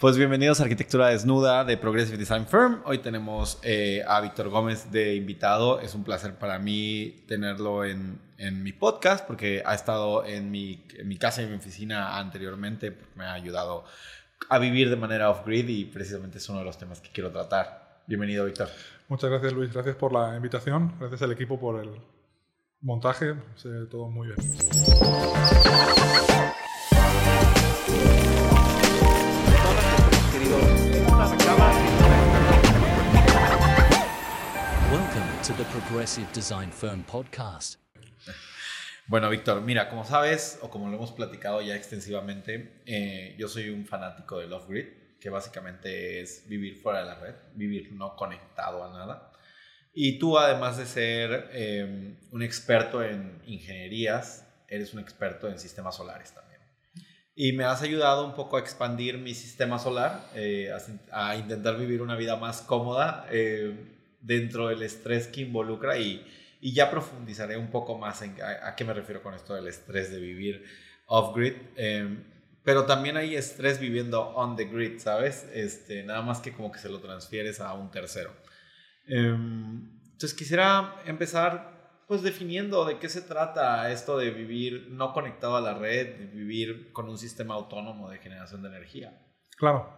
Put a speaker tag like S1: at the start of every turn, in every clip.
S1: Pues bienvenidos a Arquitectura Desnuda de Progressive Design Firm. Hoy tenemos eh, a Víctor Gómez de invitado. Es un placer para mí tenerlo en, en mi podcast porque ha estado en mi, mi, casa y en mi oficina anteriormente. Me ha ayudado a vivir de manera off-grid y precisamente es uno de los temas que quiero tratar. Bienvenido, Víctor.
S2: Muchas gracias, Luis. Gracias por la invitación. Gracias al equipo por el montaje. Se todo muy bien.
S1: The Progressive Design Firm podcast. Bueno, Víctor, mira, como sabes, o como lo hemos platicado ya extensivamente, eh, yo soy un fanático del off-grid, que básicamente es vivir fuera de la red, vivir no conectado a nada. Y tú, además de ser eh, un experto en ingenierías, eres un experto en sistemas solares también. Y me has ayudado un poco a expandir mi sistema solar, eh, a, a, intentar vivir una vida más cómoda dentro del estrés que involucra y, y ya profundizaré un poco más en a, qué me refiero con esto del estrés de vivir off-grid. Em, pero también hay estrés viviendo on the grid, ¿sabes? Este, nada más que como que se lo transfieres a un tercero. Em, entonces quisiera empezar pues definiendo de qué se trata esto de vivir no conectado a la red, de vivir con un sistema autónomo de generación de energía.
S2: Claro.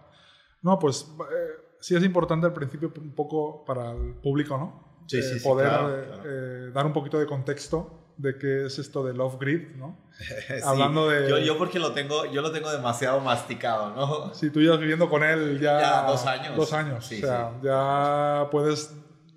S2: No, pues eh, sí es importante al principio un poco para el público, ¿no?
S1: Sí, sí,
S2: eh, sí, poder eh, dar un poquito de contexto de qué es esto del off-grid, ¿no?
S1: Hablando de... Yo, yo, porque lo tengo, yo lo tengo demasiado masticado, ¿no?
S2: Sí, tú llevas viviendo con él ya...
S1: Ya dos años.
S2: Dos años, o sea, ya puedes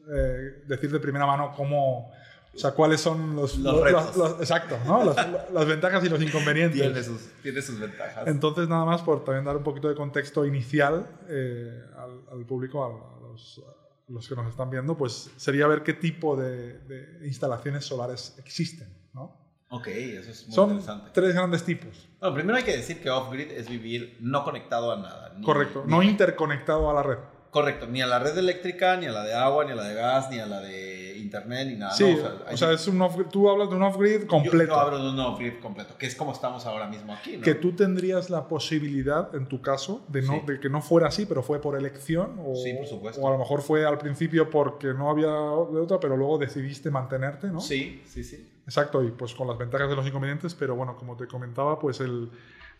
S2: eh, decir de primera mano cómo o sea, cuáles son los,
S1: los,
S2: exacto, ¿no? las, ventajas y los inconvenientes.
S1: Tiene sus, tiene sus, ventajas.
S2: Entonces, nada más por también dar un poquito de contexto inicial eh, al, público, a los, los, que nos están viendo, pues sería ver qué tipo de, instalaciones solares existen, ¿no?
S1: Ok, eso es muy
S2: Son
S1: interesante.
S2: tres grandes tipos.
S1: Bueno, primero hay que decir que off-grid es vivir no conectado a nada.
S2: Correcto, no interconectado a la red.
S1: Correcto, ni a la red eléctrica, ni a la de agua, ni a la de gas, ni a la de internet ni nada.
S2: Sí, o sea, es un tú hablas de un off-grid completo.
S1: Yo, hablo de un off-grid completo, que es como estamos ahora mismo aquí.
S2: Que tú tendrías la posibilidad, en tu caso, de, no, de que no fuera así, pero fue por elección. O,
S1: sí, por supuesto.
S2: O a lo mejor fue al principio porque no había de otra, pero luego decidiste mantenerte, ¿no?
S1: Sí, sí, sí.
S2: Exacto, y pues con las ventajas de los inconvenientes, pero bueno, como te comentaba, pues el,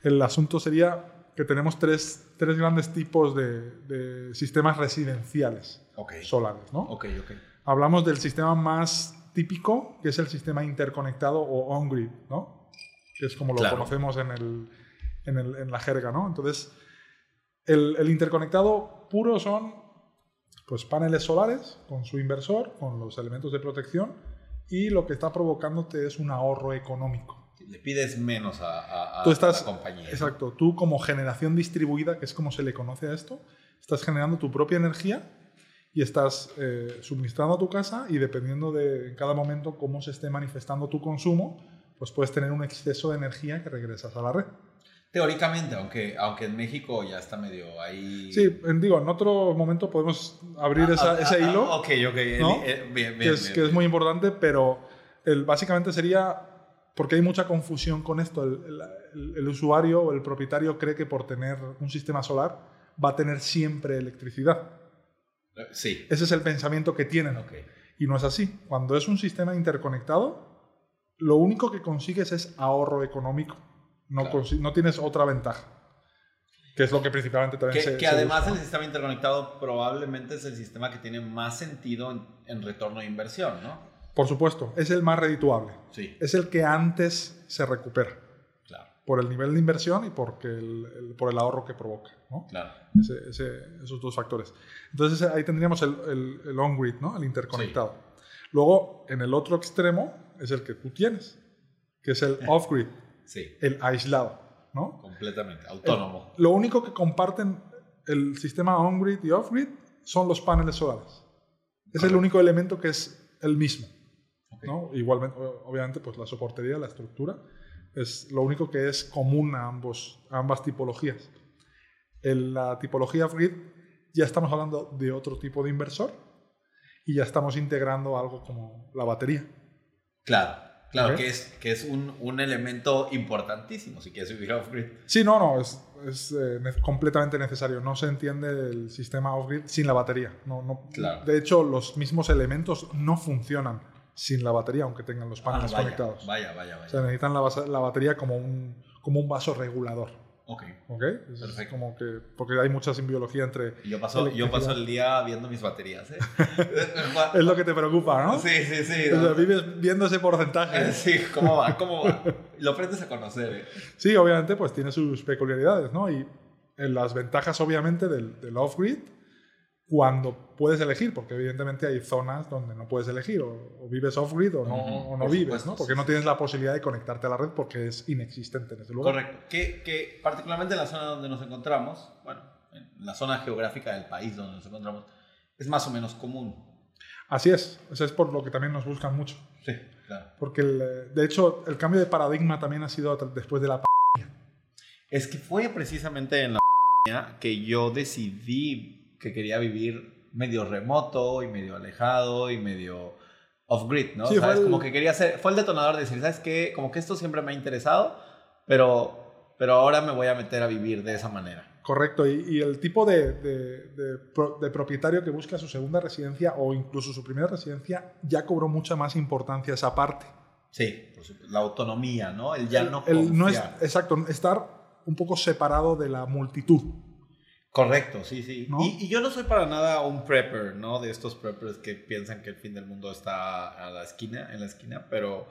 S2: el asunto sería que tenemos tres, tres grandes tipos de, de sistemas residenciales solares, ¿no?
S1: Ok, ok.
S2: Hablamos del sistema más típico, que es el sistema interconectado o on-grid, ¿no? Que es como lo conocemos en, el, en, el, en, la jerga, ¿no? Entonces, el, el, interconectado puro son pues paneles solares con su inversor, con los elementos de protección y lo que está provocándote es un ahorro económico.
S1: Le pides menos a, a,
S2: tú estás,
S1: la compañía.
S2: Exacto. Tú como generación distribuida, que es como se le conoce a esto, estás generando tu propia energía y estás eh, suministrando a tu casa y dependiendo de en cada momento cómo se esté manifestando tu consumo, pues puedes tener un exceso de energía que regresas a la red.
S1: Teóricamente, aunque, aunque en México ya está medio ahí...
S2: Sí, digo, en otro momento podemos abrir ah, ah, ese ah, hilo.
S1: ok, ok, eh, bien, bien,
S2: que, es, que es muy importante, pero el, básicamente sería, porque hay mucha confusión con esto, el, el, el usuario o el propietario cree que por tener un sistema solar va a tener siempre electricidad.
S1: Sí.
S2: Ese es el pensamiento que tienen. Y no es así. Cuando es un sistema interconectado, lo único que consigues es ahorro económico. No, no tienes otra ventaja. Que es lo que principalmente también
S1: que, se, Que además el sistema interconectado probablemente es el sistema que tiene más sentido en, retorno de inversión, ¿no?
S2: Por supuesto, es el más redituable.
S1: Sí.
S2: Es el que antes se recupera.
S1: Claro.
S2: Por el nivel de inversión y porque el, por el ahorro que provoca. ¿no?
S1: Claro.
S2: esos dos factores. Entonces ahí tendríamos el, el, on-grid, ¿no? el interconectado. Luego, en el otro extremo es el que tú tienes, que es el off-grid,
S1: sí.
S2: el aislado. ¿no?
S1: Completamente, autónomo.
S2: lo único que comparten el sistema on-grid y off-grid son los paneles solares. Es el único elemento que es el mismo. ¿No? Igualmente, obviamente, pues la soportería, la estructura, es lo único que es común a, ambos, a ambas tipologías. En la tipología grid ya estamos hablando de otro tipo de inversor y ya estamos integrando algo como la batería.
S1: Claro. Claro, que es, que es un, un, elemento importantísimo si quieres vivir off-grid.
S2: Sí, no, no, es, es eh, completamente necesario. No se entiende el sistema off-grid sin la batería. No, no, claro. De hecho, los mismos elementos no funcionan sin la batería, aunque tengan los paneles
S1: ah,
S2: conectados.
S1: Vaya, vaya, vaya.
S2: O sea, necesitan la, la batería como un, como un vaso regulador.
S1: Ok.
S2: Ok. Es como que, porque hay mucha simbiología entre.
S1: yo paso, yo paso el día viendo mis baterías, ¿eh?
S2: es lo que te preocupa, ¿no?
S1: Sí, sí, sí.
S2: O sea, vives viendo ese porcentaje.
S1: Sí, ¿cómo va? ¿Cómo va? Lo aprendes a conocer, ¿eh?
S2: Sí, obviamente, pues tiene sus peculiaridades, ¿no? Y en las ventajas, obviamente, del, del off-grid cuando puedes elegir, porque evidentemente hay zonas donde no puedes elegir, o, vives off-grid o no, o no vives, ¿no? porque no tienes la posibilidad de conectarte a la red porque es inexistente en ese lugar.
S1: Correcto. Que, que, particularmente en la zona donde nos encontramos, bueno, en la zona geográfica del país donde nos encontramos, es más o menos común.
S2: Así es, eso es por lo que también nos buscan mucho.
S1: Sí, claro.
S2: Porque, de hecho, el cambio de paradigma también ha sido después de la pandemia.
S1: Es que fue precisamente en la pandemia que yo decidí que quería vivir medio remoto y medio alejado y medio off-grid, ¿no? ¿Sabes? Como que quería ser, fue el detonador de decir, ¿sabes qué? Como que esto siempre me ha interesado, pero, pero ahora me voy a meter a vivir de esa manera.
S2: Correcto, y, el tipo de, de, de, propietario que busca su segunda residencia o incluso su primera residencia ya cobró mucha más importancia esa parte.
S1: Sí, la autonomía, ¿no? El ya no
S2: el, no es Exacto, estar un poco separado de la multitud.
S1: Correcto, sí, sí. Y, yo no soy para nada un prepper, ¿no? De estos preppers que piensan que el fin del mundo está a la esquina, en la esquina, pero,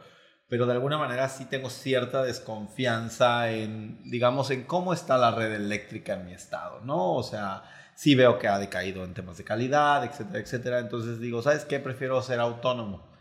S1: pero de alguna manera sí tengo cierta desconfianza en, digamos, en cómo está la red eléctrica en mi estado, ¿no? O sea, sí veo que ha decaído en temas de calidad, etcétera, etcétera. Entonces digo, ¿sabes qué? Prefiero ser autónomo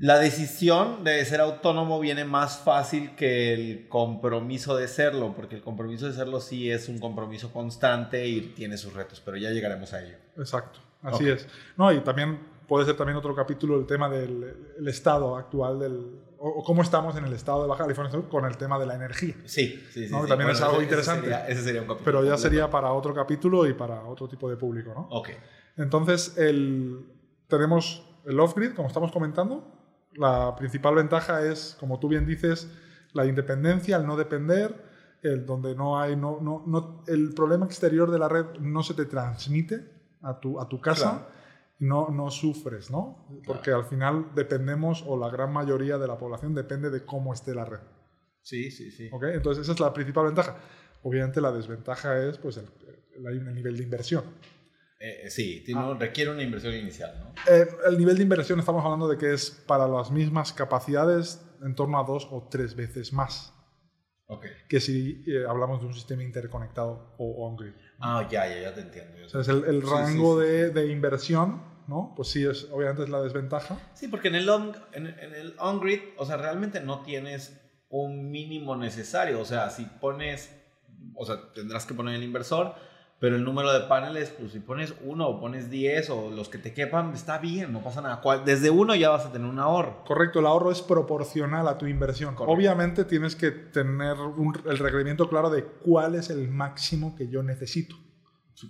S1: la decisión de ser autónomo viene más fácil que el compromiso de serlo, porque el compromiso de serlo sí es un compromiso constante y tiene sus retos, pero ya llegaremos a ello.
S2: Exacto, así es. No, y también puede ser también otro capítulo el tema del estado actual del o, cómo estamos en el estado de Baja California Sur con el tema de la energía.
S1: Sí, sí, sí.
S2: También es algo interesante.
S1: Ese sería, un capítulo.
S2: Pero ya sería para otro capítulo y para otro tipo de público, ¿no?
S1: Ok.
S2: Entonces, el, tenemos el off-grid, como estamos comentando, la principal ventaja es, como tú bien dices, la independencia, el no depender, el donde no hay, no, no, no, el problema exterior de la red no se te transmite a tu, a tu casa y no, no sufres, ¿no? Porque al final dependemos, o la gran mayoría de la población depende de cómo esté la red.
S1: Sí, sí, sí.
S2: ¿Okay? Entonces esa es la principal ventaja. Obviamente la desventaja es pues, el, el nivel de inversión.
S1: Eh, sí, ah. requiere una inversión inicial, ¿no?
S2: Eh, el nivel de inversión estamos hablando de que es para las mismas capacidades en torno a dos o tres veces más.
S1: Okay.
S2: Que si eh, hablamos de un sistema interconectado o on-grid.
S1: Ah, ya, ya, ya te entiendo.
S2: O sea, es el, rango De, de, inversión, ¿no? Pues sí, es, obviamente es la desventaja.
S1: Sí, porque en el on-grid, en, en el on o sea, realmente no tienes un mínimo necesario. O sea, si pones, o sea, tendrás que poner el inversor, pero el número de paneles, pues si pones uno o pones diez o los que te quepan, está bien, no pasa nada. Desde uno ya vas a tener un ahorro.
S2: Correcto, el ahorro es proporcional a tu inversión. Obviamente tienes que tener el requerimiento claro de cuál es el máximo que yo necesito.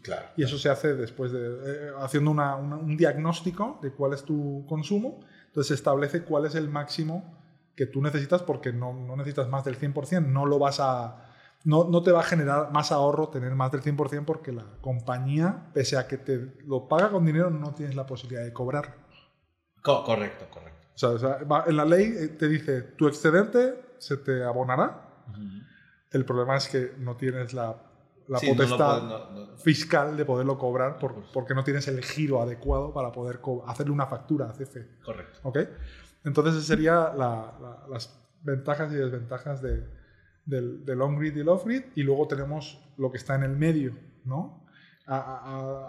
S1: claro.
S2: Y eso se hace después de eh, haciendo un diagnóstico de cuál es tu consumo. Entonces se establece cuál es el máximo que tú necesitas porque no, no necesitas más del 100%, no lo vas a no, no, te va a generar más ahorro tener más del 100% porque la compañía, pese a que te lo paga con dinero, no tienes la posibilidad de cobrar.
S1: correcto, correcto.
S2: O sea, en la ley eh, te dice, tu excedente se te abonará. El problema es que no tienes la, la potestad fiscal de poderlo cobrar porque no tienes el giro adecuado para poder hacerle una factura a CFE.
S1: Correcto.
S2: ¿Ok? Entonces, esas serían las ventajas y desventajas de, del, del on-grid y el off-grid, y luego tenemos lo que está en el medio, ¿no?
S1: ¿Y,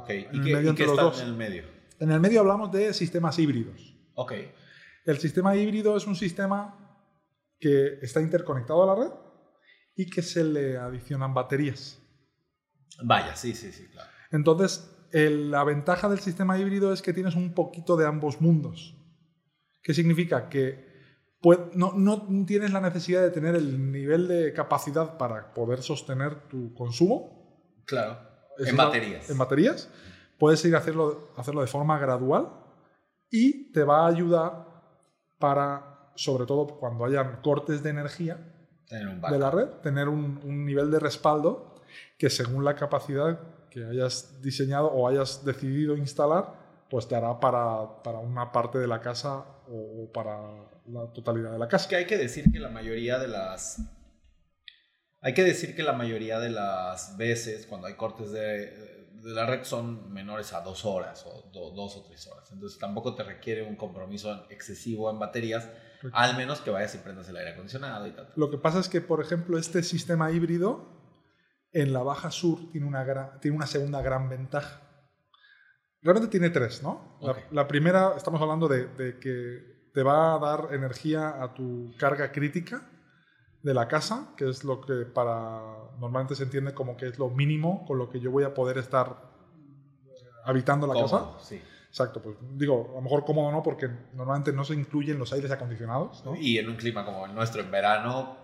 S1: qué, está en el medio?
S2: En el medio hablamos de sistemas híbridos.
S1: Ok.
S2: El sistema híbrido es un sistema que está interconectado a la red y que se le adicionan baterías.
S1: Vaya, sí, sí, sí, claro.
S2: Entonces, la ventaja del sistema híbrido es que tienes un poquito de ambos mundos. ¿Qué significa? Que pues no, no, tienes la necesidad de tener el nivel de capacidad para poder sostener tu consumo.
S1: Claro. en baterías.
S2: En baterías. Puedes ir a hacerlo, hacerlo de forma gradual y te va a ayudar para sobre todo cuando hayan cortes de energía de la red, tener un, nivel de respaldo que según la capacidad que hayas diseñado o hayas decidido instalar, pues te hará para, para una parte de la casa o, para la totalidad de la casa.
S1: que hay que decir que la mayoría de las... Hay que decir que la mayoría de las veces cuando hay cortes de, de la red son menores a dos horas o dos o tres horas. Entonces tampoco te requiere un compromiso excesivo en baterías, al menos que vayas y prendas el aire acondicionado y tal.
S2: Lo que pasa es que, por ejemplo, este sistema híbrido en la Baja Sur tiene una, tiene una segunda gran ventaja. Realmente tiene tres, ¿no? La, primera, estamos hablando de, de que te va a dar energía a tu carga crítica de la casa, que es lo que para normalmente se entiende como que es lo mínimo con lo que yo voy a poder estar habitando la casa.
S1: Sí.
S2: Exacto, pues digo, a lo mejor cómodo no, porque normalmente no se incluyen los aires acondicionados.
S1: Y en un clima como el nuestro, en verano.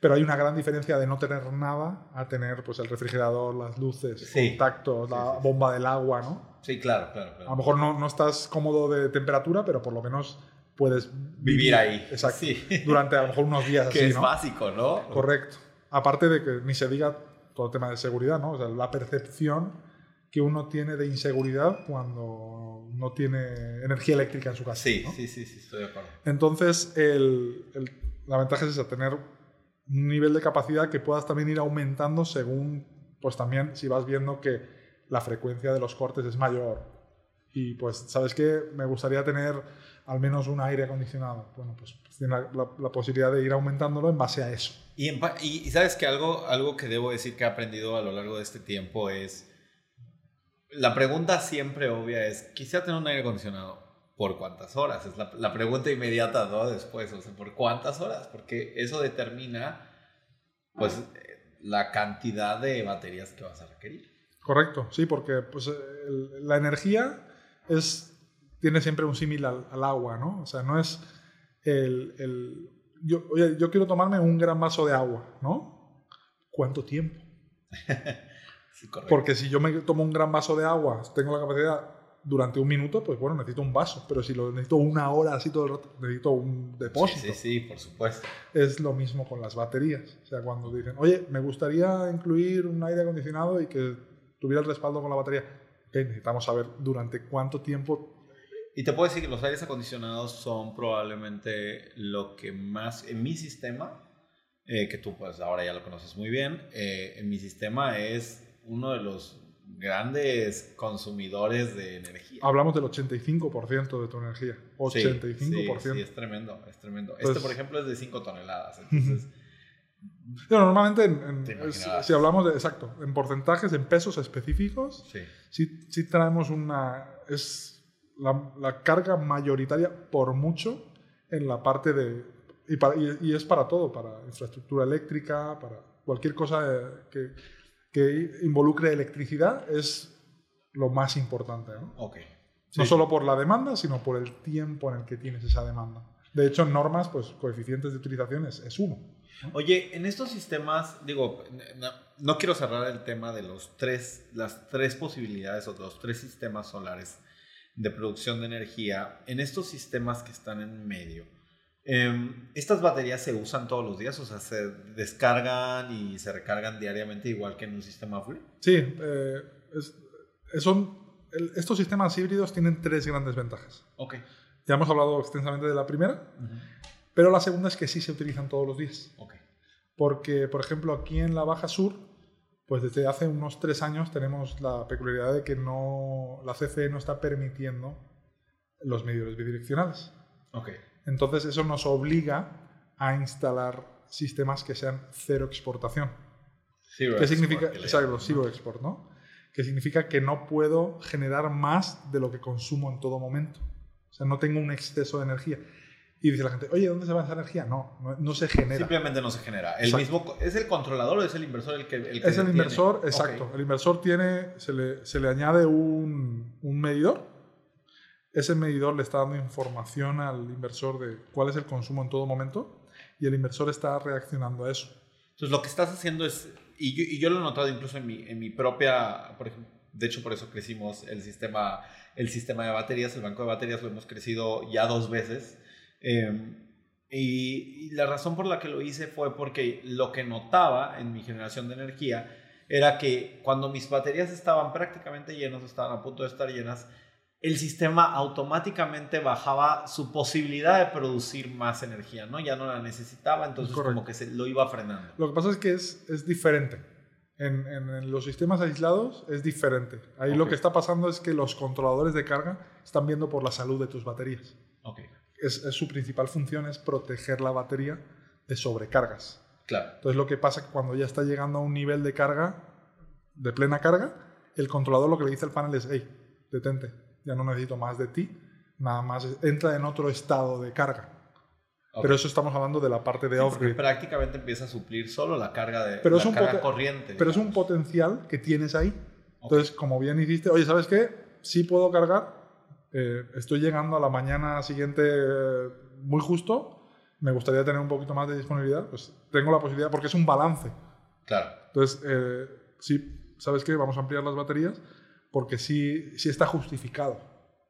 S2: Pero hay una gran diferencia de no tener nada a tener pues el refrigerador, las luces, el contacto, la bomba del agua, ¿no?
S1: Sí, claro, claro,
S2: A lo mejor no, no estás cómodo de temperatura, pero por lo menos puedes
S1: vivir, ahí.
S2: Exacto. Durante a lo mejor unos días.
S1: que es básico, ¿no?
S2: Correcto. Aparte de que ni se diga todo el tema de seguridad, ¿no? O sea, la percepción que uno tiene de inseguridad cuando no tiene energía eléctrica en su casa.
S1: Sí, sí, sí, sí, estoy de acuerdo.
S2: Entonces, el, la ventaja es esa, tener un nivel de capacidad que puedas también ir aumentando según, pues también si vas viendo que la frecuencia de los cortes es mayor. Y pues, ¿sabes qué? Me gustaría tener al menos un aire acondicionado. Bueno, pues, tiene la, posibilidad de ir aumentándolo en base a eso.
S1: Y, sabes que algo, algo que debo decir que he aprendido a lo largo de este tiempo es, la pregunta siempre obvia es, quisiera tener un aire acondicionado. ¿Por cuántas horas? Es la, pregunta inmediata, ¿no? Después, o sea, ¿por cuántas horas? Porque eso determina, pues, la cantidad de baterías que vas a requerir.
S2: Correcto, sí, porque pues, la energía es tiene siempre un símil al, agua, ¿no? O sea, no es el... el yo, oye, yo quiero tomarme un gran vaso de agua, ¿no? ¿Cuánto tiempo? Porque si yo me tomo un gran vaso de agua, tengo la capacidad durante un minuto, pues bueno, necesito un vaso, pero si lo necesito una hora así todo el rato, necesito un depósito.
S1: Sí, sí, sí, por supuesto.
S2: Es lo mismo con las baterías. O sea, cuando dicen, oye, me gustaría incluir un aire acondicionado y que tuviera el respaldo con la batería, necesitamos saber durante cuánto tiempo
S1: y te puedo decir que los aires acondicionados son probablemente lo que más en mi sistema, eh, que tú pues ahora ya lo conoces muy bien, eh, en mi sistema es uno de los grandes consumidores de energía.
S2: Hablamos del 85% de tu energía. 85%.
S1: Sí, es tremendo, es tremendo. este, pues por ejemplo, es de 5 toneladas. Entonces...
S2: normalmente, si, hablamos de, exacto, en porcentajes, en pesos específicos, sí, sí traemos una... Es, la, carga mayoritaria por mucho en la parte de... Y, es para todo, para infraestructura eléctrica, para cualquier cosa que, que involucre electricidad, es lo más importante. ¿no?
S1: Okay.
S2: no solo por la demanda, sino por el tiempo en el que tienes esa demanda. De hecho, en normas, pues coeficientes de utilización es, uno.
S1: Oye, en estos sistemas, digo, no, quiero cerrar el tema de los tres, las tres posibilidades o los tres sistemas solares de producción de energía en estos sistemas que están en medio. Em, ¿Estas baterías se usan todos los días? O sea, ¿se descargan y se recargan diariamente igual que en un sistema full?
S2: Sí, eh, son, estos sistemas híbridos tienen tres grandes ventajas.
S1: Ok.
S2: Ya hemos hablado extensamente de la primera, pero la segunda es que sí se utilizan todos los días. Porque, por ejemplo, aquí en la Baja Sur pues desde hace unos tres años tenemos la peculiaridad de que no, la CFE no está permitiendo los medidores bidireccionales.
S1: Okay.
S2: Entonces eso nos obliga a instalar sistemas que sean cero exportación.
S1: Zero
S2: ¿Qué significa? Exacto, zero export, ¿no? Que significa que no puedo generar más de lo que consumo en todo momento. O sea, no tengo un exceso de energía. Y dice la gente, oye, ¿dónde se va esa energía? No, no, se genera.
S1: Simplemente no se genera. El mismo, ¿Es el controlador o es el inversor el que, el
S2: Es el inversor, exacto. El inversor tiene, se le, se le añade un, un, medidor. Ese medidor le está dando información al inversor de cuál es el consumo en todo momento y el inversor está reaccionando a eso.
S1: Entonces, lo que estás haciendo es, y yo, y yo lo he notado incluso en mi, en mi propia, por ejemplo, de hecho, por eso crecimos el sistema, el sistema de baterías, el banco de baterías lo hemos crecido ya dos veces Em, Y, la razón por la que lo hice fue porque lo que notaba en mi generación de energía era que cuando mis baterías estaban prácticamente llenas, estaban a punto de estar llenas, el sistema automáticamente bajaba su posibilidad de producir más energía, ¿no? Ya no la necesitaba, entonces como que se lo iba frenando.
S2: Lo que pasa es que es, es diferente. En, en, los sistemas aislados es diferente. Ahí lo que está pasando es que los controladores de carga están viendo por la salud de tus baterías.
S1: Okay
S2: es, su principal función es proteger la batería de sobrecargas.
S1: Claro.
S2: Entonces lo que pasa es que cuando ya está llegando a un nivel de carga, de plena carga, el controlador lo que le dice al panel es, hey, detente, ya no necesito más de ti, nada más entra en otro estado de carga. Pero eso estamos hablando de la parte de off-grid.
S1: Prácticamente empieza a suplir solo la carga de la carga corriente.
S2: Pero es un potencial que tienes ahí. Entonces, como bien hiciste, oye, ¿sabes qué? Sí puedo cargar, eh, estoy llegando a la mañana siguiente eh, muy justo, me gustaría tener un poquito más de disponibilidad, pues tengo la posibilidad, porque es un balance.
S1: Claro.
S2: Entonces, eh, sí, ¿sabes qué? Vamos a ampliar las baterías porque sí, sí está justificado.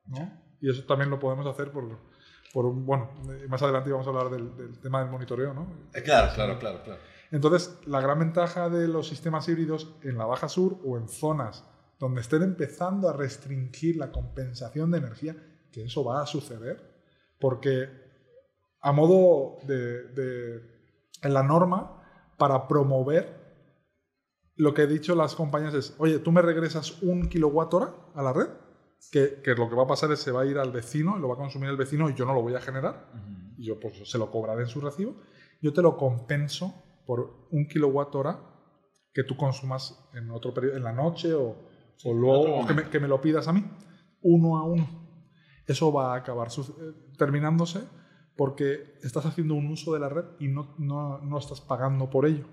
S2: ¿no? Y eso también lo podemos hacer por, por bueno, más adelante vamos a hablar del, del tema del monitoreo, ¿no?
S1: claro, claro, claro, claro.
S2: Entonces, la gran ventaja de los sistemas híbridos en la Baja Sur o en zonas donde estén empezando a restringir la compensación de energía, que eso va a suceder, porque a modo de, en la norma, para promover, lo que he dicho las compañías es, oye, tú me regresas un kilowatt hora a la red, que, que, lo que va a pasar es se va a ir al vecino, lo va a consumir el vecino y yo no lo voy a generar, y yo pues se lo cobraré en su recibo, yo te lo compenso por un kilowatt hora que tú consumas en otro periodo, en la noche o, o luego que me, lo pidas a mí, uno a uno. Eso va a acabar eh, terminándose porque estás haciendo un uso de la red y no, no, no, estás pagando por ello.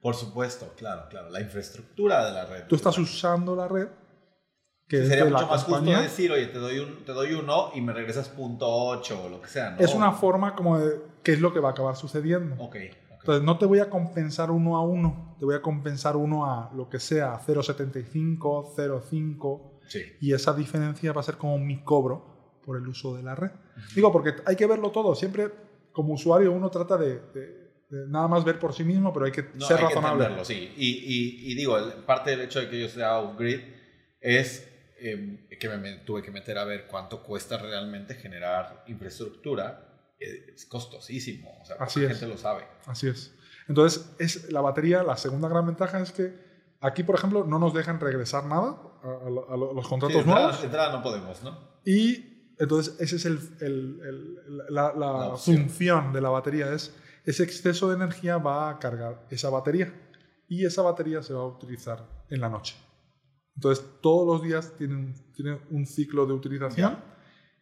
S1: Por supuesto, claro, claro, la infraestructura de la red.
S2: Tú estás usando la red.
S1: Que sería mucho más justo decir, oye, te doy, un, te doy uno y me regresas punto 8 o lo que sea. ¿no?
S2: Es una forma como de qué es lo que va a acabar sucediendo.
S1: Ok.
S2: Entonces, no te voy a compensar uno a uno, te voy a compensar uno a lo que sea, 0,75, 0,5.
S1: Sí.
S2: Y esa diferencia va a ser como mi cobro por el uso de la red. Digo, porque hay que verlo todo. Siempre, como usuario, uno trata de, nada más ver por sí mismo, pero hay que ser razonable.
S1: Que sí. Y, y, digo, parte del hecho de que yo sea off-grid es em, que me, tuve que meter a ver cuánto cuesta realmente generar infraestructura es costosísimo. O sea,
S2: Así
S1: la
S2: es.
S1: gente lo sabe.
S2: Así es. Entonces, es la batería, la segunda gran ventaja es que aquí, por ejemplo, no nos dejan regresar nada a, los contratos
S1: sí,
S2: nuevos.
S1: entrada no podemos, ¿no?
S2: Y entonces, esa es el, el, la, la, función de la batería, es ese exceso de energía va a cargar esa batería y esa batería se va a utilizar en la noche. Entonces, todos los días tienen, tienen un ciclo de utilización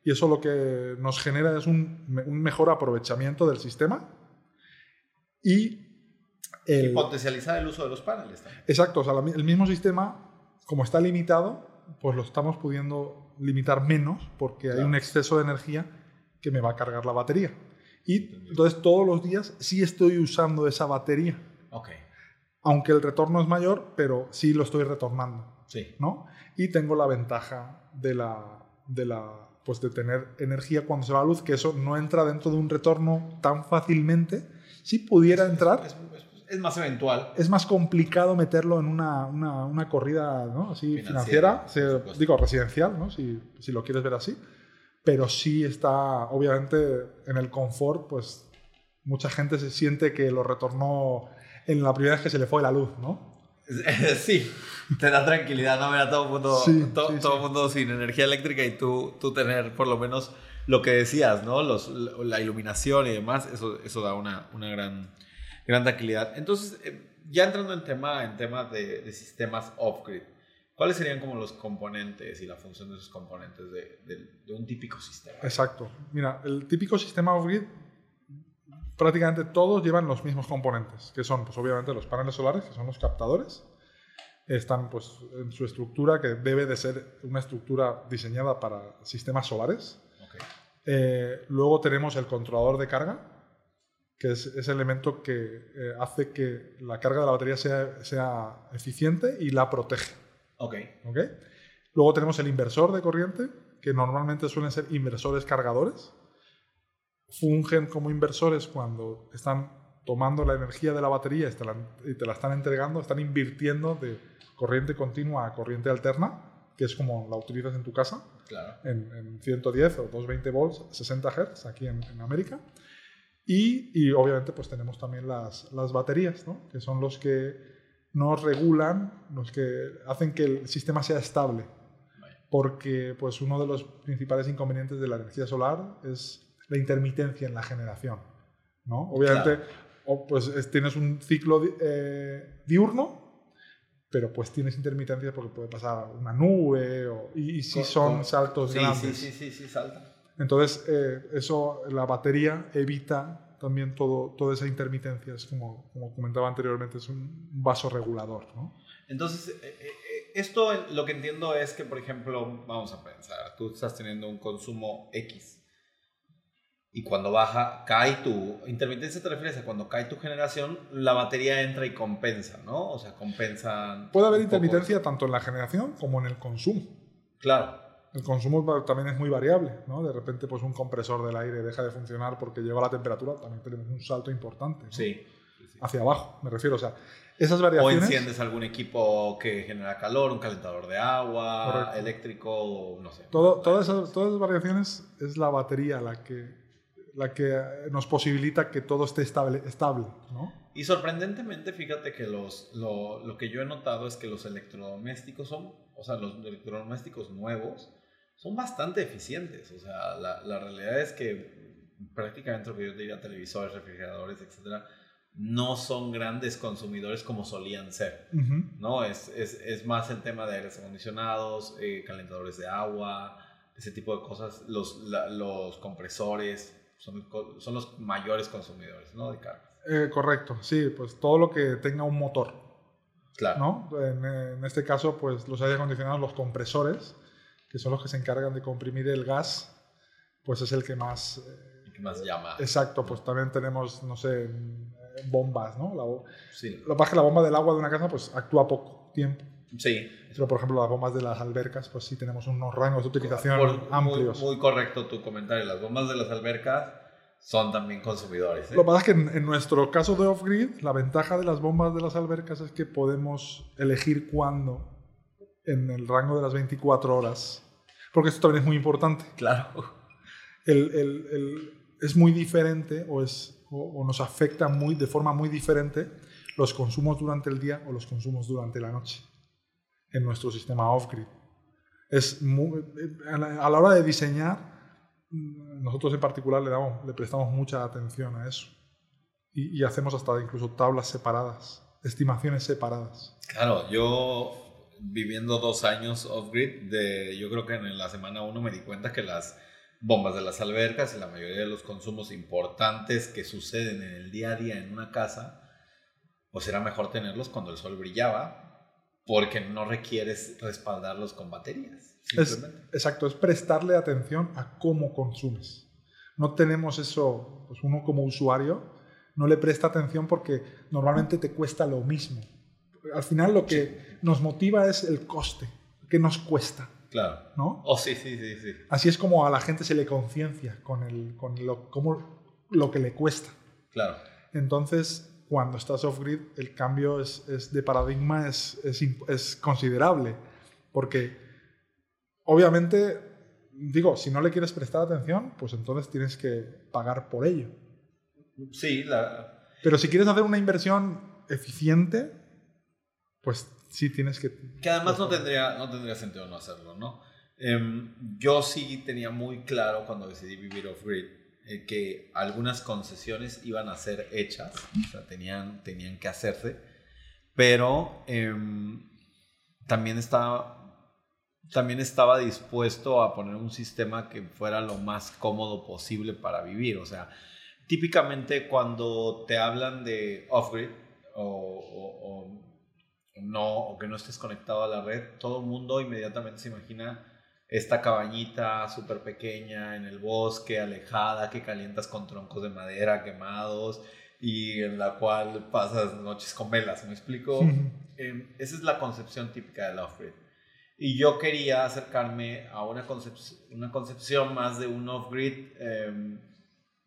S2: y eso lo que nos genera es un, mejor aprovechamiento del sistema y,
S1: el, potencializar el uso de los paneles. También.
S2: Exacto, o sea, el mismo sistema, como está limitado, pues lo estamos pudiendo limitar menos porque hay un exceso de energía que me va a cargar la batería. Y entonces todos los días sí estoy usando esa batería.
S1: Ok.
S2: Aunque el retorno es mayor, pero sí lo estoy retornando.
S1: Sí.
S2: ¿no? Y tengo la ventaja de la, de la pues de tener energía cuando se va la luz, que eso no entra dentro de un retorno tan fácilmente. Si pudiera entrar...
S1: Es, más eventual.
S2: Es más complicado meterlo en una, una, una corrida ¿no? así financiera, digo residencial, ¿no? si, si lo quieres ver así. Pero sí está, obviamente, en el confort, pues mucha gente se siente que lo retornó en la primera vez que se le fue la luz, ¿no?
S1: Sí, te da tranquilidad, ¿no? Ver a todo el mundo, todo, mundo sin energía eléctrica y tú, tú tener por lo menos lo que decías, ¿no? Los, la iluminación y demás, eso, eso da una, una gran, gran tranquilidad. Entonces, eh, ya entrando en tema, en tema de, de sistemas off-grid, ¿cuáles serían como los componentes y la función de esos componentes de, de un típico sistema?
S2: Exacto. Mira, el típico sistema off-grid prácticamente todos llevan los mismos componentes, que son pues obviamente los paneles solares, que son los captadores. Están pues en su estructura, que debe de ser una estructura diseñada para sistemas solares. Eh, luego tenemos el controlador de carga, que es ese elemento que eh, hace que la carga de la batería sea, sea eficiente y la protege.
S1: Okay.
S2: Okay. Luego tenemos el inversor de corriente, que normalmente suelen ser inversores cargadores fungen como inversores cuando están tomando la energía de la batería y te la, y te la están entregando, están invirtiendo de corriente continua a corriente alterna, que es como la utilizas en tu casa, en, 110 o 220 volts, 60 Hz aquí en, América. Y, y, obviamente pues tenemos también las, las baterías, ¿no? que son los que nos regulan, los que hacen que el sistema sea estable. Porque pues uno de los principales inconvenientes de la energía solar es la intermitencia en la generación. ¿no? Obviamente pues tienes un ciclo eh, diurno pero pues tienes intermitencia porque puede pasar una nube y, si son saltos
S1: sí,
S2: grandes.
S1: Sí, sí, sí, sí, salta.
S2: Entonces, eh, eso, la batería evita también todo, toda esa intermitencia. Es como, como comentaba anteriormente, es un vaso regulador. ¿no?
S1: Entonces, eh, eh, esto lo que entiendo es que, por ejemplo, vamos a pensar, tú estás teniendo un consumo X y cuando baja, cae tu intermitencia, te refieres a cuando cae tu generación, la batería entra y compensa, ¿no? O sea, compensa.
S2: Puede haber intermitencia tanto en la generación como en el consumo.
S1: Claro.
S2: El consumo también es muy variable, ¿no? De repente, pues un compresor del aire deja de funcionar porque llegó a la temperatura, también tenemos un salto importante.
S1: Sí,
S2: Hacia abajo, me refiero. O sea, esas variaciones.
S1: O enciendes algún equipo que genera calor, un calentador de agua, eléctrico, no sé.
S2: Todo, todas, esas, todas esas variaciones es la batería la que la que nos posibilita que todo esté estable, estable ¿no?
S1: Y sorprendentemente, fíjate que los, lo, lo, que yo he notado es que los electrodomésticos son, o sea, los electrodomésticos nuevos son bastante eficientes. O sea, la, la realidad es que prácticamente lo que yo diría, televisores, refrigeradores, etcétera, no son grandes consumidores como solían ser. ¿no? Es, es, es, más el tema de aires acondicionados, eh, calentadores de agua, ese tipo de cosas, los, los compresores son, son los mayores consumidores ¿no? de carga.
S2: Eh, correcto, sí, pues todo lo que tenga un motor.
S1: Claro.
S2: ¿no? En, este caso, pues los aire acondicionados, los compresores, que son los que se encargan de comprimir el gas, pues es el que más...
S1: el que más llama.
S2: Exacto, pues también tenemos, no sé, bombas, ¿no? La,
S1: sí.
S2: Lo que pasa es que la bomba del agua de una casa, pues actúa poco tiempo.
S1: Sí.
S2: Pero, por ejemplo, las bombas de las albercas, pues sí tenemos unos rangos de utilización amplios.
S1: Muy, correcto tu comentario. Las bombas de las albercas son también consumidores. ¿eh?
S2: Lo que pasa es que en, nuestro caso de off-grid, la ventaja de las bombas de las albercas es que podemos elegir cuándo en el rango de las 24 horas. Porque esto también es muy importante.
S1: Claro.
S2: El, el, el, es muy diferente o, es, o, nos afecta muy, de forma muy diferente los consumos durante el día o los consumos durante la noche en nuestro sistema off-grid. Es a la hora de diseñar, nosotros en particular le, damos, le prestamos mucha atención a eso. Y, y hacemos hasta incluso tablas separadas, estimaciones separadas.
S1: Claro, yo viviendo dos años off-grid, yo creo que en la semana uno me di cuenta que las bombas de las albercas y la mayoría de los consumos importantes que suceden en el día a día en una casa, pues era mejor tenerlos cuando el sol brillaba porque no requieres respaldarlos con baterías.
S2: exacto, es prestarle atención a cómo consumes. No tenemos eso, pues uno como usuario no le presta atención porque normalmente te cuesta lo mismo. Al final lo que nos motiva es el coste, que nos cuesta.
S1: Claro.
S2: ¿No?
S1: Oh, sí, sí, sí, sí.
S2: Así es como a la gente se le conciencia con, el, con lo, lo que le cuesta.
S1: Claro.
S2: Entonces, cuando estás off-grid, el cambio es, es de paradigma es, es, es, considerable. Porque, obviamente, digo, si no le quieres prestar atención, pues entonces tienes que pagar por ello.
S1: Sí, la...
S2: Pero si quieres hacer una inversión eficiente, pues sí tienes que...
S1: Que además no tendría, no tendría sentido no hacerlo, ¿no? Em, yo sí tenía muy claro cuando decidí vivir off-grid eh, que algunas concesiones iban a ser hechas, o sea, tenían, tenían que hacerse, pero em, también, estaba, también estaba dispuesto a poner un sistema que fuera lo más cómodo posible para vivir. O sea, típicamente cuando te hablan de off-grid o, no, o que no estés conectado a la red, todo el mundo inmediatamente se imagina esta cabañita súper pequeña en el bosque, alejada, que calientas con troncos de madera quemados y en la cual pasas noches con velas, ¿me explico? Em, esa es la concepción típica del off-grid. Y yo quería acercarme a una, una concepción más de un off-grid em,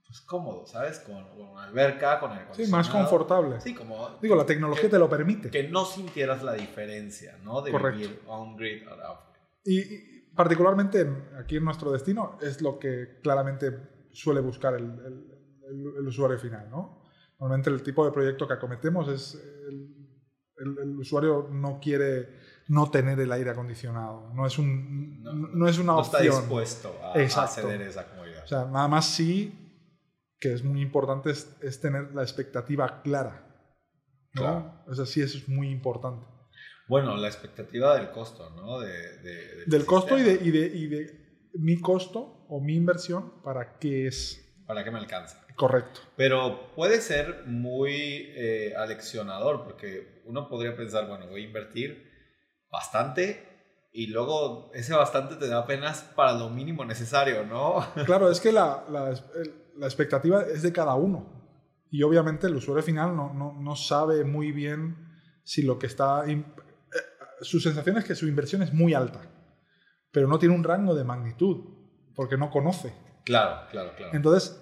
S1: pues, cómodo, ¿sabes? Con, una alberca, con el
S2: Sí, más confortable.
S1: Sí, como...
S2: Digo, la tecnología te lo permite.
S1: Que no sintieras la diferencia, ¿no? De
S2: Correcto.
S1: vivir on-grid o off-grid.
S2: Y, particularmente aquí en nuestro destino es lo que claramente suele buscar el, el, usuario final, ¿no? Normalmente el tipo de proyecto que acometemos es... El, usuario no quiere no tener el aire acondicionado. No es, un, no, es una
S1: no
S2: opción.
S1: está dispuesto a, a acceder a esa comodidad.
S2: O sea, nada más sí que es muy importante es, tener la expectativa clara. ¿no? Claro. O sea, sí, eso es muy importante.
S1: Bueno, la expectativa del costo, ¿no?
S2: del costo y de, y, de, y de mi costo o mi inversión, ¿para qué es?
S1: Para qué me alcanza.
S2: Correcto.
S1: Pero puede ser muy eh, aleccionador, porque uno podría pensar, bueno, voy a invertir bastante y luego ese bastante te da apenas para lo mínimo necesario, ¿no?
S2: Claro, es que la, la, la expectativa es de cada uno. Y obviamente el usuario final no, no, no sabe muy bien si lo que está... Su sensación es que su inversión es muy alta, pero no tiene un rango de magnitud, porque no conoce.
S1: Claro, claro, claro.
S2: Entonces,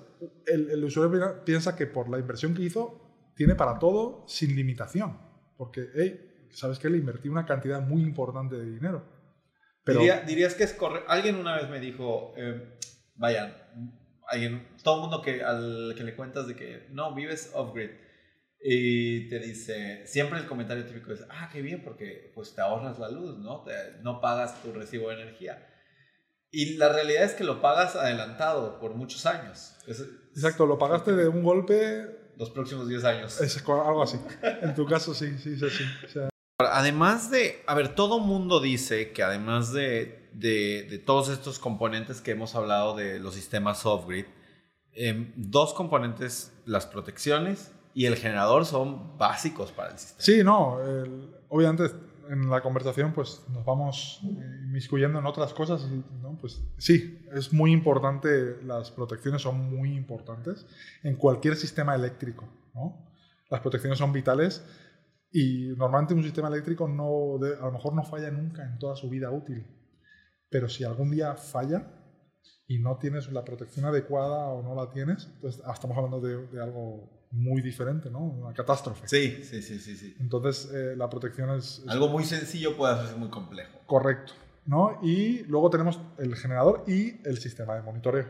S2: el, el usuario piensa que por la inversión que hizo, tiene para todo sin limitación. Porque, hey, sabes que le invertí una cantidad muy importante de dinero.
S1: Pero, dirías que es correcto. Alguien una vez me dijo, eh, vayan, alguien, todo el mundo que, al que le cuentas de que no, vives off-grid y te dice, siempre el comentario típico es, ah, qué bien, porque pues te ahorras la luz, ¿no? no pagas tu recibo de energía. Y la realidad es que lo pagas adelantado por muchos años.
S2: Exacto, lo pagaste de un golpe.
S1: Los próximos 10 años.
S2: Es algo así. En tu caso sí, sí, sí. sí.
S1: Además de, a ver, todo mundo dice que además de, de, todos estos componentes que hemos hablado de los sistemas off-grid, em, dos componentes, las protecciones y el generador son básicos para el sistema.
S2: Sí, no, obviamente en la conversación pues nos vamos inmiscuyendo en otras cosas y ¿no? pues sí, es muy importante, las protecciones son muy importantes en cualquier sistema eléctrico, ¿no? Las protecciones son vitales y normalmente un sistema eléctrico no, a lo mejor no falla nunca en toda su vida útil. Pero si algún día falla y no tienes la protección adecuada o no la tienes, entonces ah, estamos hablando de, algo muy diferente, ¿no? Una catástrofe.
S1: Sí, sí, sí, sí. sí.
S2: Entonces eh, la protección es,
S1: Algo muy sencillo puede hacerse muy complejo.
S2: Correcto. ¿no? Y luego tenemos el generador y el sistema de monitoreo.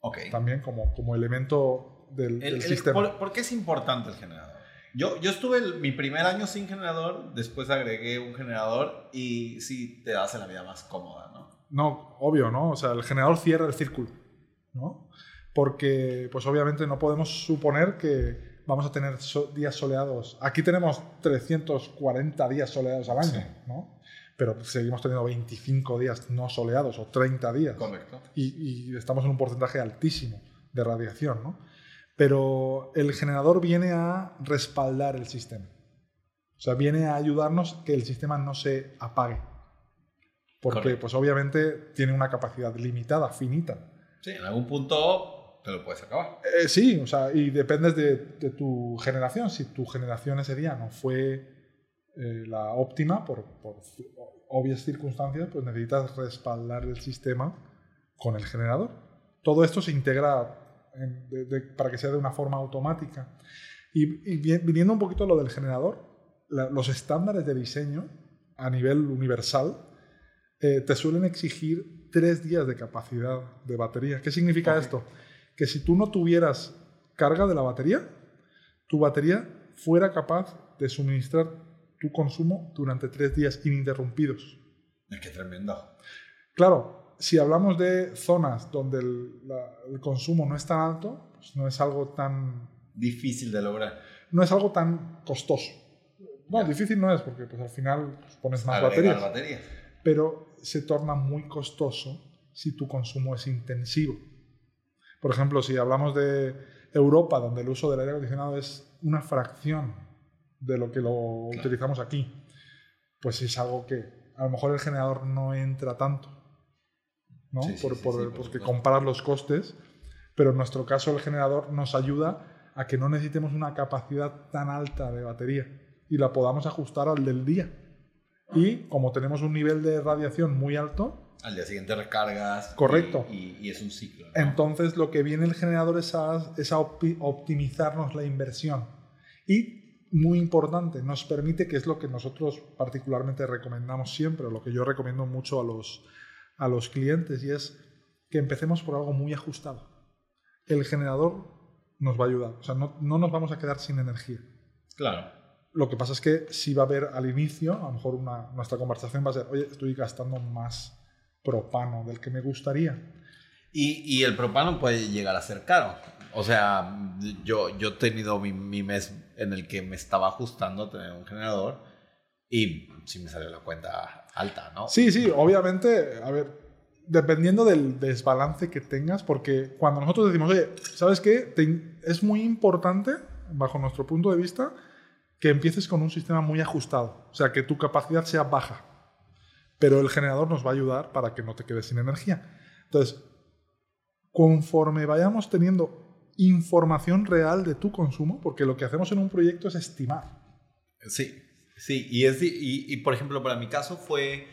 S1: Ok.
S2: También como, como elemento del, sistema.
S1: ¿por, qué es importante el generador? Yo, yo estuve mi primer año sin generador, después agregué un generador y sí te hace la vida más cómoda, ¿no?
S2: No, obvio, ¿no? O sea, el generador cierra el círculo, ¿no? Porque, pues obviamente no podemos suponer que vamos a tener días soleados. Aquí tenemos 340 días soleados al año, ¿no? Pero seguimos teniendo 25 días no soleados o 30 días.
S1: Correcto.
S2: Y, y estamos en un porcentaje altísimo de radiación, ¿no? pero el generador viene a respaldar el sistema. O sea, viene a ayudarnos que el sistema no se apague. Porque, pues obviamente, tiene una capacidad limitada, finita.
S1: Sí, en algún punto te lo puedes acabar.
S2: Eh, sí, o sea, y dependes de, tu generación. Si tu generación ese día no fue eh, la óptima por, por obvias circunstancias, pues necesitas respaldar el sistema con el generador. Todo esto se integra para que sea de una forma automática. Y, viniendo un poquito a lo del generador, los estándares de diseño a nivel universal eh, te suelen exigir tres días de capacidad de batería. ¿Qué significa esto? Que si tú no tuvieras carga de la batería, tu batería fuera capaz de suministrar tu consumo durante tres días ininterrumpidos.
S1: ¡Qué tremendo!
S2: Claro, si hablamos de zonas donde el, consumo no es tan alto, pues no es algo tan...
S1: Difícil de lograr.
S2: No es algo tan costoso. No, difícil no es porque pues, al final pues, pones más baterías,
S1: baterías.
S2: Pero se torna muy costoso si tu consumo es intensivo. Por ejemplo, si hablamos de Europa, donde el uso del aire acondicionado es una fracción de lo que lo utilizamos aquí, pues es algo que a lo mejor el generador no entra tanto. ¿no? por, porque comparar los costes, pero en nuestro caso el generador nos ayuda a que no necesitemos una capacidad tan alta de batería y la podamos ajustar al del día. Y como tenemos un nivel de radiación muy alto,
S1: Al día siguiente recargas.
S2: Correcto.
S1: Y, es un ciclo.
S2: Entonces lo que viene el generador es a, es a optimizarnos la inversión. Y muy importante, nos permite, que es lo que nosotros particularmente recomendamos siempre, lo que yo recomiendo mucho a los, a los clientes, y es que empecemos por algo muy ajustado. El generador nos va a ayudar, o sea, no, no nos vamos a quedar sin energía.
S1: Claro.
S2: Lo que pasa es que si va a haber al inicio, a lo mejor una, nuestra conversación va a ser, oye, estoy gastando más propano del que me gustaría.
S1: Y, y el propano puede llegar a ser caro. O sea, yo, yo he tenido mi, mi, mes en el que me estaba ajustando a tener un generador y sí me salió la cuenta alta, ¿no?
S2: Sí, sí, obviamente, a ver, dependiendo del desbalance que tengas, porque cuando nosotros decimos, oye, ¿sabes qué? es muy importante, bajo nuestro punto de vista, que empieces con un sistema muy ajustado, o sea, que tu capacidad sea baja. Pero el generador nos va a ayudar para que no te quedes sin energía. Entonces, conforme vayamos teniendo información real de tu consumo, porque lo que hacemos en un proyecto es estimar.
S1: Sí, sí, y, es, y, y por ejemplo, para mi caso fue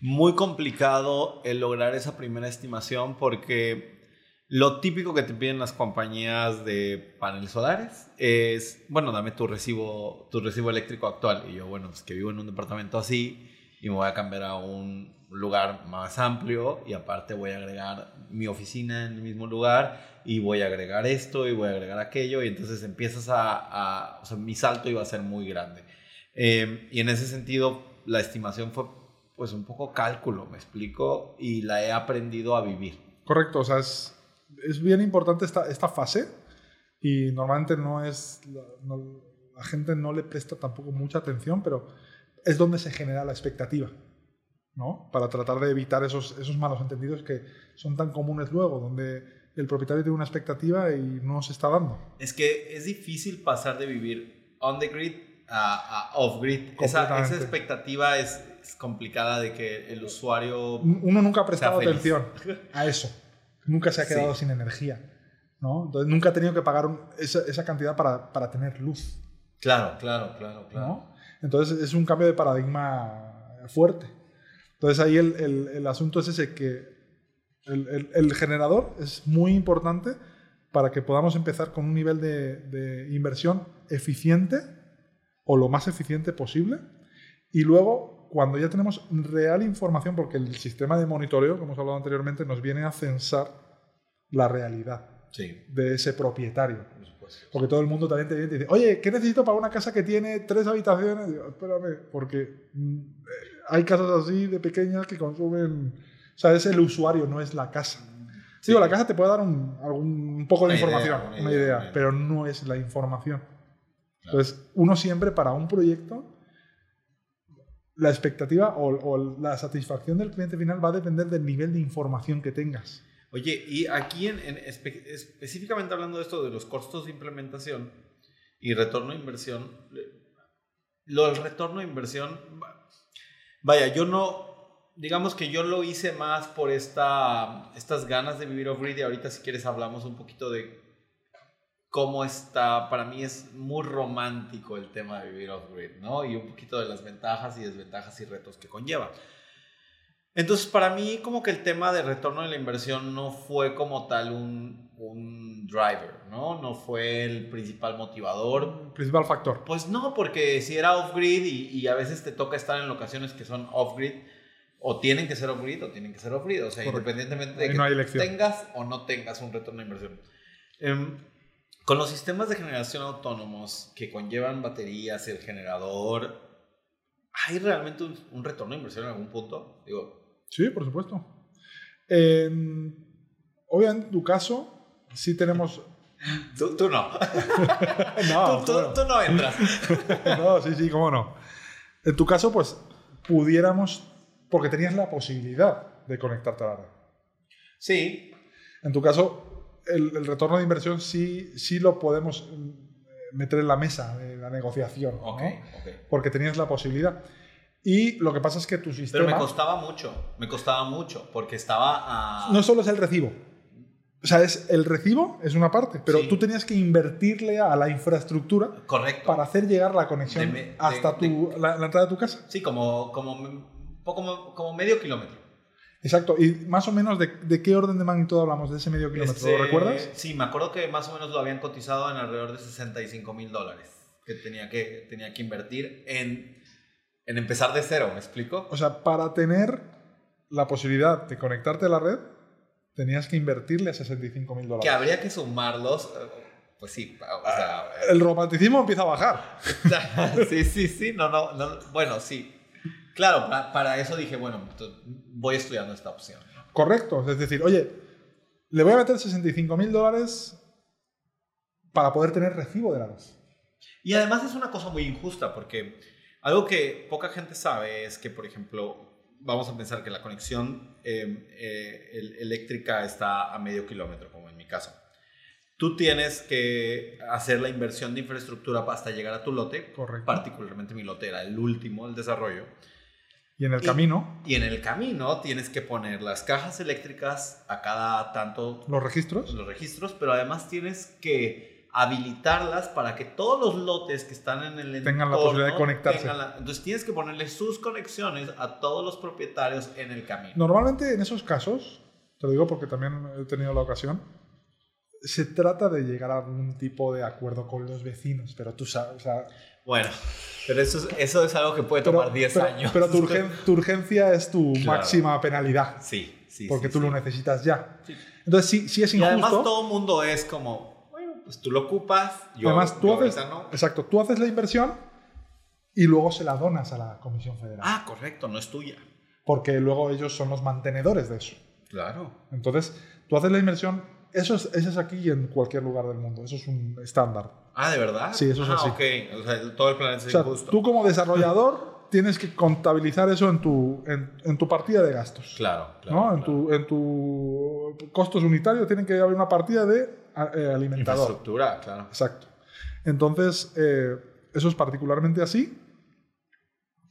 S1: muy complicado el lograr esa primera estimación porque lo típico que te piden las compañías de paneles solares es, bueno, dame tu recibo, tu recibo eléctrico actual. Y yo, bueno, pues que vivo en un departamento así y me voy a cambiar a un lugar más amplio y aparte voy a agregar mi oficina en el mismo lugar y voy a agregar esto y voy a agregar aquello y entonces empiezas a, o sea, mi salto iba a ser muy grande. Eh, y en ese sentido, la estimación fue pues un poco cálculo, me explico, y la he aprendido a vivir.
S2: Correcto, o sea, es es bien importante esta, esta fase y normalmente no es, la gente no le presta tampoco mucha atención, pero es donde se genera la expectativa, ¿no? Para tratar de evitar esos, esos malos entendidos que son tan comunes luego, donde el propietario tiene una expectativa y no se está dando.
S1: Es que es difícil pasar de vivir on the grid a, off grid. Esa, esa, expectativa es, es, complicada de que el usuario.
S2: Uno nunca ha prestado atención a eso nunca se ha quedado sin energía. ¿no? Entonces nunca ha tenido que pagar esa, esa, cantidad para, para, tener luz.
S1: Claro, claro, claro, claro.
S2: Entonces es un cambio de paradigma fuerte. Entonces ahí el, el, el asunto es ese que el, el, generador es muy importante para que podamos empezar con un nivel de, de, inversión eficiente o lo más eficiente posible. Y luego, cuando ya tenemos real información, porque el sistema de monitoreo, como hemos hablado anteriormente, nos viene a censar la realidad de ese propietario. Porque todo el mundo también te dice, oye, ¿qué necesito para una casa que tiene tres habitaciones? Digo, espérame, porque mm, hay casas así de pequeñas que consumen... O sea, es el usuario, no es la casa. Sí. Digo, la casa te puede dar un, un poco de información, una, idea, pero no es la información. Entonces, uno siempre para un proyecto la expectativa o, la satisfacción del cliente final va a depender del nivel de información que tengas.
S1: Oye, y aquí en, específicamente hablando de esto de los costos de implementación y retorno de inversión, lo del retorno de inversión, vaya, yo no, digamos que yo lo hice más por esta, estas ganas de vivir off-grid y ahorita si quieres hablamos un poquito de cómo está, para mí es muy romántico el tema de vivir off-grid, ¿no? Y un poquito de las ventajas y desventajas y retos que conlleva. Entonces, para mí como que el tema de retorno de la inversión no fue como tal un, un driver, ¿no? No fue el principal motivador.
S2: Principal factor.
S1: Pues no, porque si era off-grid y, y, a veces te toca estar en locaciones que son off-grid, o tienen que ser off-grid o tienen que ser off-grid, o sea, independientemente de que tengas o no tengas un retorno de inversión. Eh, con los sistemas de generación autónomos que conllevan baterías, el generador, ¿hay realmente un, retorno de inversión en algún punto? Digo,
S2: sí, por supuesto. obviamente, en tu caso, sí tenemos...
S1: Tú, no. no tú, tú, no entras.
S2: no, sí, sí, cómo no. En tu caso, pues, pudiéramos, porque tenías la posibilidad de conectarte a la red.
S1: Sí.
S2: En tu caso, el, retorno de inversión sí, sí lo podemos mm, meter en la mesa de la negociación, porque tenías la posibilidad. Y lo que pasa es que tu sistema...
S1: Pero me costaba mucho, me costaba mucho, porque estaba
S2: No solo es el recibo. O sea, es, el recibo es una parte, pero tú tenías que invertirle a la infraestructura
S1: Correcto.
S2: para hacer llegar la conexión hasta tu, la, entrada de tu casa.
S1: Sí, como, como, como, como medio kilómetro.
S2: Exacto, y más o menos de, qué orden de magnitud hablamos de ese medio kilómetro, ¿lo este, recuerdas?
S1: Sí, me acuerdo que más o menos lo habían cotizado en alrededor de 65 mil dólares que tenía, que tenía que invertir en, en empezar de cero, ¿me explico?
S2: O sea, para tener la posibilidad de conectarte a la red, tenías que invertirle 65 mil dólares.
S1: Que habría que sumarlos, eh, pues sí. O sea,
S2: el romanticismo empieza a bajar.
S1: sí, sí, sí, no, no, no bueno, sí. Claro, para, eso dije, bueno, voy estudiando esta opción.
S2: Correcto, es decir, oye, le voy a meter 65 mil dólares para poder tener recibo de la luz.
S1: Y además es una cosa muy injusta porque algo que poca gente sabe es que, por ejemplo, vamos a pensar que la conexión em, eh, eléctrica está a medio kilómetro, como en mi caso. Tú tienes que hacer la inversión de infraestructura hasta llegar a tu lote,
S2: Correcto.
S1: particularmente mi lote era el último, el desarrollo.
S2: Y en el camino.
S1: Y en el camino tienes que poner las cajas eléctricas a cada tanto.
S2: Los registros.
S1: Los registros, pero además tienes que habilitarlas para que todos los lotes que están en el
S2: tengan la posibilidad de conectarse.
S1: entonces tienes que ponerle sus conexiones a todos los propietarios en el camino.
S2: Normalmente en esos casos, te lo digo porque también he tenido la ocasión, se trata de llegar a algún tipo de acuerdo con los vecinos, pero tú sabes, o sea,
S1: bueno, pero eso es, eso es algo que puede tomar 10 años.
S2: Pero tu, urgencia es tu máxima penalidad.
S1: Sí, sí.
S2: Porque tú lo necesitas ya. Entonces, sí, sí es injusto.
S1: Y además todo el mundo es como, pues tú lo ocupas, yo,
S2: además, tú haces, no. Exacto, tú haces la inversión y luego se la donas a la Comisión Federal.
S1: Ah, correcto, no es tuya.
S2: Porque luego ellos son los mantenedores de eso.
S1: Claro.
S2: Entonces, tú haces la inversión, eso es, eso es aquí y en cualquier lugar del mundo, eso es un estándar.
S1: Ah, ¿de verdad?
S2: Sí, eso es
S1: ah,
S2: así.
S1: ok. O sea, todo el planeta es
S2: o sea, Tú como desarrollador tienes que contabilizar eso en tu, en, tu partida de gastos.
S1: Claro,
S2: claro. ¿no? En, Tu, en tu costos unitarios tienen que haber una partida de eh, alimentador.
S1: Infraestructura, claro.
S2: Exacto. Entonces, eh, eso es particularmente así.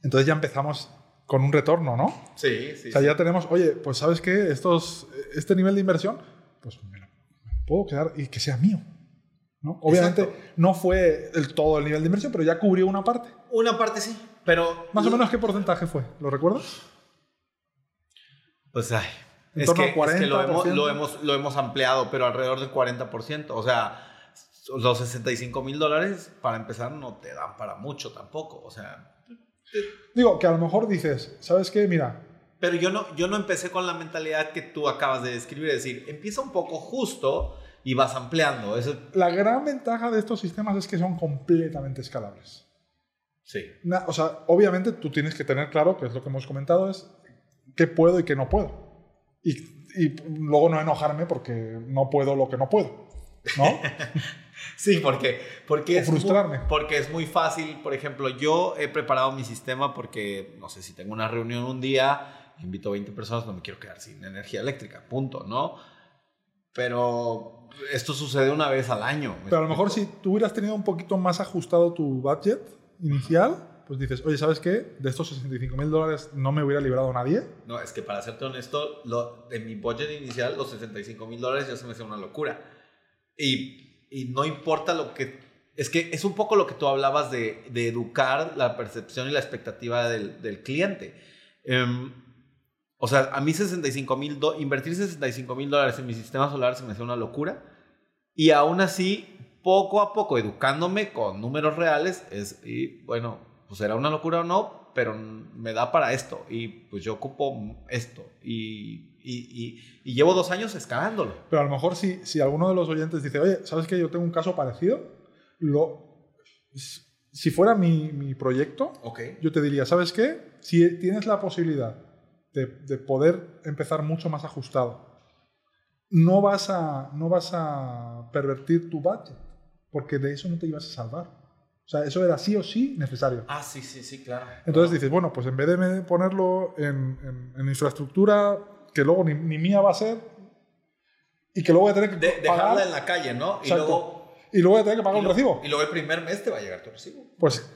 S2: Entonces ya empezamos con un retorno, ¿no?
S1: Sí, sí.
S2: O sea, ya tenemos, oye, pues ¿sabes qué? Estos, este nivel de inversión, pues me lo puedo quedar y que sea mío. Obviamente no fue el, todo el nivel de inversión, pero ya cubrió una parte.
S1: Una parte sí, pero...
S2: Más o menos qué porcentaje fue, ¿lo recuerdas?
S1: Pues ay, es que, 40, lo, hemos, lo, hemos, lo hemos ampliado, pero alrededor del 40%. O sea, los 65 mil dólares para empezar no te dan para mucho tampoco. O sea...
S2: Digo, que a lo mejor dices, ¿sabes qué? Mira,
S1: pero yo no, yo no empecé con la mentalidad que tú acabas de describir, es decir, empieza un poco justo y vas ampliando. Eso...
S2: La gran ventaja de estos sistemas es que son completamente escalables.
S1: Sí.
S2: o sea, obviamente tú tienes que tener claro, que es lo que hemos comentado, es qué puedo y qué no puedo. Y, y luego no enojarme porque no puedo lo que no puedo. ¿No?
S1: sí, porque, porque,
S2: es frustrarme.
S1: Muy, porque es muy fácil. Por ejemplo, yo he preparado mi sistema porque, no sé, si tengo una reunión un día, invito a 20 personas, no me quiero quedar sin energía eléctrica, punto, ¿no? Pero esto sucede una vez al año.
S2: Pero a lo mejor si tú hubieras tenido un poquito más ajustado tu budget inicial, pues dices, oye, ¿sabes qué? De estos 65 mil dólares no me hubiera librado nadie.
S1: No, es que para serte honesto, lo, de mi budget inicial, los 65 mil dólares ya se me hace una locura. Y, y, no importa lo que... Es que es un poco lo que tú hablabas de, de educar la percepción y la expectativa del, del cliente. Um, o sea, a mí 65 mil, invertir 65 mil dólares en mi sistema solar se me hace una locura. Y aún así, poco a poco, educándome con números reales, es, y bueno, pues será una locura o no, pero me da para esto. Y pues yo ocupo esto. Y, y, y, llevo dos años escalándolo.
S2: Pero a lo mejor si, si alguno de los oyentes dice, oye, ¿sabes que yo tengo un caso parecido? Lo, si fuera mi, mi proyecto,
S1: okay.
S2: yo te diría, ¿sabes qué? Si tienes la posibilidad de, poder empezar mucho más ajustado. No vas, a, no vas a pervertir tu budget, porque de eso no te ibas a salvar. O sea, eso era sí o sí necesario.
S1: Ah, sí, sí, sí, claro.
S2: Entonces dices, bueno, pues en vez de ponerlo en, en, infraestructura que luego ni, mía va a ser y que luego voy a tener que
S1: de, dejarla en la calle, ¿no?
S2: Y luego, y luego voy a tener que pagar un recibo.
S1: Y luego el primer mes te va a llegar tu recibo.
S2: Pues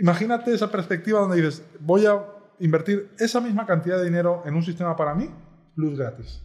S2: imagínate esa perspectiva donde dices, voy a invertir esa misma cantidad de dinero en un sistema para mí, luz gratis.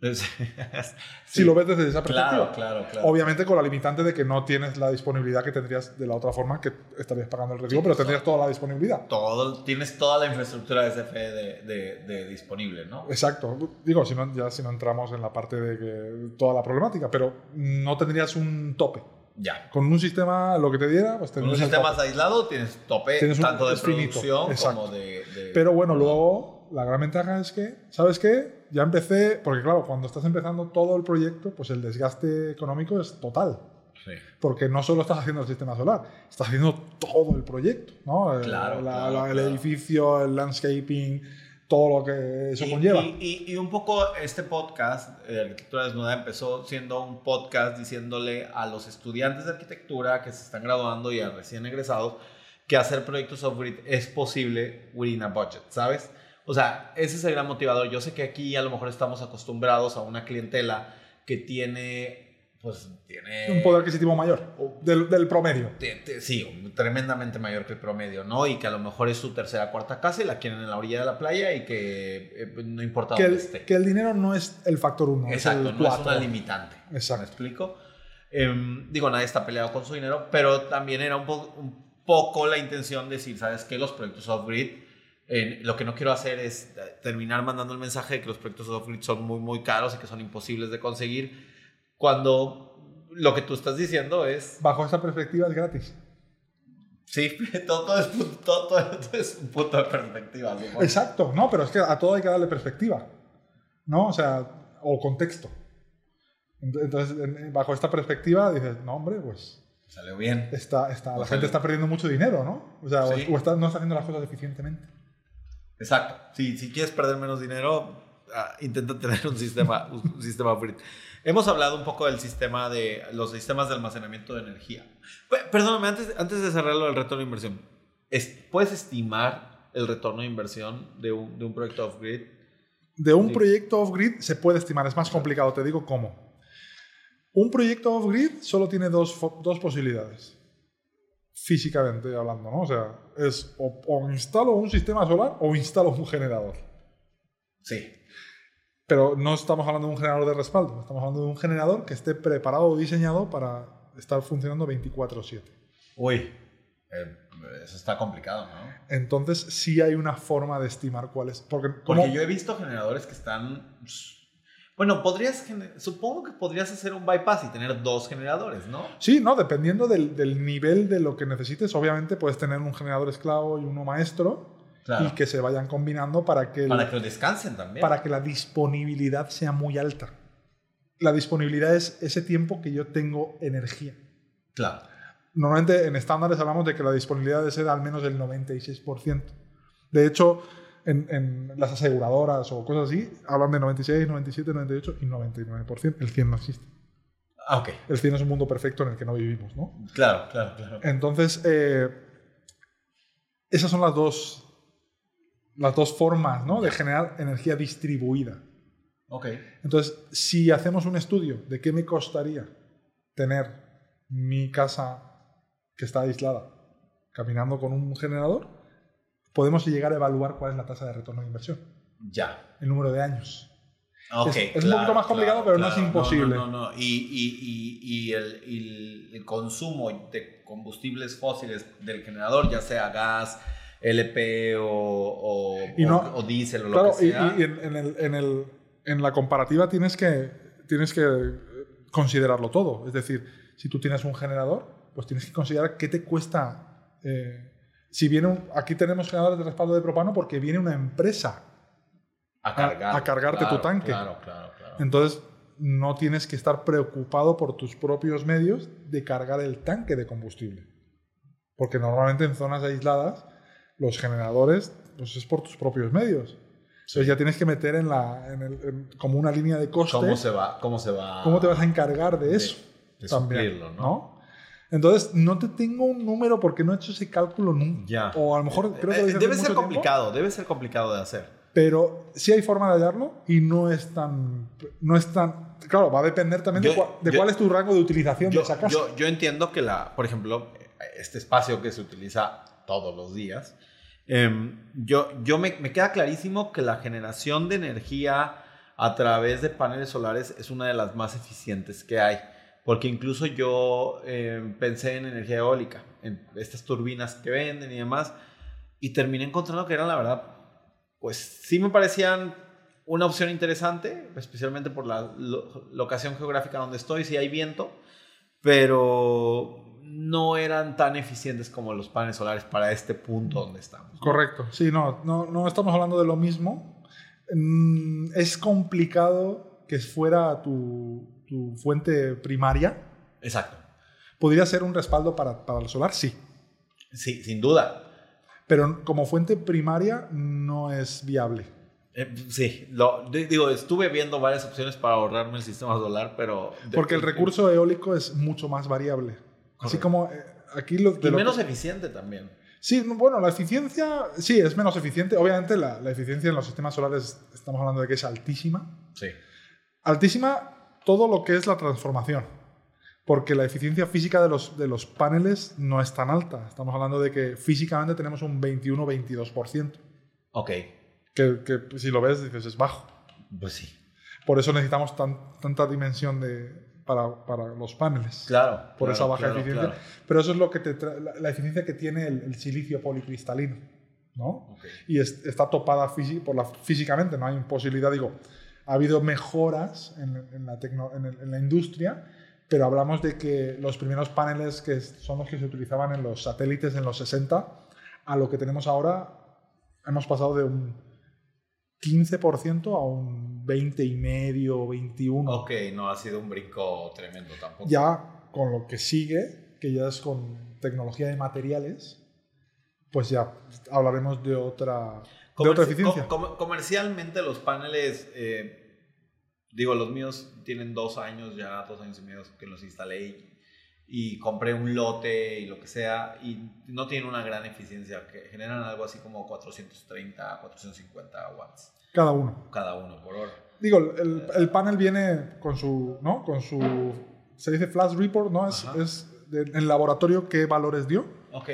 S2: Si lo ves desde esa
S1: perspectiva. Claro, claro, claro.
S2: Obviamente con la limitante de que no tienes la disponibilidad que tendrías de la otra forma, que estarías pagando el recibo, pero tendrías toda la disponibilidad.
S1: Todo, tienes toda la infraestructura de SFE de, disponible, ¿no?
S2: Exacto. Digo, si no, ya si no entramos en la parte de que toda la problemática, pero no tendrías un tope.
S1: Ya.
S2: Con un sistema, lo que te diera, pues
S1: tendrías. Con un sistema aislado tienes tope tanto de producción como de, de,
S2: Pero bueno, luego la gran ventaja es que, ¿sabes qué? ya empecé, porque claro, cuando estás empezando todo el proyecto, pues el desgaste económico es total. Sí. Porque no solo estás haciendo el sistema solar, estás haciendo todo el proyecto, ¿no?
S1: Claro,
S2: el, edificio, el landscaping, todo lo que eso conlleva.
S1: Y, y, un poco este podcast, de Arquitectura Desnuda, empezó siendo un podcast diciéndole a los estudiantes de arquitectura que se están graduando y a recién egresados que hacer proyectos off-grid es posible within a budget, ¿sabes? O sea, ese es el gran motivador. Yo sé que aquí a lo mejor estamos acostumbrados a una clientela que tiene, pues, tiene...
S2: Un poder adquisitivo mayor, del, promedio.
S1: Sí, tremendamente mayor que el promedio, ¿no? Y que a lo mejor es su tercera, cuarta casa y la quieren en la orilla de la playa y que eh, no importa
S2: que
S1: dónde
S2: el,
S1: esté.
S2: Que el dinero no es el factor uno,
S1: Exacto,
S2: es
S1: no es una limitante.
S2: Exacto.
S1: ¿Me explico? Em, digo, nadie está peleado con su dinero, pero también era un, un poco la intención de decir, ¿sabes qué? Los proyectos off-grid lo que no quiero hacer es eh, terminar mandando el mensaje de que los proyectos off-grid son muy, muy caros y que son imposibles de conseguir, cuando lo que tú estás diciendo es...
S2: Bajo esa perspectiva es gratis.
S1: Sí, todo, es, todo, es, un punto de perspectiva.
S2: Exacto, no, pero es que a todo hay que darle perspectiva, ¿no? O sea, o contexto. Entonces, bajo esta perspectiva dices, no, hombre, pues...
S1: Salió bien.
S2: Está, está, la gente está perdiendo mucho dinero, ¿no? O sea, o, no está haciendo las cosas eficientemente.
S1: Exacto. Si, si quieres perder menos dinero, ah, intenta tener un sistema, un sistema free. Hemos hablado un poco del sistema de los sistemas de almacenamiento de energía. Perdóname, antes, antes de cerrarlo del retorno de inversión, ¿puedes estimar el retorno de inversión de un, de un proyecto off-grid?
S2: De un proyecto off-grid se puede estimar, es más complicado, te digo cómo. Un proyecto off-grid solo tiene dos, dos posibilidades físicamente hablando, ¿no? O sea, es o, instalo un sistema solar o instalo un generador.
S1: Sí.
S2: Pero no estamos hablando de un generador de respaldo, estamos hablando de un generador que esté preparado o diseñado para estar funcionando 24/7.
S1: Uy, eh, eso está complicado, ¿no?
S2: Entonces sí hay una forma de estimar cuál es. Porque,
S1: porque yo he visto generadores que están bueno, podrías, supongo que podrías hacer un bypass y tener dos generadores, ¿no?
S2: Sí, no, dependiendo del, nivel de lo que necesites, obviamente puedes tener un generador esclavo y uno maestro. Y que se vayan combinando para que...
S1: Para que descansen también.
S2: Para que la disponibilidad sea muy alta. La disponibilidad es ese tiempo que yo tengo energía.
S1: Claro.
S2: Normalmente en estándares hablamos de que la disponibilidad debe ser al menos del 96%. De hecho, en, las aseguradoras o cosas así, hablan de 96, 97, 98 y 99%. El 100 no existe.
S1: Ah, ok.
S2: El 100 es un mundo perfecto en el que no vivimos, ¿no?
S1: Claro, claro, claro.
S2: Entonces, eh, esas son las dos, las dos formas ¿no? de generar energía distribuida.
S1: Ok.
S2: Entonces, si hacemos un estudio de qué me costaría tener mi casa que está aislada caminando con un generador, podemos llegar a evaluar cuál es la tasa de retorno de inversión.
S1: Ya.
S2: El número de años.
S1: Okay,
S2: es, un poquito más complicado, pero no es imposible.
S1: No, no, no. Y, y, y, el, el, consumo de combustibles fósiles del generador, ya sea gas, LP o, o, o, diésel o lo que sea.
S2: Y, en, el, en, el, en, la comparativa tienes que, tienes que considerarlo todo. Es decir, si tú tienes un generador, pues tienes que considerar qué te cuesta eh, si viene aquí tenemos generadores de respaldo de propano porque viene una empresa
S1: a,
S2: cargarte tu tanque.
S1: Claro, claro, claro.
S2: Entonces, no tienes que estar preocupado por tus propios medios de cargar el tanque de combustible. Porque normalmente en zonas aisladas, los generadores, pues es por tus propios medios. Entonces ya tienes que meter en la, en como una línea de coste.
S1: ¿Cómo se va? ¿Cómo se va?
S2: ¿Cómo te vas a encargar de, eso?
S1: De también, ¿no?
S2: Entonces, no te tengo un número porque no he hecho ese cálculo nunca. O a lo mejor creo que
S1: Debe ser complicado, debe ser complicado de hacer.
S2: Pero sí hay forma de hallarlo y no es tan. No es tan claro, va a depender también de, cuál, es tu rango de utilización
S1: yo,
S2: de esa casa.
S1: Yo, entiendo que, la, por ejemplo, este espacio que se utiliza todos los días, em, yo, yo me, me, queda clarísimo que la generación de energía a través de paneles solares es una de las más eficientes que hay. Porque incluso yo eh, pensé en energía eólica, en estas turbinas que venden y demás, y terminé encontrando que eran, la verdad, pues sí me parecían una opción interesante, especialmente por la locación geográfica donde estoy, si hay viento, pero no eran tan eficientes como los paneles solares para este punto donde estamos.
S2: Correcto, sí, no, no, no estamos hablando de lo mismo. Mm, es complicado que fuera tu, tu fuente primaria.
S1: Exacto.
S2: ¿Podría ser un respaldo para, para el solar? Sí.
S1: Sí, sin duda.
S2: Pero como fuente primaria no es viable.
S1: Eh, sí, lo, digo, estuve viendo varias opciones para ahorrarme el sistema solar, pero...
S2: Porque el recurso eólico es mucho más variable. Así como eh, aquí lo...
S1: y menos eficiente también.
S2: Sí, bueno, la eficiencia, sí, es menos eficiente. Obviamente la, la, eficiencia en los sistemas solares, estamos hablando de que es altísima.
S1: Sí.
S2: Altísima todo lo que es la transformación. Porque la eficiencia física de los, de los paneles no es tan alta. Estamos hablando de que físicamente tenemos un 21-22%.
S1: Ok.
S2: Que, que, si lo ves dices es bajo.
S1: Pues sí.
S2: Por eso necesitamos tan, tanta dimensión de, para, para, los paneles.
S1: Claro.
S2: Por esa baja eficiencia. Pero eso es lo que te la, eficiencia que tiene el, silicio policristalino. ¿no? Y está topada por la, físicamente, no hay posibilidad. Digo, ha habido mejoras en, en, la, en, en, la industria, pero hablamos de que los primeros paneles que son los que se utilizaban en los satélites en los 60, a lo que tenemos ahora, hemos pasado de un 15% a un 20 y medio, 21.
S1: Ok, no ha sido un brinco tremendo tampoco.
S2: Ya con lo que sigue, que ya es con tecnología de materiales, pues ya hablaremos de otra, de otra eficiencia.
S1: comercialmente los paneles, eh, digo, los míos tienen dos años ya, dos años y medio que los instalé y compré un lote y lo que sea, y no tienen una gran eficiencia, que generan algo así como 430, 450 watts.
S2: Cada uno.
S1: Cada uno por hora.
S2: Digo, el, el panel viene con su, ¿no? Con su, se dice flash report, ¿no? Es, es en el laboratorio qué valores dio.
S1: Ok.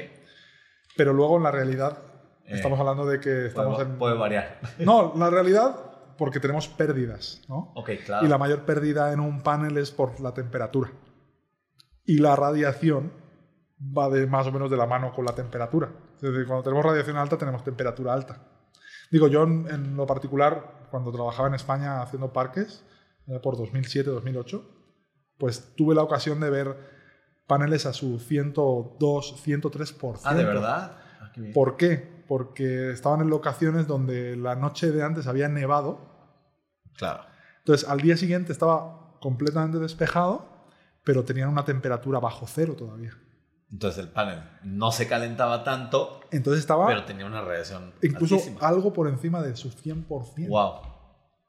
S2: Pero luego en la realidad eh, estamos hablando de que estamos
S1: puede,
S2: en...
S1: Puede variar.
S2: No, la realidad porque tenemos pérdidas, ¿no?
S1: Ok, claro.
S2: Y la mayor pérdida en un panel es por la temperatura y la radiación va de más o menos de la mano con la temperatura. Es decir, cuando tenemos radiación alta tenemos temperatura alta. Digo, yo en, lo particular, cuando trabajaba en España haciendo parques, por 2007-2008, pues tuve la ocasión de ver paneles a su 102, 103%.
S1: Ah, ¿de verdad?
S2: Ah, ¿Por qué? Porque estaban en locaciones donde la noche de antes había nevado.
S1: Claro.
S2: Entonces, al día siguiente estaba completamente despejado pero tenían una temperatura bajo cero todavía.
S1: Entonces el panel no se calentaba tanto,
S2: Entonces estaba,
S1: pero tenía una radiación
S2: incluso algo por encima de su 100%.
S1: Wow.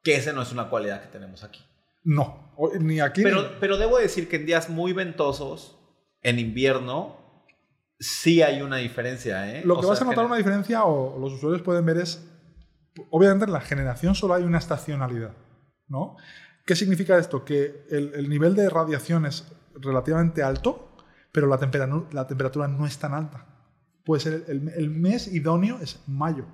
S1: Que esa no es una cualidad que tenemos aquí.
S2: No, ni aquí.
S1: Pero, pero debo decir que en días muy ventosos, en invierno, sí hay una diferencia. ¿eh?
S2: Lo que vas a notar una diferencia, o los usuarios pueden ver, es, obviamente en la generación solo hay una estacionalidad. ¿no? ¿Qué significa esto? Que el, nivel de radiación es relativamente alto, pero la, temperatura, la temperatura no es tan alta. Puede ser el, mes idóneo es mayo.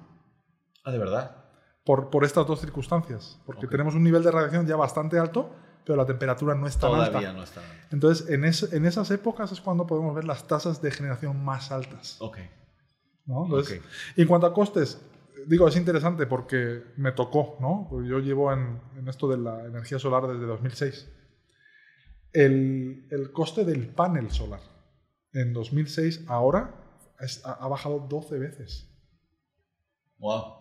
S1: Ah, de verdad.
S2: Por, por estas dos circunstancias. Porque tenemos un nivel de radiación ya bastante alto, pero la temperatura no es tan alta.
S1: Todavía no está alta.
S2: Entonces, en, en, esas épocas es cuando podemos ver las tasas de generación más altas.
S1: Ok.
S2: ¿no? en cuanto a costes, digo, es interesante porque me tocó, ¿no? yo llevo en, esto de la energía solar desde 2006. El, el, coste del panel solar en 2006 ahora ha, bajado 12 veces.
S1: Wow.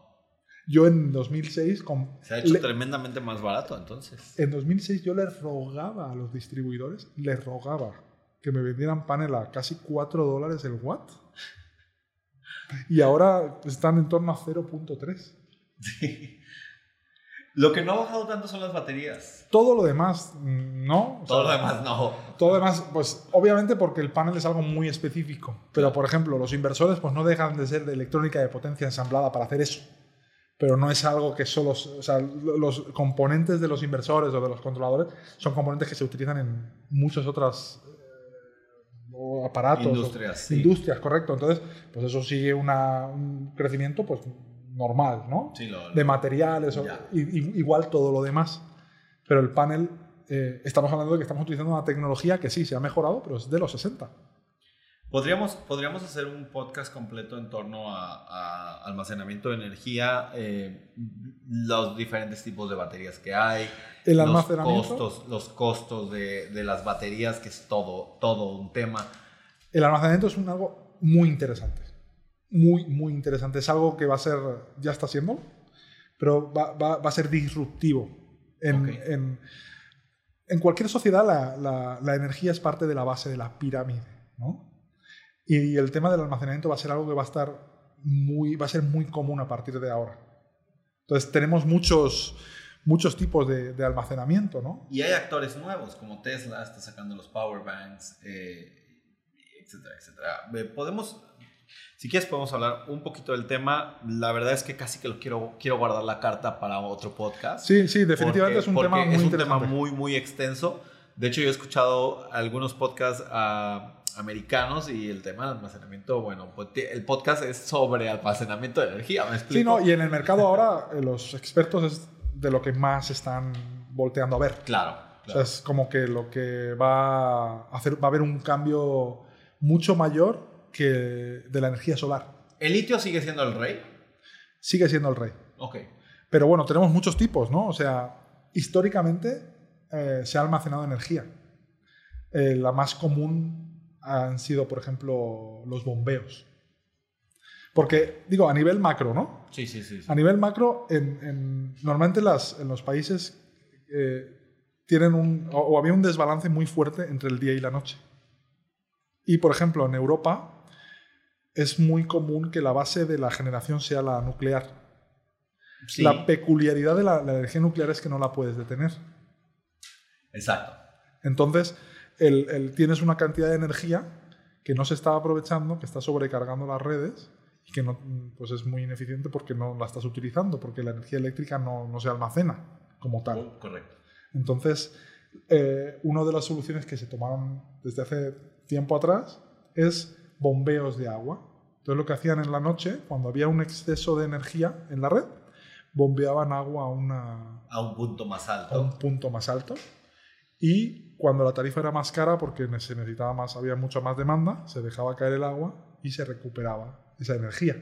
S2: Yo en 2006...
S1: Se ha hecho tremendamente más barato entonces.
S2: En 2006 yo le rogaba a los distribuidores, les rogaba que me vendieran panel a casi 4 dólares el watt y ahora están en torno a 0.3.
S1: Lo que no ha bajado tanto son las baterías.
S2: Todo lo demás, no.
S1: todo lo demás, no.
S2: Todo lo demás, pues obviamente porque el panel es algo muy específico. Pero, por ejemplo, los inversores pues no dejan de ser de electrónica de potencia ensamblada para hacer eso. Pero no es algo que solo... O sea, los componentes de los inversores o de los controladores son componentes que se utilizan en muchas otras aparatos.
S1: Industrias.
S2: Industrias, correcto. Entonces, pues eso sigue un crecimiento pues normal, ¿no? de materiales, o, igual todo lo demás. Pero el panel, eh, estamos hablando de que estamos utilizando una tecnología que sí, se ha mejorado, pero es de los 60.
S1: Podríamos, podríamos hacer un podcast completo en torno a, almacenamiento de energía, eh, los diferentes tipos de baterías que hay,
S2: el
S1: los costos, los costos de, de, las baterías, que es todo, todo un tema.
S2: El almacenamiento es un, algo muy interesante, muy, muy interesante. Es algo que va a ser, ya está siendo, pero va, va, va a ser disruptivo. En, en, en cualquier sociedad la, la, la energía es parte de la base de la pirámide, ¿no? Y el tema del almacenamiento va a ser algo que va a estar muy, va a ser muy común a partir de ahora. Entonces tenemos muchos, muchos tipos de, almacenamiento, ¿no?
S1: Y hay actores nuevos, como Tesla está sacando los power banks, eh, etcétera, etcétera. Podemos, si quieres podemos hablar un poquito del tema. La verdad es que casi que lo quiero, quiero guardar la carta para otro podcast.
S2: Sí, sí, definitivamente es un tema muy
S1: es un tema muy, muy extenso. De hecho, yo he escuchado algunos podcasts a americanos y el tema del almacenamiento, bueno, pues, el podcast es sobre almacenamiento de energía, ¿me explico?
S2: Sí, no, y en el mercado ahora eh, los expertos es de lo que más están volteando a ver.
S1: Claro.
S2: O sea, es como que lo que va a hacer, va a haber un cambio mucho mayor que de la energía solar.
S1: ¿El litio sigue siendo el rey?
S2: Sigue siendo el rey.
S1: Ok.
S2: Pero bueno, tenemos muchos tipos, ¿no? O sea, históricamente eh, se ha almacenado energía. Eh, la más común han sido, por ejemplo, los bombeos. Porque, digo, a nivel macro, ¿no?
S1: Sí, sí, sí.
S2: A nivel macro, en, normalmente las, en los países eh, tienen un, o, había un desbalance muy fuerte entre el día y la noche. Y, por ejemplo, en Europa es muy común que la base de la generación sea la nuclear. La peculiaridad de la, la energía nuclear es que no la puedes detener.
S1: Exacto.
S2: Entonces, el, tienes una cantidad de energía que no se está aprovechando, que está sobrecargando las redes y que no, pues es muy ineficiente porque no la estás utilizando, porque la energía eléctrica no, no se almacena como tal.
S1: Oh, correcto.
S2: Entonces, eh, una de las soluciones que se tomaron desde hace tiempo atrás es bombeos de agua. Entonces, lo que hacían en la noche, cuando había un exceso de energía en la red, bombeaban agua a, una,
S1: a un punto más alto.
S2: A un punto más alto. Y cuando la tarifa era más cara, porque se necesitaba más, había mucha más demanda, se dejaba caer el agua y se recuperaba esa energía.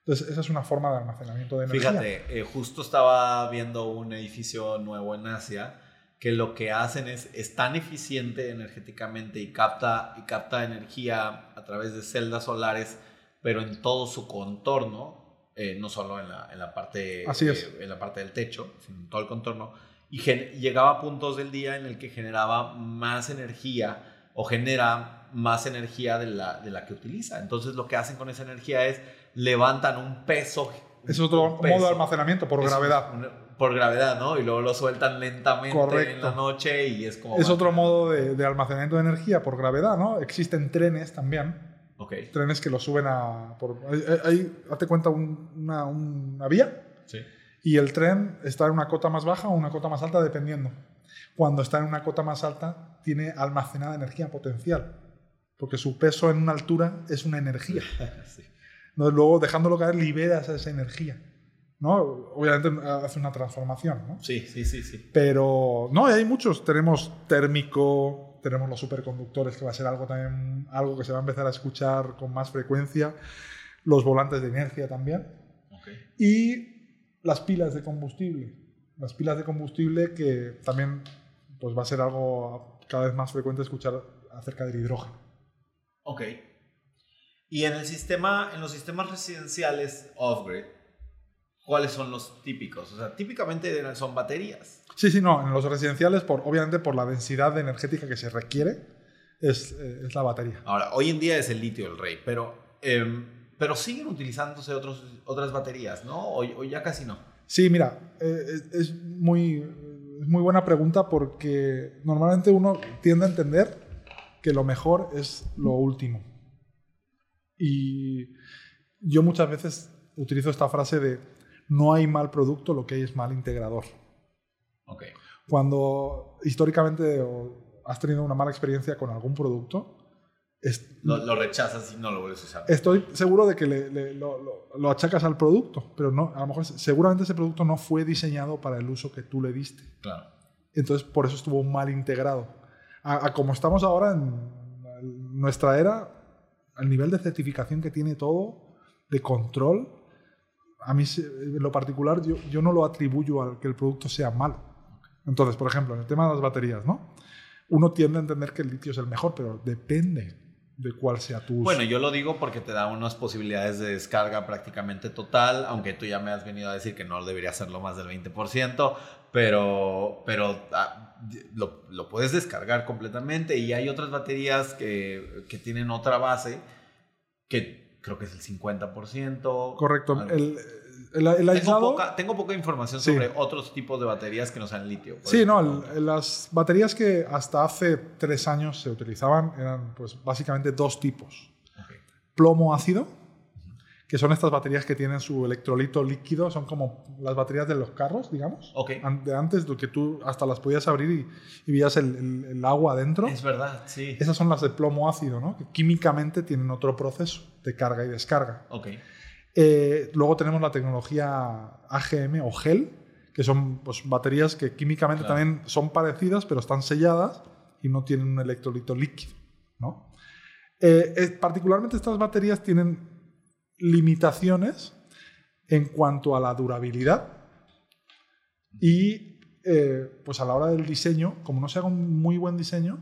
S2: Entonces, esa es una forma de almacenamiento de energía.
S1: Fíjate, eh, justo estaba viendo un edificio nuevo en Asia que lo que hacen es, es tan eficiente energéticamente y capta, y capta energía a través de celdas solares, pero en todo su contorno, eh, no solo en la, en la parte,
S2: Así es.
S1: Eh, en la parte del techo, sino en todo el contorno, y llegaba a puntos del día en el que generaba más energía o genera más energía de la, de la que utiliza. Entonces lo que hacen con esa energía es levantan un peso.
S2: Es otro modo de almacenamiento por gravedad.
S1: por gravedad, ¿no? Y luego lo sueltan lentamente en la noche y es como...
S2: Es otro modo de, de, almacenamiento de energía por gravedad, ¿no? Existen trenes también.
S1: Okay.
S2: Trenes que lo suben a... Por, ahí, hazte cuenta una, una vía.
S1: Sí
S2: y el tren está en una cota más baja o una cota más alta dependiendo. Cuando está en una cota más alta tiene almacenada energía potencial, porque su peso en una altura es una energía. luego dejándolo caer liberas esa energía. ¿no? Obviamente hace una transformación. ¿no?
S1: Sí, sí, sí, sí.
S2: Pero no, hay muchos. Tenemos térmico, tenemos los superconductores, que va a ser algo también algo que se va a empezar a escuchar con más frecuencia. Los volantes de inercia también.
S1: Okay.
S2: Y las pilas de combustible. Las pilas de combustible que también pues, va a ser algo cada vez más frecuente escuchar acerca del hidrógeno.
S1: Ok. Y en el sistema, en los sistemas residenciales off-grid, ¿cuáles son los típicos? O sea, típicamente son baterías.
S2: Sí, sí, no. En los residenciales, por, obviamente por la densidad energética que se requiere, es, eh, es la batería.
S1: Ahora, hoy en día es el litio el rey, pero em, pero siguen utilizándose otros, otras baterías, ¿no? O, ya casi no.
S2: Sí, mira, eh, es, muy, muy buena pregunta porque normalmente uno tiende a entender que lo mejor es lo último. Y yo muchas veces utilizo esta frase de no hay mal producto, lo que hay es mal integrador.
S1: Ok.
S2: Cuando históricamente has tenido una mala experiencia con algún producto,
S1: lo, rechazas y no lo vuelves a usar.
S2: Estoy seguro de que lo, achacas al producto, pero no, a lo mejor seguramente ese producto no fue diseñado para el uso que tú le diste.
S1: Claro.
S2: Entonces, por eso estuvo mal integrado. A, como estamos ahora en nuestra era, al nivel de certificación que tiene todo, de control, a mí en lo particular yo, yo no lo atribuyo al que el producto sea malo. Entonces, por ejemplo, en el tema de las baterías, ¿no? Uno tiende a entender que el litio es el mejor, pero depende de cuál sea tu uso.
S1: Bueno, yo lo digo porque te da unas posibilidades de descarga prácticamente total, aunque tú ya me has venido a decir que no debería hacerlo más del 20%, pero, pero ah, lo, lo, puedes descargar completamente y hay otras baterías que, que tienen otra base que creo que es el 50%.
S2: Correcto. El, el,
S1: tengo, poca, tengo, poca, información sobre otros tipos de baterías que no sean litio.
S2: Sí, no, las baterías que hasta hace tres años se utilizaban eran pues básicamente dos tipos. Plomo ácido, que son estas baterías que tienen su electrolito líquido, son como las baterías de los carros, digamos. De antes, que tú hasta las podías abrir y, y veías el, el, agua adentro.
S1: Es verdad, sí.
S2: Esas son las de plomo ácido, ¿no? Que químicamente tienen otro proceso de carga y descarga.
S1: Ok.
S2: Eh, luego tenemos la tecnología AGM o GEL, que son pues, baterías que químicamente también son parecidas, pero están selladas y no tienen un electrolito líquido. ¿no? Eh, particularmente estas baterías tienen limitaciones en cuanto a la durabilidad y eh, pues a la hora del diseño, como no se haga un muy buen diseño,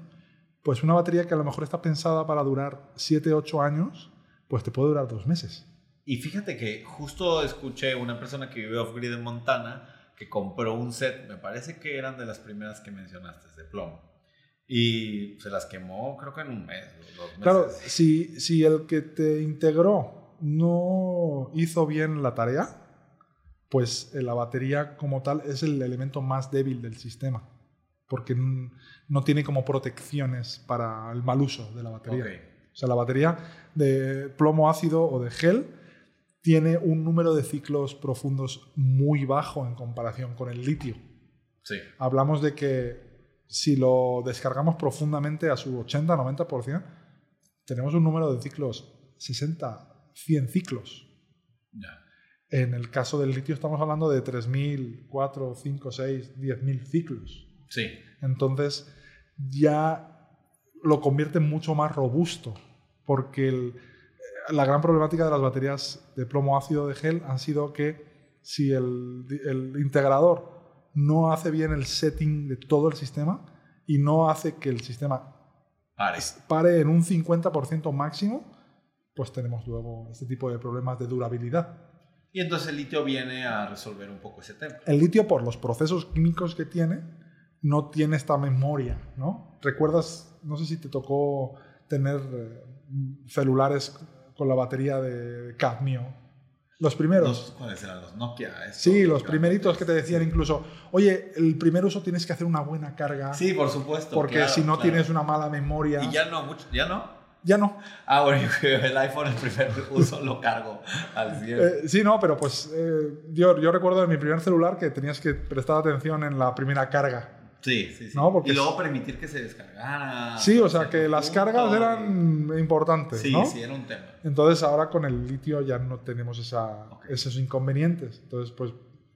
S2: pues una batería que a lo mejor está pensada para durar 7-8 años, pues te puede durar dos meses.
S1: Y fíjate que justo escuché una persona que vive off-grid en Montana que compró un set, me parece que eran de las primeras que mencionaste, de plomo. Y se las quemó creo que en un mes, dos meses.
S2: Claro, si, si el que te integró no hizo bien la tarea, pues eh, la batería como tal es el elemento más débil del sistema, porque no tiene como protecciones para el mal uso de la batería. O sea, la batería de plomo ácido o de gel tiene un número de ciclos profundos muy bajo en comparación con el litio.
S1: Sí.
S2: Hablamos de que si lo descargamos profundamente a su 80-90%, tenemos un número de ciclos 60, 100 ciclos. En el caso del litio estamos hablando de 3.000, 4, 5, 6, 10.000 ciclos.
S1: Sí.
S2: Entonces ya lo convierte mucho más robusto, porque el, la gran problemática de las baterías de plomo ácido de gel han sido que si el, integrador no hace bien el setting de todo el sistema y no hace que el sistema pare, en un 50% máximo, pues tenemos luego este tipo de problemas de durabilidad.
S1: Y entonces el litio viene a resolver un poco ese tema.
S2: El litio, por los procesos químicos que tiene, no tiene esta memoria, ¿no? ¿Recuerdas, no sé si te tocó tener eh, celulares con la batería de cadmio. Los primeros.
S1: ¿Cuáles eran los Nokia?
S2: Sí, los primeritos que te decían incluso, oye, el primer uso tienes que hacer una buena carga.
S1: Sí, por supuesto.
S2: Porque si no tienes una mala memoria.
S1: Y ya no, mucho, ya no.
S2: Ya no.
S1: Ah, bueno, el iPhone el primer uso lo cargo al 100.
S2: Eh, sí, no, pero pues eh, yo, yo recuerdo de mi primer celular que tenías que prestar atención en la primera carga.
S1: Sí, sí, sí. y luego permitir que se descargara.
S2: Sí, o sea, que las cargas eran importantes.
S1: Sí, sí, era un tema.
S2: Entonces ahora con el litio ya no tenemos esa, esos inconvenientes. Entonces, pues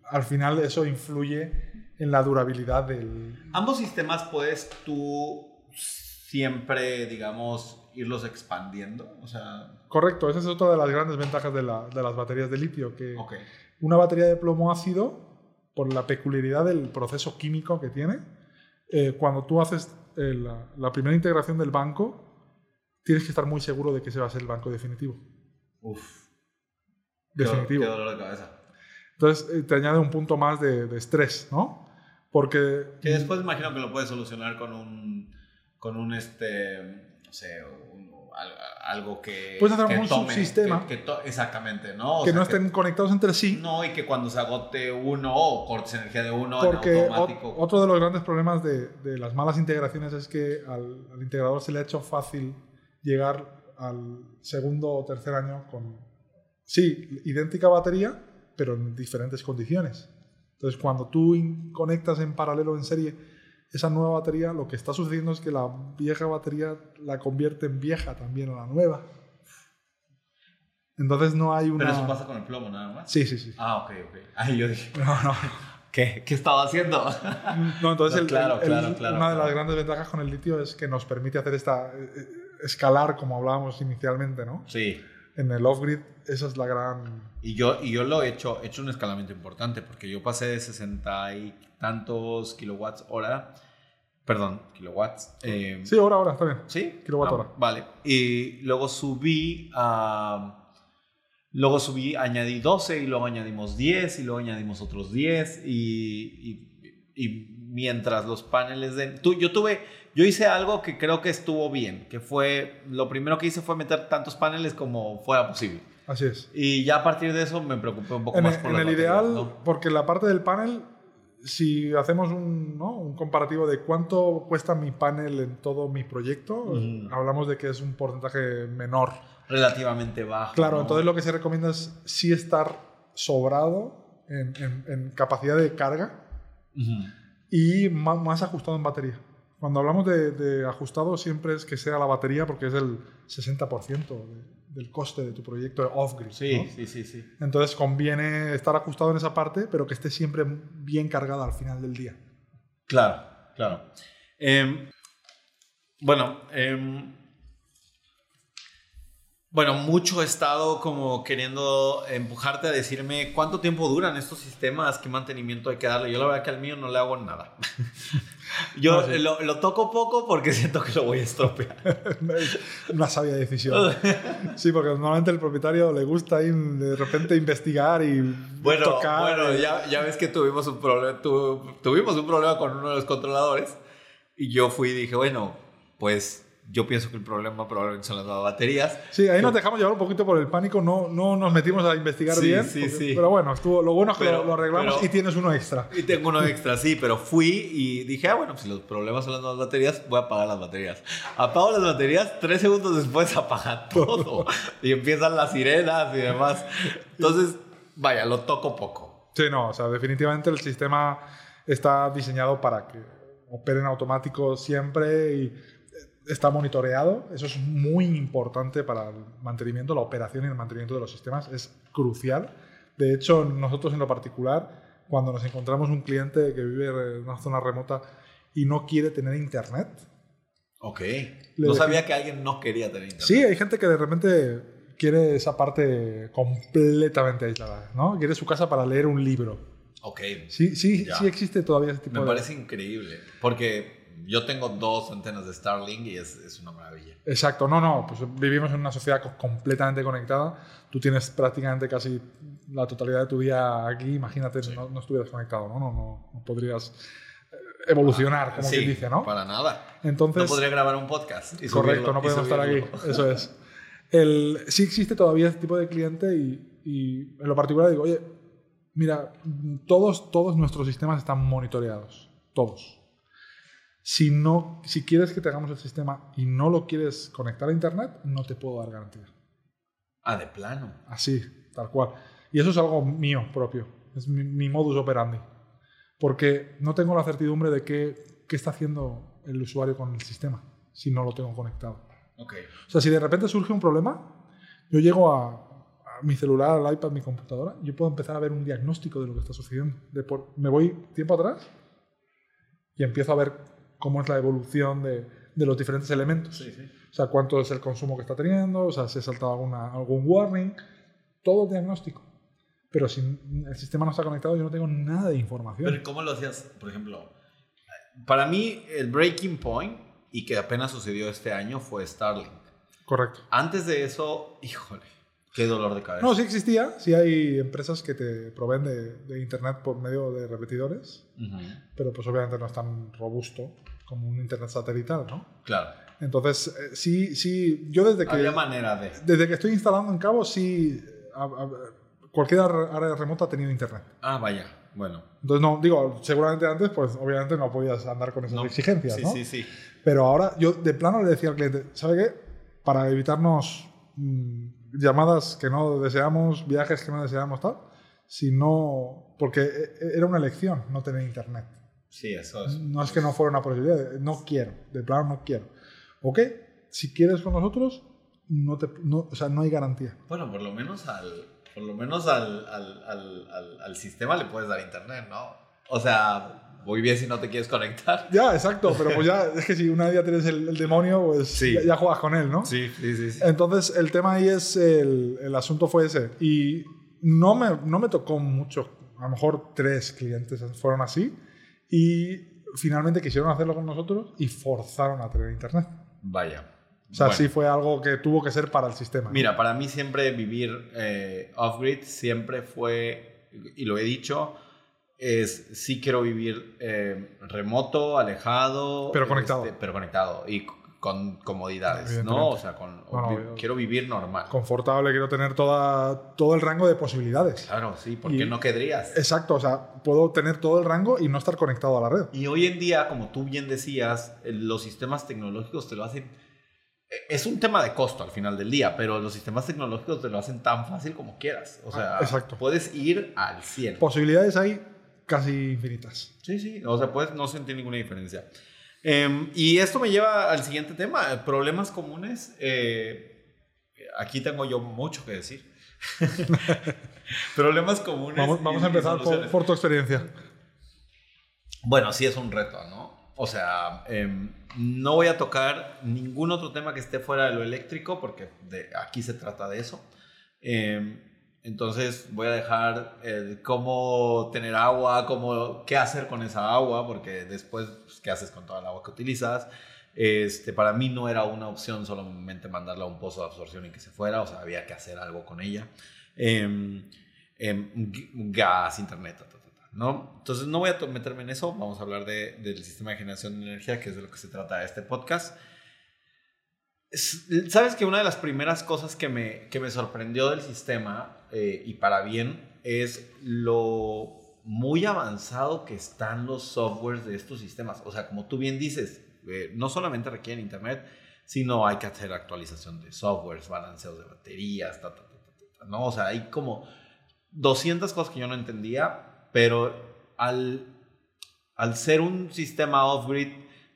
S2: al final eso influye en la durabilidad del...
S1: Ambos sistemas puedes tú siempre, digamos, irlos expandiendo. O sea...
S2: Correcto, esa es otra de las grandes ventajas de, la, de las baterías de litio, que una batería de plomo ácido por la peculiaridad del proceso químico que tiene, eh, cuando tú haces eh, la, primera integración del banco, tienes que estar muy seguro de que ese va a ser el banco definitivo.
S1: Uf.
S2: Definitivo.
S1: Qué, dolor de cabeza.
S2: Entonces eh, te añade un punto más de, de, estrés, ¿no? Porque...
S1: Que después imagino que lo puedes solucionar con un, con un este, no sé, algo que.
S2: Puedes hacer un subsistema.
S1: exactamente, ¿no?
S2: que no estén conectados entre sí.
S1: No, y que cuando se agote uno o cortes energía de uno,
S2: Porque automático. otro de los grandes problemas de, de, las malas integraciones es que al, integrador se le ha hecho fácil llegar al segundo o tercer año con. Sí, idéntica batería, pero en diferentes condiciones. Entonces, cuando tú conectas en paralelo en serie esa nueva batería lo que está sucediendo es que la vieja batería la convierte en vieja también a la nueva. Entonces no hay una...
S1: Pero eso pasa con el plomo nada más.
S2: Sí, sí, sí.
S1: Ah, ok, ok. Ahí yo dije... No, no. ¿Qué, ¿Qué estaba haciendo?
S2: No, entonces claro, claro, claro, una de las grandes ventajas con el litio es que nos permite hacer esta eh, eh, escalar como hablábamos inicialmente, ¿no?
S1: Sí.
S2: En el off-grid, esa es la gran...
S1: Y yo, y yo lo he hecho, he hecho un escalamiento importante porque yo pasé de 60 y tantos kilowatts hora, perdón, kilowatts.
S2: Eh, sí, hora, hora, está bien.
S1: Sí.
S2: Kilowatt ah, hora.
S1: Vale. Y luego subí a Luego subí, añadí 12 y luego añadimos 10 y luego añadimos otros 10 y, mientras los paneles de... Tú, yo tuve, yo hice algo que creo que estuvo bien, que fue, lo primero que hice fue meter tantos paneles como fuera posible.
S2: Así es.
S1: Y ya a partir de eso me preocupé un poco más
S2: por En el ideal, porque la parte del panel, si hacemos un, ¿no? un, comparativo de cuánto cuesta mi panel en todo mi proyecto, hablamos de que es un porcentaje menor
S1: relativamente bajo.
S2: Claro, entonces lo que se recomienda es sí estar sobrado en, capacidad de carga y más, ajustado en batería. Cuando hablamos de, ajustado siempre es que sea la batería porque es el 60% del coste de tu proyecto off-grid.
S1: Sí, sí, sí, sí.
S2: Entonces conviene estar ajustado en esa parte, pero que esté siempre bien cargada al final del día.
S1: Claro, claro. Em, bueno, eh, bueno, mucho he estado como queriendo empujarte a decirme cuánto tiempo duran estos sistemas, qué mantenimiento hay que darle. Yo la verdad que al mío no le hago nada. Yo lo, toco poco porque siento que lo voy a estropear.
S2: Una sabia decisión. Sí, porque normalmente el propietario le gusta de repente investigar y
S1: bueno, tocar. Bueno, ya, ya ves que tuvimos un, problema, tuvimos un problema con uno de los controladores y yo fui y dije, bueno, pues yo pienso que el problema probablemente son las nuevas baterías.
S2: Sí, ahí nos dejamos llevar un poquito por el pánico, no, no nos metimos a investigar bien. Sí, sí. Pero bueno, estuvo, lo bueno es que lo, arreglamos y tienes uno extra.
S1: Y tengo uno extra, sí, pero fui y dije, ah, bueno, si los problemas son las nuevas baterías, voy a apagar las baterías. Apago las baterías, tres segundos después apaga todo. y empiezan las sirenas y demás. Entonces, vaya, lo toco poco.
S2: Sí, no, o sea, definitivamente el sistema está diseñado para que opere en automático siempre y está monitoreado. Eso es muy importante para el mantenimiento, la operación y el mantenimiento de los sistemas. Es crucial. De hecho, nosotros en lo particular, cuando nos encontramos un cliente que vive en una zona remota y no quiere tener internet.
S1: Ok. No sabía que alguien no quería tener internet.
S2: Sí, hay gente que de repente quiere esa parte completamente aislada, ¿no? Quiere su casa para leer un libro.
S1: Ok.
S2: Sí, sí, sí existe todavía ese tipo
S1: de... Me parece increíble, porque yo tengo dos antenas de Starlink y es, es, una maravilla.
S2: Exacto, no, no, pues vivimos en una sociedad completamente conectada. Tú tienes prácticamente casi la totalidad de tu día aquí. Imagínate, si no, no, estuvieras conectado, ¿no? No, no, podrías eh, evolucionar, como quien dice, ¿no?
S1: Para nada.
S2: Entonces,
S1: no podría grabar un podcast.
S2: correcto, no podemos estar aquí. Eso es. El, sí existe todavía este tipo de cliente y, y en lo particular digo, oye, mira, todos, todos nuestros sistemas están monitoreados. Todos. Si, no, si quieres que te hagamos el sistema y no lo quieres conectar a Internet, no te puedo dar garantía.
S1: Ah, de plano.
S2: Así, tal cual. Y eso es algo mío propio. Es mi, modus operandi. Porque no tengo la certidumbre de qué, qué, está haciendo el usuario con el sistema si no lo tengo conectado.
S1: Okay.
S2: O sea, si de repente surge un problema, yo llego a, a, mi celular, al iPad, mi computadora, yo puedo empezar a ver un diagnóstico de lo que está sucediendo. De por, me voy tiempo atrás y empiezo a ver cómo es la evolución de, de los diferentes elementos.
S1: Sí, sí.
S2: O sea, cuánto es el consumo que está teniendo, o sea, si ha saltado alguna, algún warning, todo el diagnóstico. Pero si el sistema no está conectado, yo no tengo nada de información.
S1: Pero ¿cómo lo hacías? Por ejemplo, para mí el breaking point, y que apenas sucedió este año, fue Starlink.
S2: Correcto.
S1: Antes de eso, híjole, qué dolor de cabeza.
S2: No, sí existía. Sí hay empresas que te proveen de, de Internet por medio de repetidores, pero pues obviamente no es tan robusto como un internet satelital, ¿no?
S1: Claro.
S2: Entonces, eh, sí, sí, yo desde que...
S1: Había manera de...
S2: Desde que estoy instalando en Cabo, sí, cualquier área remota ha tenido internet.
S1: Ah, vaya, bueno.
S2: Entonces, no, digo, seguramente antes, pues obviamente no podías andar con esas exigencias,
S1: sí,
S2: ¿no?
S1: Sí, sí,
S2: Pero ahora, yo de plano le decía al cliente, ¿sabe qué? Para evitarnos mm, llamadas que no deseamos, viajes que no deseamos, tal, si no... Porque e, e, era una elección no tener internet.
S1: Sí, eso es.
S2: No es que no fuera una posibilidad, no quiero, de plano no quiero. ¿Ok? Si quieres con nosotros, no, te, no, o sea, no hay garantía.
S1: Bueno, por lo menos al, por lo menos al, al, al, al sistema le puedes dar internet, ¿no? O sea, muy bien si no te quieres conectar.
S2: Ya, exacto, pero pues ya, es que si una día tienes el, demonio, pues ya, juegas con él, ¿no?
S1: Sí, sí, sí,
S2: Entonces, el tema ahí es, el, el, asunto fue ese. Y no me, no me tocó mucho, a lo mejor tres clientes fueron así, y finalmente quisieron hacerlo con nosotros y forzaron a tener internet.
S1: Vaya.
S2: O sea, sí fue algo que tuvo que ser para el sistema.
S1: Mira, para mí siempre vivir eh, off-grid siempre fue, y lo he dicho, es sí quiero vivir eh, remoto, alejado.
S2: Pero conectado.
S1: Este, pero conectado y con comodidades, ¿no? O sea, con, quiero vivir normal.
S2: Confortable, quiero tener toda, todo el rango de posibilidades.
S1: Claro, sí, porque no querrías.
S2: Exacto, o sea, puedo tener todo el rango y no estar conectado a la red.
S1: Y hoy en día, como tú bien decías, los sistemas tecnológicos te lo hacen e, es un tema de costo al final del día, pero los sistemas tecnológicos te lo hacen tan fácil como quieras. O sea, Exacto. puedes ir al 100.
S2: Posibilidades hay casi infinitas.
S1: Sí, sí, o sea, pues no sentir ninguna diferencia. Em, y esto me lleva al siguiente tema, problemas comunes. Eh, aquí tengo yo mucho que decir. problemas comunes.
S2: Vamos, a empezar por, tu experiencia.
S1: Bueno, sí es un reto, ¿no? O sea, em, no voy a tocar ningún otro tema que esté fuera de lo eléctrico, porque de, aquí se trata de eso. Eh, entonces voy a dejar cómo tener agua, cómo, qué hacer con esa agua, porque después, pues, ¿qué haces con toda el agua que utilizas? Este, para mí no era una opción solamente mandarla a un pozo de absorción y que se fuera, o sea, había que hacer algo con ella. Em, em, gas, internet, ¿no? Entonces no voy a meterme en eso, vamos a hablar de, del sistema de generación de energía, que es de lo que se trata este podcast. Sabes que una de las primeras cosas que me, que me sorprendió del sistema, eh, y para bien, es lo muy avanzado que están los softwares de estos sistemas. O sea, como tú bien dices, eh, no solamente requieren internet, sino hay que hacer actualización de softwares, balanceos de baterías, ¿no? O sea, hay como 200 cosas que yo no entendía, pero al, al ser un sistema off-grid,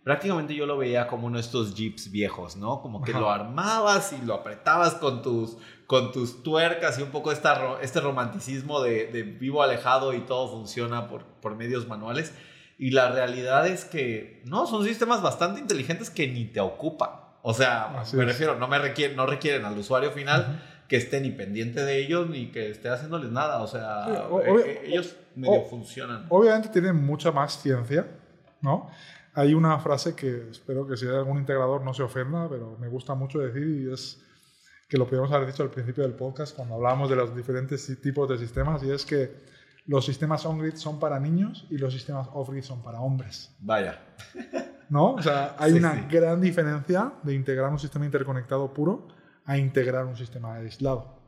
S1: prácticamente yo lo veía como uno de estos jeeps viejos, ¿no? Como que lo armabas y lo apretabas con tus, con tus tuercas y un poco esta, este romanticismo de, vivo alejado y todo funciona por, por medios manuales. Y la realidad es que, no, son sistemas bastante inteligentes que ni te ocupan. O sea, me refiero, no, me requieren, no requieren al usuario final que esté ni pendiente de ellos ni que esté haciéndoles nada. O sea, eh, eh, ellos medio funcionan.
S2: Obviamente tienen mucha más ciencia, ¿no? Hay una frase que espero que si hay algún integrador no se ofenda, pero me gusta mucho decir y es que lo podríamos haber dicho al principio del podcast cuando hablábamos de los diferentes tipos de sistemas y es que los sistemas on-grid son para niños y los sistemas off-grid son para hombres.
S1: Vaya.
S2: ¿No? O sea, hay una gran diferencia de integrar un sistema interconectado puro a integrar un sistema aislado.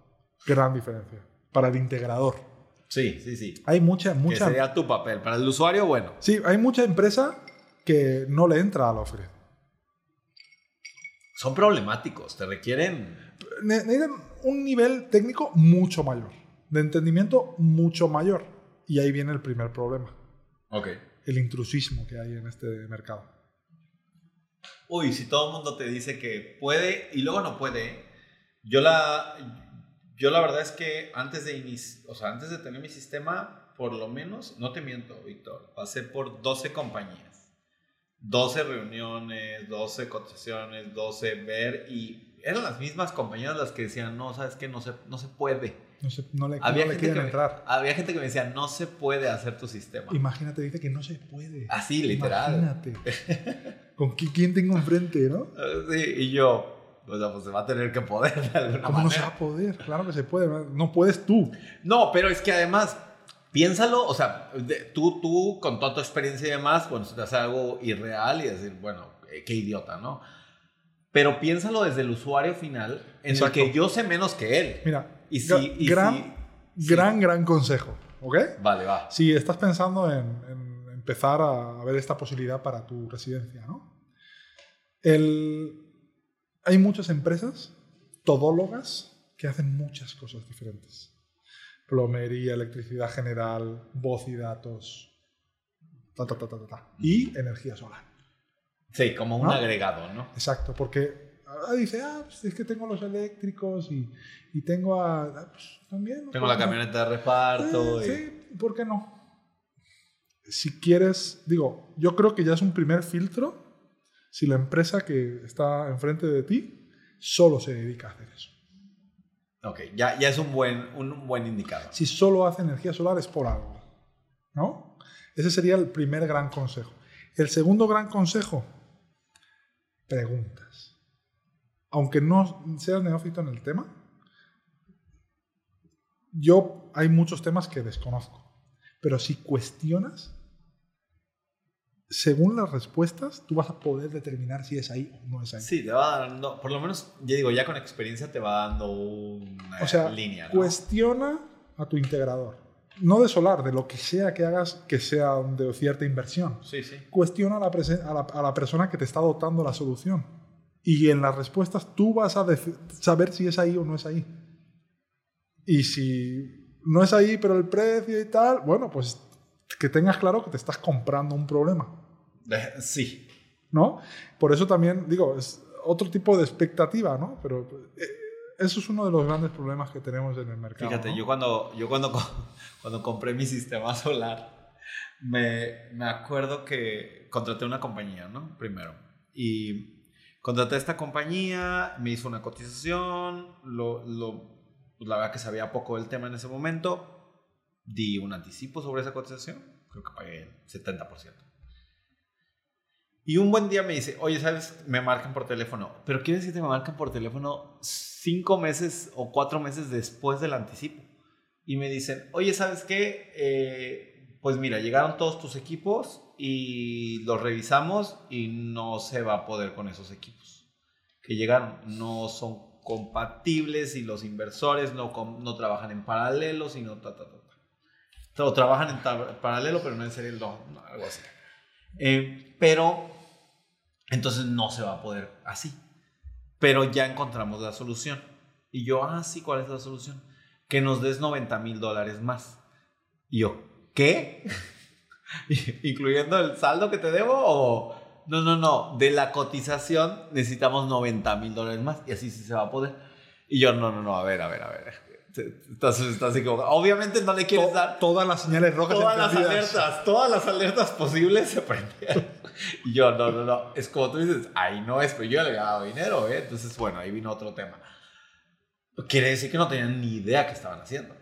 S2: Gran diferencia. Para el integrador.
S1: Sí, sí, sí.
S2: Hay mucha, mucha...
S1: Que sería tu papel. Para el usuario, bueno.
S2: Sí, hay mucha empresa que no le entra al ofre.
S1: Son problemáticos, te requieren...
S2: Necesitan un nivel técnico mucho mayor, de entendimiento mucho mayor. Y ahí viene el primer problema.
S1: Ok.
S2: El intrusismo que hay en este mercado.
S1: Uy, si todo el mundo te dice que puede y luego no puede, yo la, yo la verdad es que antes de, o sea, antes de tener mi sistema, por lo menos, no te miento, Víctor, pasé por 12 compañías 12 reuniones, 12 cotizaciones, 12 ver y eran las mismas compañías las que decían, no, sabes que no se, no se puede.
S2: No, se, no le,
S1: había
S2: no
S1: gente que entrar. había gente que me decía, no se puede hacer tu sistema.
S2: Imagínate, dice que no se puede.
S1: Así, literal.
S2: Imagínate. ¿Con quién tengo enfrente, no?
S1: Sí, y yo, o sea, pues se va a tener que poder de alguna
S2: ¿Cómo no se va a poder? Claro que se puede. No puedes tú.
S1: No, pero es que además piénsalo, o sea, tú, tú con toda tu experiencia y demás, bueno, se te hace algo irreal y decir, bueno, eh, qué idiota, ¿no? Pero piénsalo desde el usuario final, en el que yo sé menos que él.
S2: Mira, y si, gran, gran, gran consejo, ¿ok?
S1: Vale, va.
S2: Si estás pensando en, empezar a ver esta posibilidad para tu residencia, ¿no? El, hay muchas empresas todólogas que hacen muchas cosas diferentes plomería, electricidad general, voz y datos, y energía solar.
S1: Sí, como un agregado, ¿no?
S2: Exacto, porque ah, dice, ah, pues es que tengo los eléctricos y, y tengo a... Ah, pues, también.
S1: Tengo la camioneta de reparto.
S2: Sí, ¿por qué no? Si quieres, digo, yo creo que ya es un primer filtro si la empresa que está enfrente de ti solo se dedica a hacer eso.
S1: Ok, ya, ya es un buen, un buen indicador.
S2: Si solo hace energía solar es por algo, ¿no? Ese sería el primer gran consejo. El segundo gran consejo, preguntas. Aunque no seas neófito en el tema, yo hay muchos temas que desconozco, pero si cuestionas, según las respuestas, tú vas a poder determinar si es ahí o no es ahí.
S1: Sí, te va dando, por lo menos, ya digo, ya con experiencia te va dando una
S2: o sea, línea. Cuestiona a tu integrador no de solar, de lo que sea que hagas que sea de cierta inversión.
S1: Sí, sí.
S2: Cuestiona a la, a la, persona que te está dotando la solución. Y en las respuestas tú vas a saber si es ahí o no es ahí. Y si no es ahí, pero el precio y tal, bueno, pues que tengas claro que te estás comprando un problema.
S1: Sí.
S2: ¿No? Por eso también, digo, es otro tipo de expectativa, ¿no? Pero eh, eso es uno de los grandes problemas que tenemos en el mercado.
S1: Fíjate, yo, cuando, yo cuando, cuando compré mi sistema solar, me, me, acuerdo que contraté una compañía, ¿no? Primero. Y contraté esta compañía, me hizo una cotización, lo, lo, la verdad que sabía poco del tema en ese momento, di un anticipo sobre esa cotización, creo que pagué el 70%. Y un buen día me dice, oye, ¿sabes? Me marcan por teléfono. Pero quiere decir que me marcan por teléfono cinco meses o cuatro meses después del anticipo. Y me dicen, oye, ¿sabes qué? Eh, pues mira, llegaron todos tus equipos y los revisamos y no se va a poder con esos equipos. Que llegaron, no son compatibles y los inversores no, no trabajan en paralelo, sino ta, ta, ta, O trabajan en paralelo, pero no en serie, no, algo así. Eh, pero entonces no se va a poder así. Pero ya encontramos la solución. Y yo, ah, sí, ¿cuál es la solución? Que nos des 90 mil dólares más. Y yo, ¿qué? ¿Incluyendo el saldo que te debo o...? No, no, no. De la cotización necesitamos 90 mil dólares más. Y así sí se va a poder. Y yo, no, no, no, a ver, a ver, a ver. Estás, estás Obviamente no le quieres dar.
S2: Todas las señales rojas.
S1: Todas las alertas, todas las alertas posibles se prendieron. Y yo, no, no, no. Es como tú dices, ahí no es, pero yo le he dado dinero, ¿eh? Entonces, bueno, ahí vino otro tema. Quiere decir que no tenían ni idea qué estaban haciendo.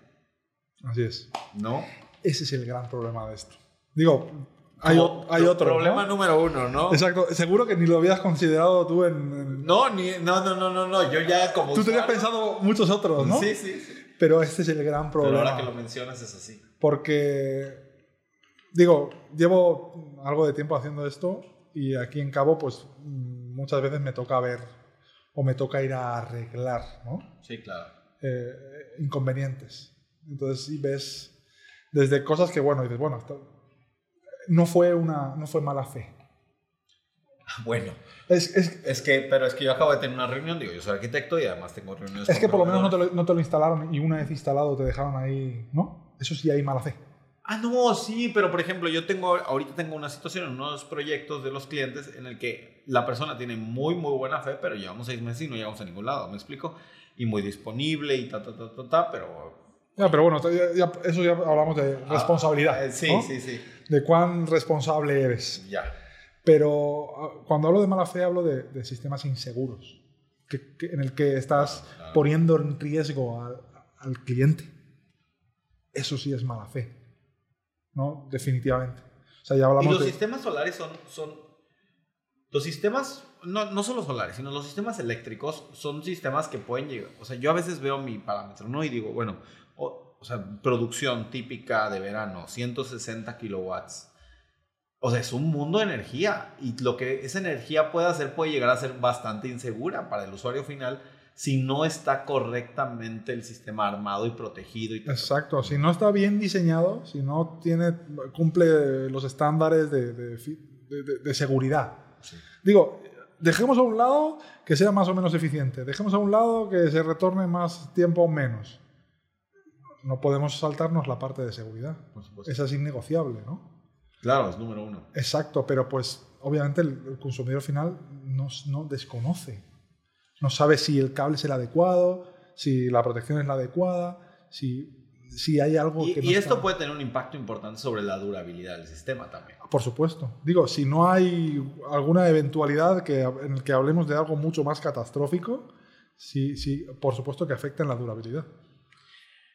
S2: Así es.
S1: ¿No?
S2: Ese es el gran problema de esto. Digo, hay, hay otro.
S1: Problema número uno, ¿no?
S2: Exacto. Seguro que ni lo habías considerado tú en.
S1: No, ni, no, no, no, no, no. Yo ya como.
S2: Tú tenías pensado muchos otros, ¿no?
S1: Sí, sí, sí.
S2: Pero este es el gran problema.
S1: Pero ahora que lo mencionas es así.
S2: Porque. Digo, llevo algo de tiempo haciendo esto y aquí en Cabo, pues muchas veces me toca ver o me toca ir a arreglar, ¿no?
S1: Sí, claro.
S2: Eh, inconvenientes. Entonces, si ves desde cosas que, bueno, dices, bueno, no fue, una, no fue mala fe.
S1: Bueno, es, es, es, que, pero es que yo acabo de tener una reunión, digo, yo soy arquitecto y además tengo reuniones.
S2: Es que por lo menos no te, lo, no te, lo, instalaron y una vez instalado te dejaron ahí, ¿no? Eso sí hay mala fe.
S1: Ah, no, sí, pero por ejemplo, yo tengo, ahorita tengo una situación en unos proyectos de los clientes en el que la persona tiene muy, muy buena fe, pero llevamos seis meses y no llegamos a ningún lado, ¿me explico? Y muy disponible y ta, ta, ta, ta, ta, pero...
S2: Ya, pero bueno, ya, eso ya hablamos de ah, responsabilidad.
S1: Eh, sí, sí, sí.
S2: De cuán responsable eres.
S1: Ya.
S2: Pero ah, cuando hablo de mala fe, hablo de, sistemas inseguros, que, en el que estás poniendo en riesgo al, al cliente. Eso sí es mala fe. ¿No? Definitivamente. O sea, ya hablamos
S1: y los sistemas solares son, son... Los sistemas, no, no solo solares, sino los sistemas eléctricos son sistemas que pueden llegar... O sea, yo a veces veo mi parámetro, ¿no? Y digo, bueno, o, sea, producción típica de verano, 160 kilowatts. O sea, es un mundo de energía y lo que esa energía puede hacer puede llegar a ser bastante insegura para el usuario final si no está correctamente el sistema armado y protegido. Y
S2: Exacto, si no está bien diseñado, si no tiene, cumple los estándares de, de, de, seguridad. Digo, dejemos a un lado que sea más o menos eficiente, dejemos a un lado que se retorne más tiempo o menos. No podemos saltarnos la parte de seguridad. Esa es innegociable, ¿no?
S1: Claro, es número uno.
S2: Exacto, pero pues obviamente el, consumidor final no, no, desconoce. No sabe si el cable es el adecuado, si la protección es la adecuada, si, si hay algo
S1: y,
S2: que...
S1: y esto puede tener un impacto importante sobre la durabilidad del sistema también.
S2: Por supuesto. Digo, si no hay alguna eventualidad que, en el que hablemos de algo mucho más catastrófico, sí, sí, por supuesto que afecta en la durabilidad.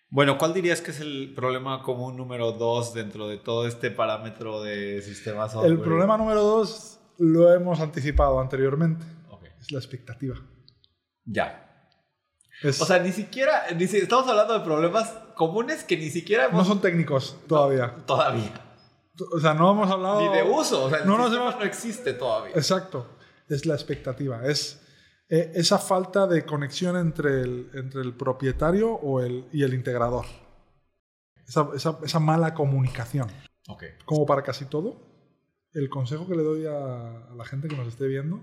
S1: Bueno, ¿cuál dirías que es el problema común número dos dentro de todo este parámetro de sistemas
S2: software? El problema número dos lo hemos anticipado anteriormente. Es la expectativa.
S1: Ya. O sea, ni siquiera, estamos hablando de problemas comunes que ni siquiera
S2: No son técnicos todavía.
S1: todavía.
S2: O sea, no hemos hablado...
S1: Ni de uso. O sea, no, no existe todavía.
S2: Exacto. Es la expectativa. Es eh, esa falta de conexión entre el, entre el propietario o el, y el integrador. Esa, esa, esa mala comunicación.
S1: Okay.
S2: Como para casi todo, el consejo que le doy a, a, la gente que nos esté viendo,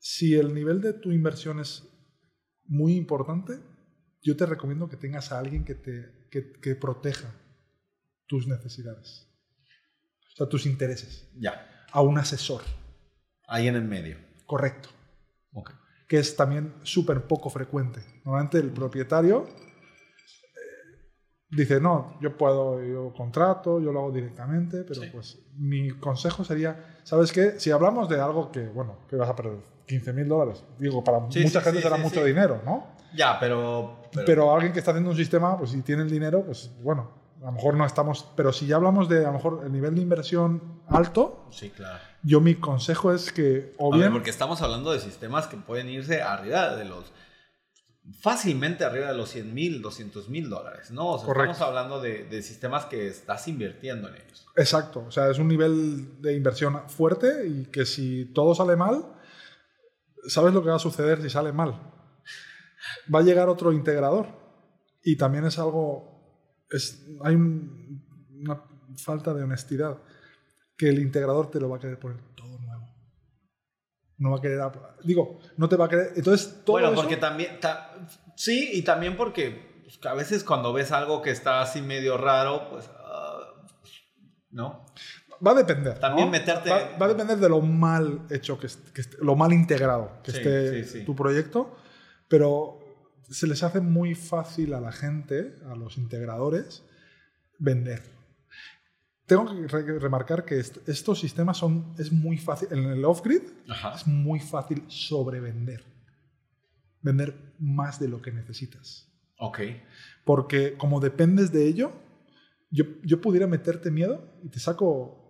S2: si el nivel de tu inversión es muy importante, yo te recomiendo que tengas a alguien que, te, que, que proteja tus necesidades. O sea, tus intereses.
S1: Ya.
S2: A un asesor.
S1: Ahí en el medio.
S2: Correcto que es también súper poco frecuente. Normalmente el propietario dice, no, yo puedo, yo contrato, yo lo hago directamente, pero pues mi consejo sería, ¿sabes qué? Si hablamos de algo que, bueno, que vas a perder 15 mil dólares, digo, para mucha gente será mucho dinero, ¿no?
S1: Ya, pero,
S2: pero, pero... alguien que está haciendo un sistema, pues si tiene el dinero, pues bueno, a lo mejor no estamos, pero si ya hablamos de a lo mejor el nivel de inversión alto,
S1: sí, claro.
S2: yo mi consejo es que o bien...
S1: porque estamos hablando de sistemas que pueden irse arriba de los, fácilmente arriba de los 100 mil, 200 mil dólares, ¿no? O sea, estamos hablando de, de, sistemas que estás invirtiendo en ellos.
S2: Exacto, o sea, es un nivel de inversión fuerte y que si todo sale mal, ¿sabes lo que va a suceder si sale mal? Va a llegar otro integrador y también es algo es, hay una falta de honestidad que el integrador te lo va a querer poner todo. No va a querer, digo, no te va a querer, entonces todo
S1: Bueno, porque también, sí, y también porque pues, a veces cuando ves algo que está así medio raro, pues, ah, ¿no?
S2: Va a depender.
S1: También meterte.
S2: Va, a depender de lo mal hecho, que, que lo mal integrado que esté tu proyecto. Pero se les hace muy fácil a la gente, a los integradores, vender. Tengo que remarcar que estos sistemas son, es muy fácil, en el off-grid es muy fácil sobrevender. Vender más de lo que necesitas.
S1: Ok.
S2: Porque como dependes de ello, yo, yo pudiera meterte miedo y te saco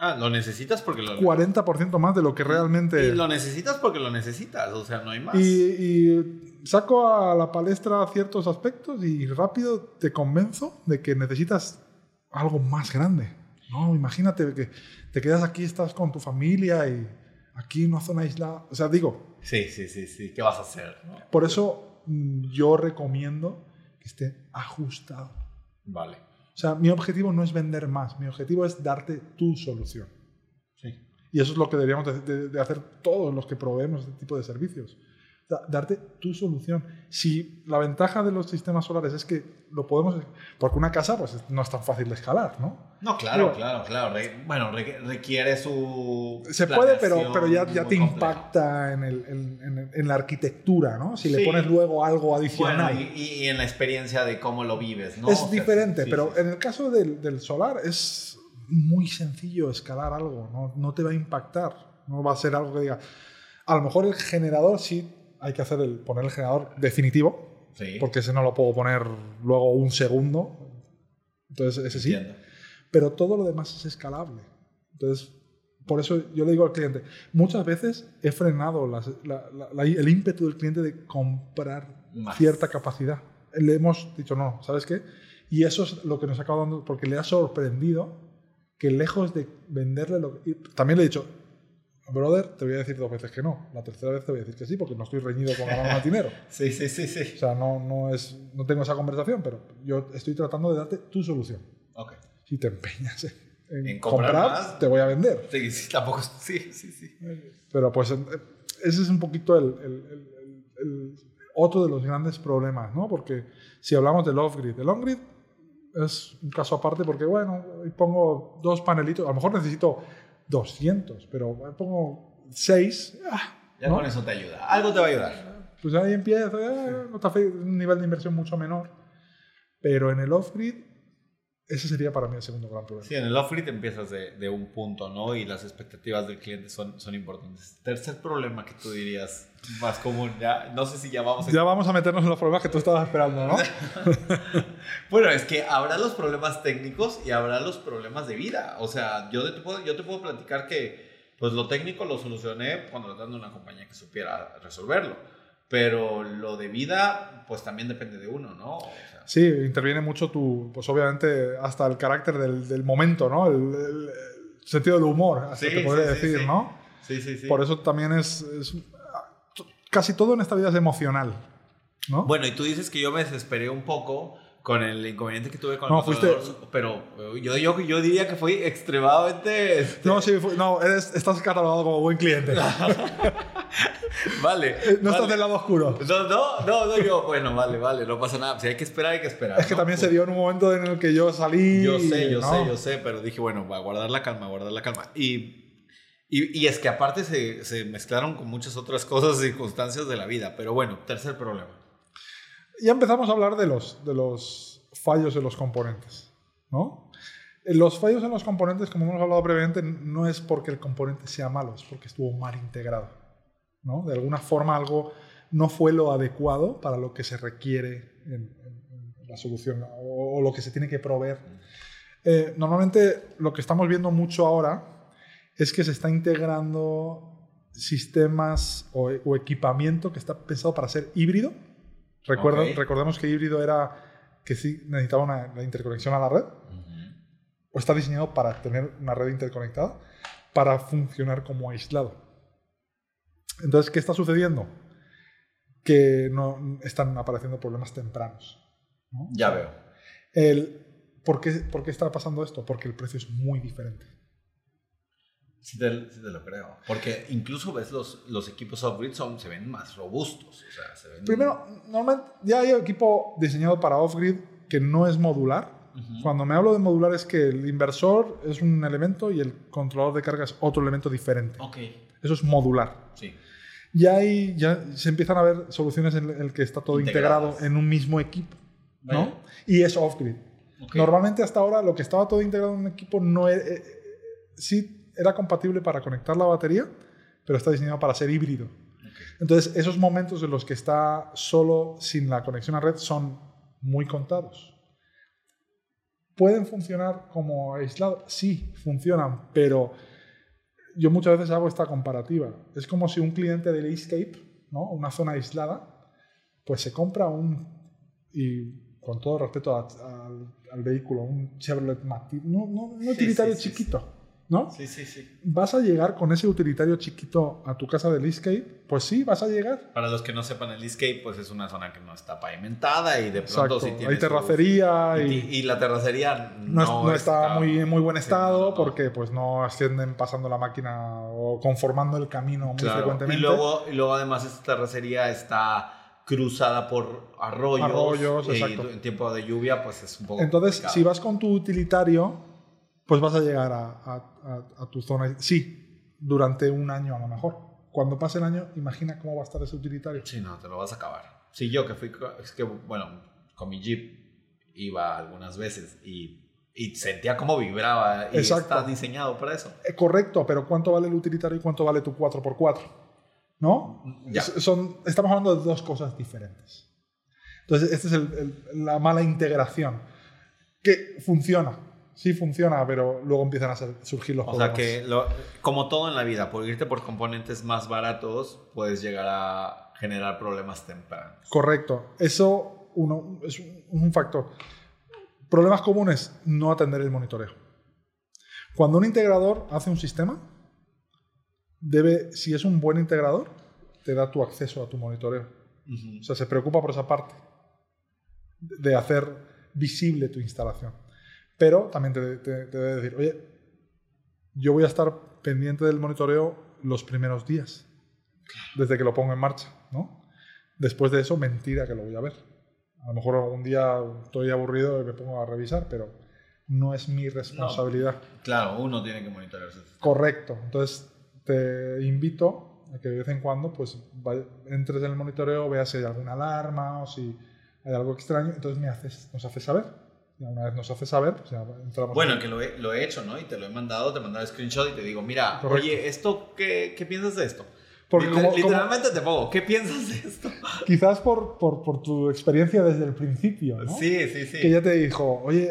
S1: Ah, lo necesitas porque lo
S2: 40% más de lo que realmente.
S1: Y lo necesitas porque lo necesitas, o sea, no hay más.
S2: Y, saco a la palestra ciertos aspectos y rápido te convenzo de que necesitas algo más grande. No, imagínate que te quedas aquí, estás con tu familia y aquí en una zona aislada. O sea, digo.
S1: Sí, sí, sí, sí. ¿Qué vas a hacer?
S2: Por eso mm, yo recomiendo que esté ajustado.
S1: Vale.
S2: O sea, mi objetivo no es vender más, mi objetivo es darte tu solución.
S1: Sí.
S2: Y eso es lo que deberíamos de, hacer todos los que proveemos este tipo de servicios. Darte tu solución. Si la ventaja de los sistemas solares es que lo podemos... Porque una casa pues no es tan fácil de escalar, ¿no?
S1: No, claro, claro, claro. bueno, requiere su...
S2: Se puede, pero, pero ya, ya te impacta en, el, en, en, la arquitectura, ¿no? Si le pones luego algo adicional.
S1: Bueno, y, y, en la experiencia de cómo lo vives, ¿no?
S2: Es diferente, pero en el caso del, del, solar es muy sencillo escalar algo, ¿no? no te va a impactar, no va a ser algo que diga... A lo mejor el generador sí hay que hacer el, poner el generador definitivo, sí. porque ese no lo puedo poner luego un segundo. Entonces, ese sí pero todo lo demás es escalable. Entonces, por eso yo le digo al cliente, muchas veces he frenado el ímpetu del cliente de comprar cierta capacidad. Le hemos dicho, no, ¿sabes qué? Y eso es lo que nos acaba dando, porque le ha sorprendido que lejos de venderle lo También le he dicho, brother, te voy a decir dos veces que no. La tercera vez te voy a decir que sí, porque no estoy reñido con ganar más dinero.
S1: sí, sí, sí, sí.
S2: O sea, no, no, es, no tengo esa conversación, pero yo estoy tratando de darte tu solución.
S1: Ok
S2: si te empeñas en, comprar, te voy a vender.
S1: Sí, sí, tampoco. Sí, sí, sí.
S2: Pero pues ese es un poquito el, otro de los grandes problemas, ¿no? Porque si hablamos del off-grid, el on-grid es un caso aparte porque, bueno, pongo dos panelitos, a lo mejor necesito 200, pero pongo 6.
S1: Ah, ya con eso te ayuda. Algo te va a ayudar.
S2: Pues ahí empieza, eh, un nivel de inversión mucho menor. Pero en el off-grid ese sería para mí el segundo gran problema.
S1: Sí, en el off-grid empiezas de, de, un punto, ¿no? Y las expectativas del cliente son, son importantes. Tercer problema que tú dirías más común, ya, no sé si ya vamos
S2: a... Ya vamos a meternos en los problemas que tú estabas esperando, ¿no?
S1: bueno, es que habrá los problemas técnicos y habrá los problemas de vida. O sea, yo te puedo, yo te puedo platicar que, pues lo técnico lo solucioné cuando contratando una compañía que supiera resolverlo. Pero lo de vida, pues también depende de uno, ¿no?
S2: Sí, interviene mucho tu, pues obviamente hasta el carácter del, del momento, ¿no? El, sentido del humor, así sí, podría decir, ¿no?
S1: Sí, sí, sí.
S2: Por eso también es, Casi todo en esta vida es emocional, ¿no?
S1: Bueno, y tú dices que yo me desesperé un poco con el inconveniente que tuve con
S2: no, fuiste...
S1: pero yo, yo, yo, diría que fui extremadamente...
S2: Este no, sí, no, eres, estás catalogado como buen cliente.
S1: vale.
S2: Eh, no estás del lado oscuro.
S1: No, no, no, no, yo, bueno, vale, vale, no pasa nada. Si hay que esperar, hay que esperar.
S2: Es que también se dio en un momento en el que yo salí.
S1: Yo sé, yo sé, yo sé, pero dije, bueno, voy a guardar la calma, guardar la calma. Y y, y, es que aparte se, se, mezclaron con muchas otras cosas y circunstancias de la vida. Pero bueno, tercer problema.
S2: Ya empezamos a hablar de los, de los fallos en los componentes. ¿no? Los fallos en los componentes, como hemos hablado previamente, no es porque el componente sea malo, es porque estuvo mal integrado. ¿no? De alguna forma algo no fue lo adecuado para lo que se requiere en, la solución o, lo que se tiene que proveer. Eh, normalmente lo que estamos viendo mucho ahora es que se está integrando sistemas o, equipamiento que está pensado para ser híbrido. Recordemos que híbrido era que sí necesitaba una, interconexión a la red. O está diseñado para tener una red interconectada para funcionar como aislado. Entonces, ¿qué está sucediendo? Que no están apareciendo problemas tempranos.
S1: Ya veo.
S2: El, ¿por, qué, ¿Por qué está pasando esto? Porque el precio es muy diferente.
S1: Sí te, lo creo. Porque incluso ves los, los equipos off-grid se ven más robustos.
S2: Primero, normalmente ya hay equipo diseñado para off-grid que no es modular. Cuando me hablo de modular es que el inversor es un elemento y el controlador de carga es otro elemento diferente.
S1: Okay.
S2: Eso es modular.
S1: Sí.
S2: Ya, hay, ya se empiezan a ver soluciones en el que está todo integrado en un mismo equipo. ¿no? Y es off-grid. Normalmente hasta ahora lo que estaba todo integrado en un equipo no eh, eh, sí era compatible para conectar la batería, pero está diseñado para ser híbrido. Entonces, esos momentos en los que está solo sin la conexión a red son muy contados. ¿Pueden funcionar como aislados? Sí, funcionan, pero yo muchas veces hago esta comparativa. Es como si un cliente del Escape, ¿no? una zona aislada, pues se compra un, y con todo respeto al, vehículo, un Chevrolet Matiz, no, no, un utilitario chiquito. ¿No?
S1: Sí, sí, sí.
S2: ¿Vas a llegar con ese utilitario chiquito a tu casa del Escape? Pues sí, vas a llegar.
S1: Para los que no sepan, el Escape pues es una zona que no está pavimentada y de pronto
S2: sí tiene Hay terracería y,
S1: y, la terracería
S2: no, no, está, muy en muy buen estado porque pues no ascienden pasando la máquina o conformando el camino muy frecuentemente.
S1: Y luego, y luego además esta terracería está cruzada por arroyos,
S2: arroyos
S1: y en tiempo de lluvia pues es un poco
S2: Entonces, si vas con tu utilitario pues vas a llegar a, tu zona. Sí, durante un año a lo mejor. Cuando pase el año, imagina cómo va a estar ese utilitario.
S1: Sí, no, te lo vas a acabar. Sí, yo que fui, es que, bueno, con mi Jeep iba algunas veces y, sentía cómo vibraba y está diseñado para eso.
S2: Eh, correcto, pero ¿cuánto vale el utilitario y cuánto vale tu 4x4? ¿No? Ya. Son, estamos hablando de dos cosas diferentes. Entonces, esta es la mala integración. Que funciona, sí funciona, pero luego empiezan a surgir los problemas.
S1: O sea que, como todo en la vida, por irte por componentes más baratos, puedes llegar a generar problemas tempranos.
S2: Correcto. Eso uno, es un factor. Problemas comunes, no atender el monitoreo. Cuando un integrador hace un sistema, debe, si es un buen integrador, te da tu acceso a tu monitoreo. O sea, se preocupa por esa parte de hacer visible tu instalación. Pero también te, debe decir, oye, yo voy a estar pendiente del monitoreo los primeros días, desde que lo pongo en marcha, ¿no? Después de eso, mentira que lo voy a ver. A lo mejor algún día estoy aburrido y me pongo a revisar, pero no es mi responsabilidad.
S1: claro, uno tiene que monitorearse.
S2: Correcto. Entonces, te invito a que de vez en cuando pues entres en el monitoreo, veas si hay alguna alarma o si hay algo extraño, entonces me haces, nos haces saber. Una vez nos haces saber, pues ya
S1: entramos. Bueno, que lo he, lo he, hecho, ¿no? Y te lo he mandado, te he mandado el screenshot y te digo, mira, oye, ¿esto qué, qué piensas de esto? Porque literalmente te pongo, ¿qué piensas de esto?
S2: Quizás por, por, por, tu experiencia desde el principio, ¿no?
S1: Sí, sí, sí.
S2: Que ya te dijo, oye,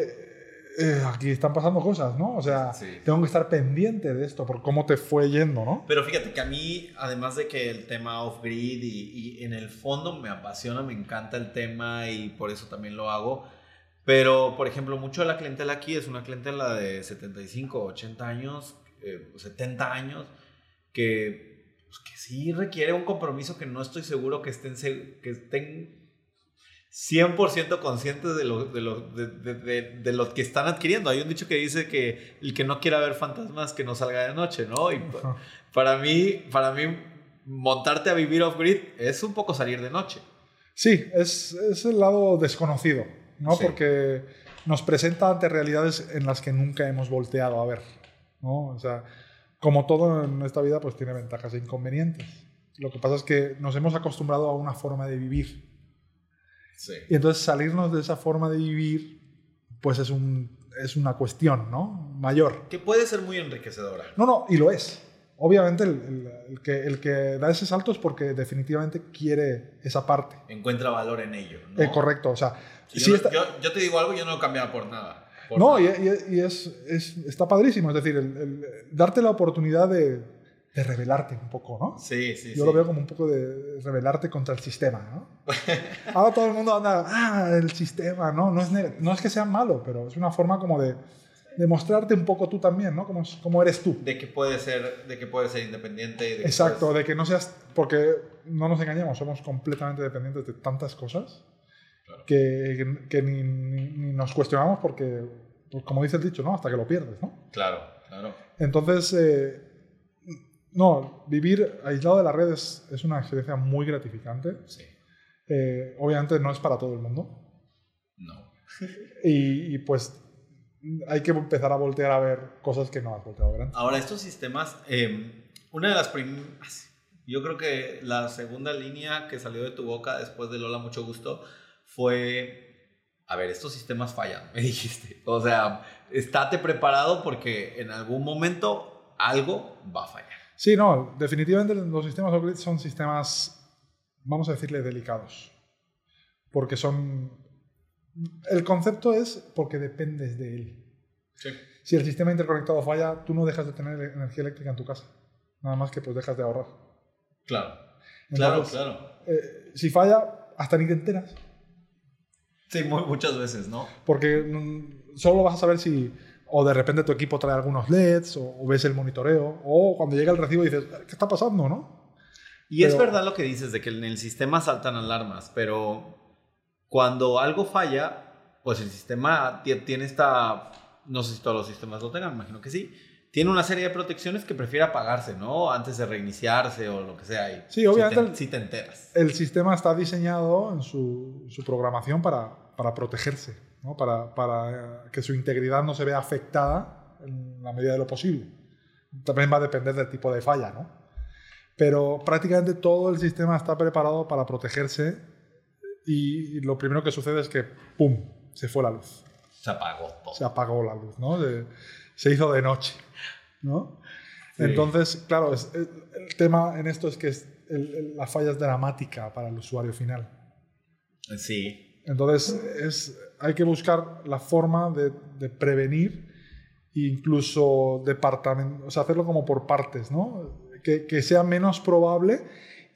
S2: eh, aquí están pasando cosas, ¿no? O sea, tengo que estar pendiente de esto, por cómo te fue yendo, ¿no?
S1: Pero fíjate que a mí, además de que el tema off-grid y, y en el fondo me apasiona, me encanta el tema y por eso también lo hago. Pero, por ejemplo, mucho de la clientela aquí es una clientela de 75, 80 años, 70 eh, años, que, pues, que sí requiere un compromiso que no estoy seguro que estén, que estén 100% conscientes de lo, de, lo, de, de, lo que están adquiriendo. Hay un dicho que dice que el que no quiera ver fantasmas que no salga de noche, ¿no? Y para mí, para mí, montarte a vivir off-grid es un poco salir de noche.
S2: Sí, es, es el lado desconocido, ¿no? Porque nos presenta ante realidades en las que nunca hemos volteado a ver, ¿no? O sea, como todo en esta vida, pues tiene ventajas e inconvenientes. Lo que pasa es que nos hemos acostumbrado a una forma de vivir y entonces salirnos de esa forma de vivir, pues es, un, es una cuestión, ¿no? Mayor.
S1: Que puede ser muy enriquecedora.
S2: No, no, y lo es. Obviamente el, el, que, el que da ese salto es porque definitivamente quiere esa parte.
S1: Encuentra valor en ello.
S2: ¿no? Eh, correcto, o sea...
S1: Si yo, yo, te digo algo, yo no lo cambiaba por nada.
S2: no, Y, y, es, es, está padrísimo, es decir, el, darte la oportunidad de, de revelarte un poco, ¿no?
S1: Sí, sí,
S2: Yo lo veo como un poco de revelarte contra el sistema, ¿no? Ahora todo el mundo anda, ah, el sistema, ¿no? No es, no es que sea malo, pero es una forma como de, de mostrarte un poco tú también, ¿no? Como, como eres tú.
S1: De que puedes ser, de que puedes ser independiente.
S2: Exacto, de que no seas, porque no nos engañemos, somos completamente dependientes de tantas cosas que, que, ni, ni, nos cuestionamos porque, pues como dice el dicho, ¿no? Hasta que lo pierdes, ¿no?
S1: Claro, claro.
S2: Entonces... Eh, no, vivir aislado de las redes es una experiencia muy gratificante.
S1: Sí.
S2: Eh, obviamente no es para todo el mundo.
S1: No.
S2: y, pues hay que empezar a voltear a ver cosas que no has volteado a ver
S1: Ahora, estos sistemas, em, una de las primeras, yo creo que la segunda línea que salió de tu boca después de Lola Mucho Gusto fue, a ver, estos sistemas fallan, me dijiste. O sea, estate preparado porque en algún momento algo va a fallar.
S2: Sí, no, definitivamente los sistemas off-grid son sistemas, vamos a decirle, delicados. Porque son... El concepto es porque dependes de él.
S1: Sí.
S2: Si el sistema interconectado falla, tú no dejas de tener energía eléctrica en tu casa. Nada más que pues dejas de ahorrar.
S1: Claro. claro, claro.
S2: Eh, si falla, hasta ni te enteras.
S1: Sí, muchas veces, ¿no?
S2: Porque mm, solo vas a saber si o de repente tu equipo trae algunos LEDs, o, ves el monitoreo, o cuando llega el recibo dices, ¿qué está pasando, no?
S1: Y es verdad lo que dices de que en el sistema saltan alarmas, pero cuando algo falla, pues el sistema tiene esta, no sé si todos los sistemas lo tengan, imagino que sí, tiene una serie de protecciones que prefiere apagarse, ¿no? Antes de reiniciarse o lo que sea.
S2: sí, obviamente.
S1: Si te, enteras.
S2: El sistema está diseñado en su, su programación para, para protegerse para, para, que su integridad no se vea afectada en la medida de lo posible. También va a depender del tipo de falla, ¿no? Pero prácticamente todo el sistema está preparado para protegerse y lo primero que sucede es que, ¡pum!, se fue la luz.
S1: Se apagó todo.
S2: Se apagó la luz, ¿no? Se, hizo de noche, ¿no? Entonces, claro, el, tema en esto es que la falla es dramática para el usuario final.
S1: Sí,
S2: entonces, es, hay que buscar la forma de, de prevenir incluso departamento, o sea, hacerlo como por partes, ¿no? Que, que, sea menos probable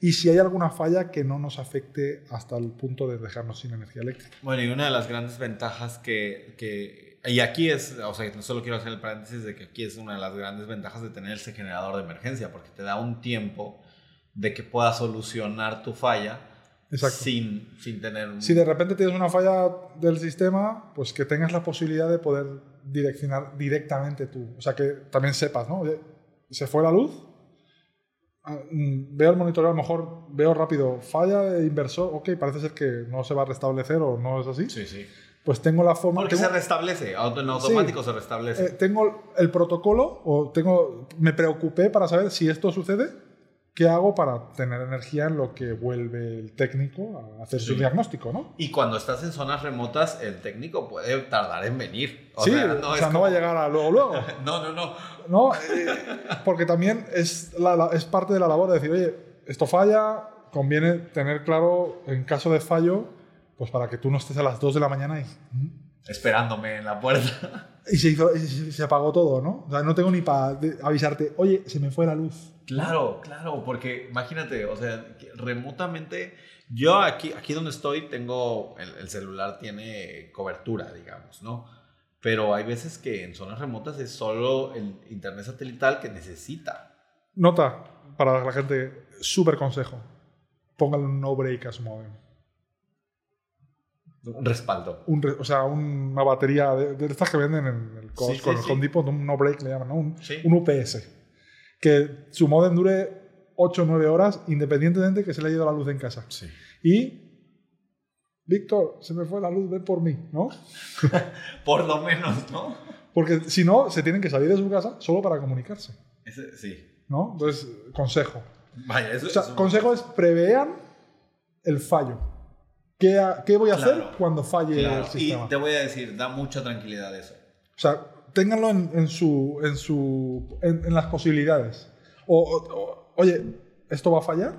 S2: y si hay alguna falla que no nos afecte hasta el punto de dejarnos sin energía eléctrica.
S1: Bueno, y una de las grandes ventajas que, que y aquí es, o sea, no solo quiero hacer el paréntesis de que aquí es una de las grandes ventajas de tener ese generador de emergencia, porque te da un tiempo de que puedas solucionar tu falla sin, sin tener...
S2: Si de repente tienes una falla del sistema, pues que tengas la posibilidad de poder direccionar directamente tú. O sea, que también sepas, ¿no? Se fue la luz, veo el monitoreo, a lo mejor veo rápido, falla de inversor, ok, parece ser que no se va a restablecer o no es así.
S1: Sí, sí.
S2: Pues tengo la forma...
S1: Porque se restablece, en automático se restablece.
S2: Eh, tengo el protocolo o tengo, me preocupé para saber si esto sucede ¿qué hago para tener energía en lo que vuelve el técnico a hacer su diagnóstico, ¿no?
S1: Y cuando estás en zonas remotas, el técnico puede tardar en venir.
S2: sí, o sea, no va a llegar a luego, luego.
S1: no, no, no.
S2: No, eh, porque también es, la, es parte de la labor de decir, oye, esto falla, conviene tener claro, en caso de fallo, pues para que tú no estés a las 2 de la mañana y...
S1: Esperándome en la puerta.
S2: Y se, hizo, se apagó todo, ¿no? O sea, no tengo ni para avisarte, oye, se me fue la luz.
S1: Claro, claro, porque imagínate, o sea, remotamente, yo aquí, aquí donde estoy tengo, el, celular tiene cobertura, digamos, ¿no? Pero hay veces que en zonas remotas es solo el internet satelital que necesita.
S2: Nota para la gente, súper consejo, póngale un no break a su modem.
S1: Un respaldo.
S2: o sea, una batería de, estas que venden en el el Home Depot, un no break le llaman, ¿no? Un, un UPS que su modem dure 8 o 9 horas independientemente que se le haya ido la luz en casa.
S1: Sí.
S2: Y, Víctor, se me fue la luz, ven por mí, ¿no?
S1: por lo menos, ¿no?
S2: Porque si no, se tienen que salir de su casa solo para comunicarse.
S1: sí.
S2: ¿No? Entonces, consejo.
S1: Vaya, eso,
S2: o sea, consejo es prevean el fallo. ¿Qué, qué voy a hacer cuando falle el sistema?
S1: Y te voy a decir, da mucha tranquilidad eso.
S2: O sea, ténganlo en, su, en, su, en, las posibilidades. O, oye, ¿esto va a fallar?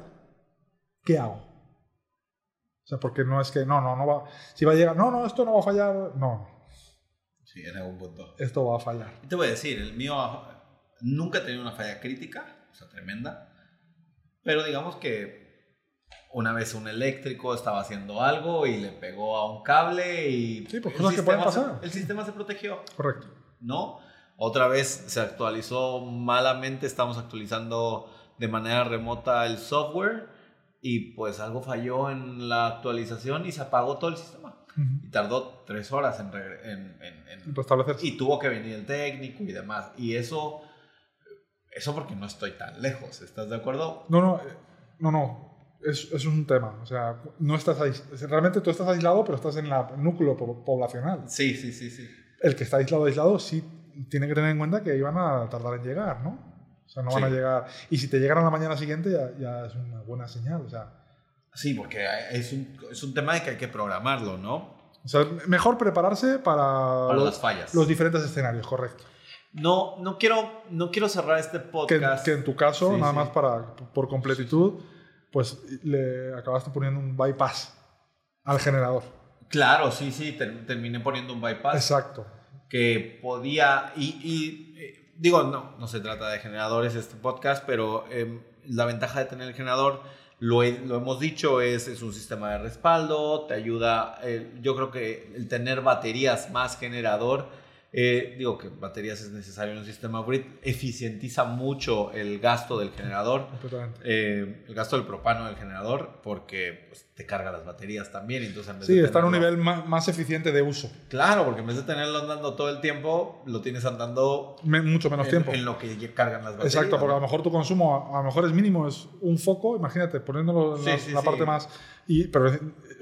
S2: ¿Qué hago? O sea, porque no es que, no, no, no va. Si va a llegar, no, no, esto no va a fallar, no.
S1: Sí, en algún punto.
S2: Esto va a fallar.
S1: Y te voy a decir, el mío nunca ha tenido una falla crítica, o sea, tremenda. Pero digamos que una vez un eléctrico estaba haciendo algo y le pegó a un cable y.
S2: Sí, pues cosas que pueden pasar.
S1: el sistema se protegió.
S2: Correcto.
S1: ¿No? Otra vez se actualizó malamente, estamos actualizando de manera remota el software y pues algo falló en la actualización y se apagó todo el sistema. Y tardó tres horas en, en, en,
S2: restablecerse.
S1: Y tuvo que venir el técnico y demás. Y eso, eso porque no estoy tan lejos, ¿estás de acuerdo?
S2: No, no, eh, no, no. Es, es un tema. O sea, no estás realmente tú estás aislado, pero estás en el núcleo poblacional.
S1: Sí, sí, sí, sí
S2: el que está aislado, aislado, sí tiene que tener en cuenta que iban a tardar en llegar, ¿no? O sea, no van a llegar. Y si te llegan a la mañana siguiente, ya, es una buena señal, o sea.
S1: Sí, porque es un, es un tema de que hay que programarlo, ¿no?
S2: O sea, mejor prepararse para,
S1: los, las fallas.
S2: los diferentes escenarios, correcto.
S1: No, no, quiero, no quiero cerrar este podcast.
S2: Que, en tu caso, nada más para, por completitud, pues le acabaste poniendo un bypass al generador.
S1: Claro, sí, sí, terminé poniendo un bypass.
S2: Exacto.
S1: Que podía, y, eh, digo, no, no se trata de generadores este podcast, pero em, la ventaja de tener el generador, lo, lo hemos dicho, es, es un sistema de respaldo, te ayuda, eh, yo creo que el tener baterías más generador eh, digo que baterías es necesario en un sistema grid, eficientiza mucho el gasto del generador, eh, el gasto del propano del generador, porque pues, te carga las baterías también. Entonces,
S2: sí, está en un nivel más, eficiente de uso.
S1: Claro, porque en vez de tenerlo andando todo el tiempo, lo tienes andando
S2: mucho menos tiempo.
S1: En lo que cargan las baterías.
S2: Exacto, porque a lo mejor tu consumo a, lo mejor es mínimo, es un foco, imagínate, poniéndolo en la, parte más... Y, pero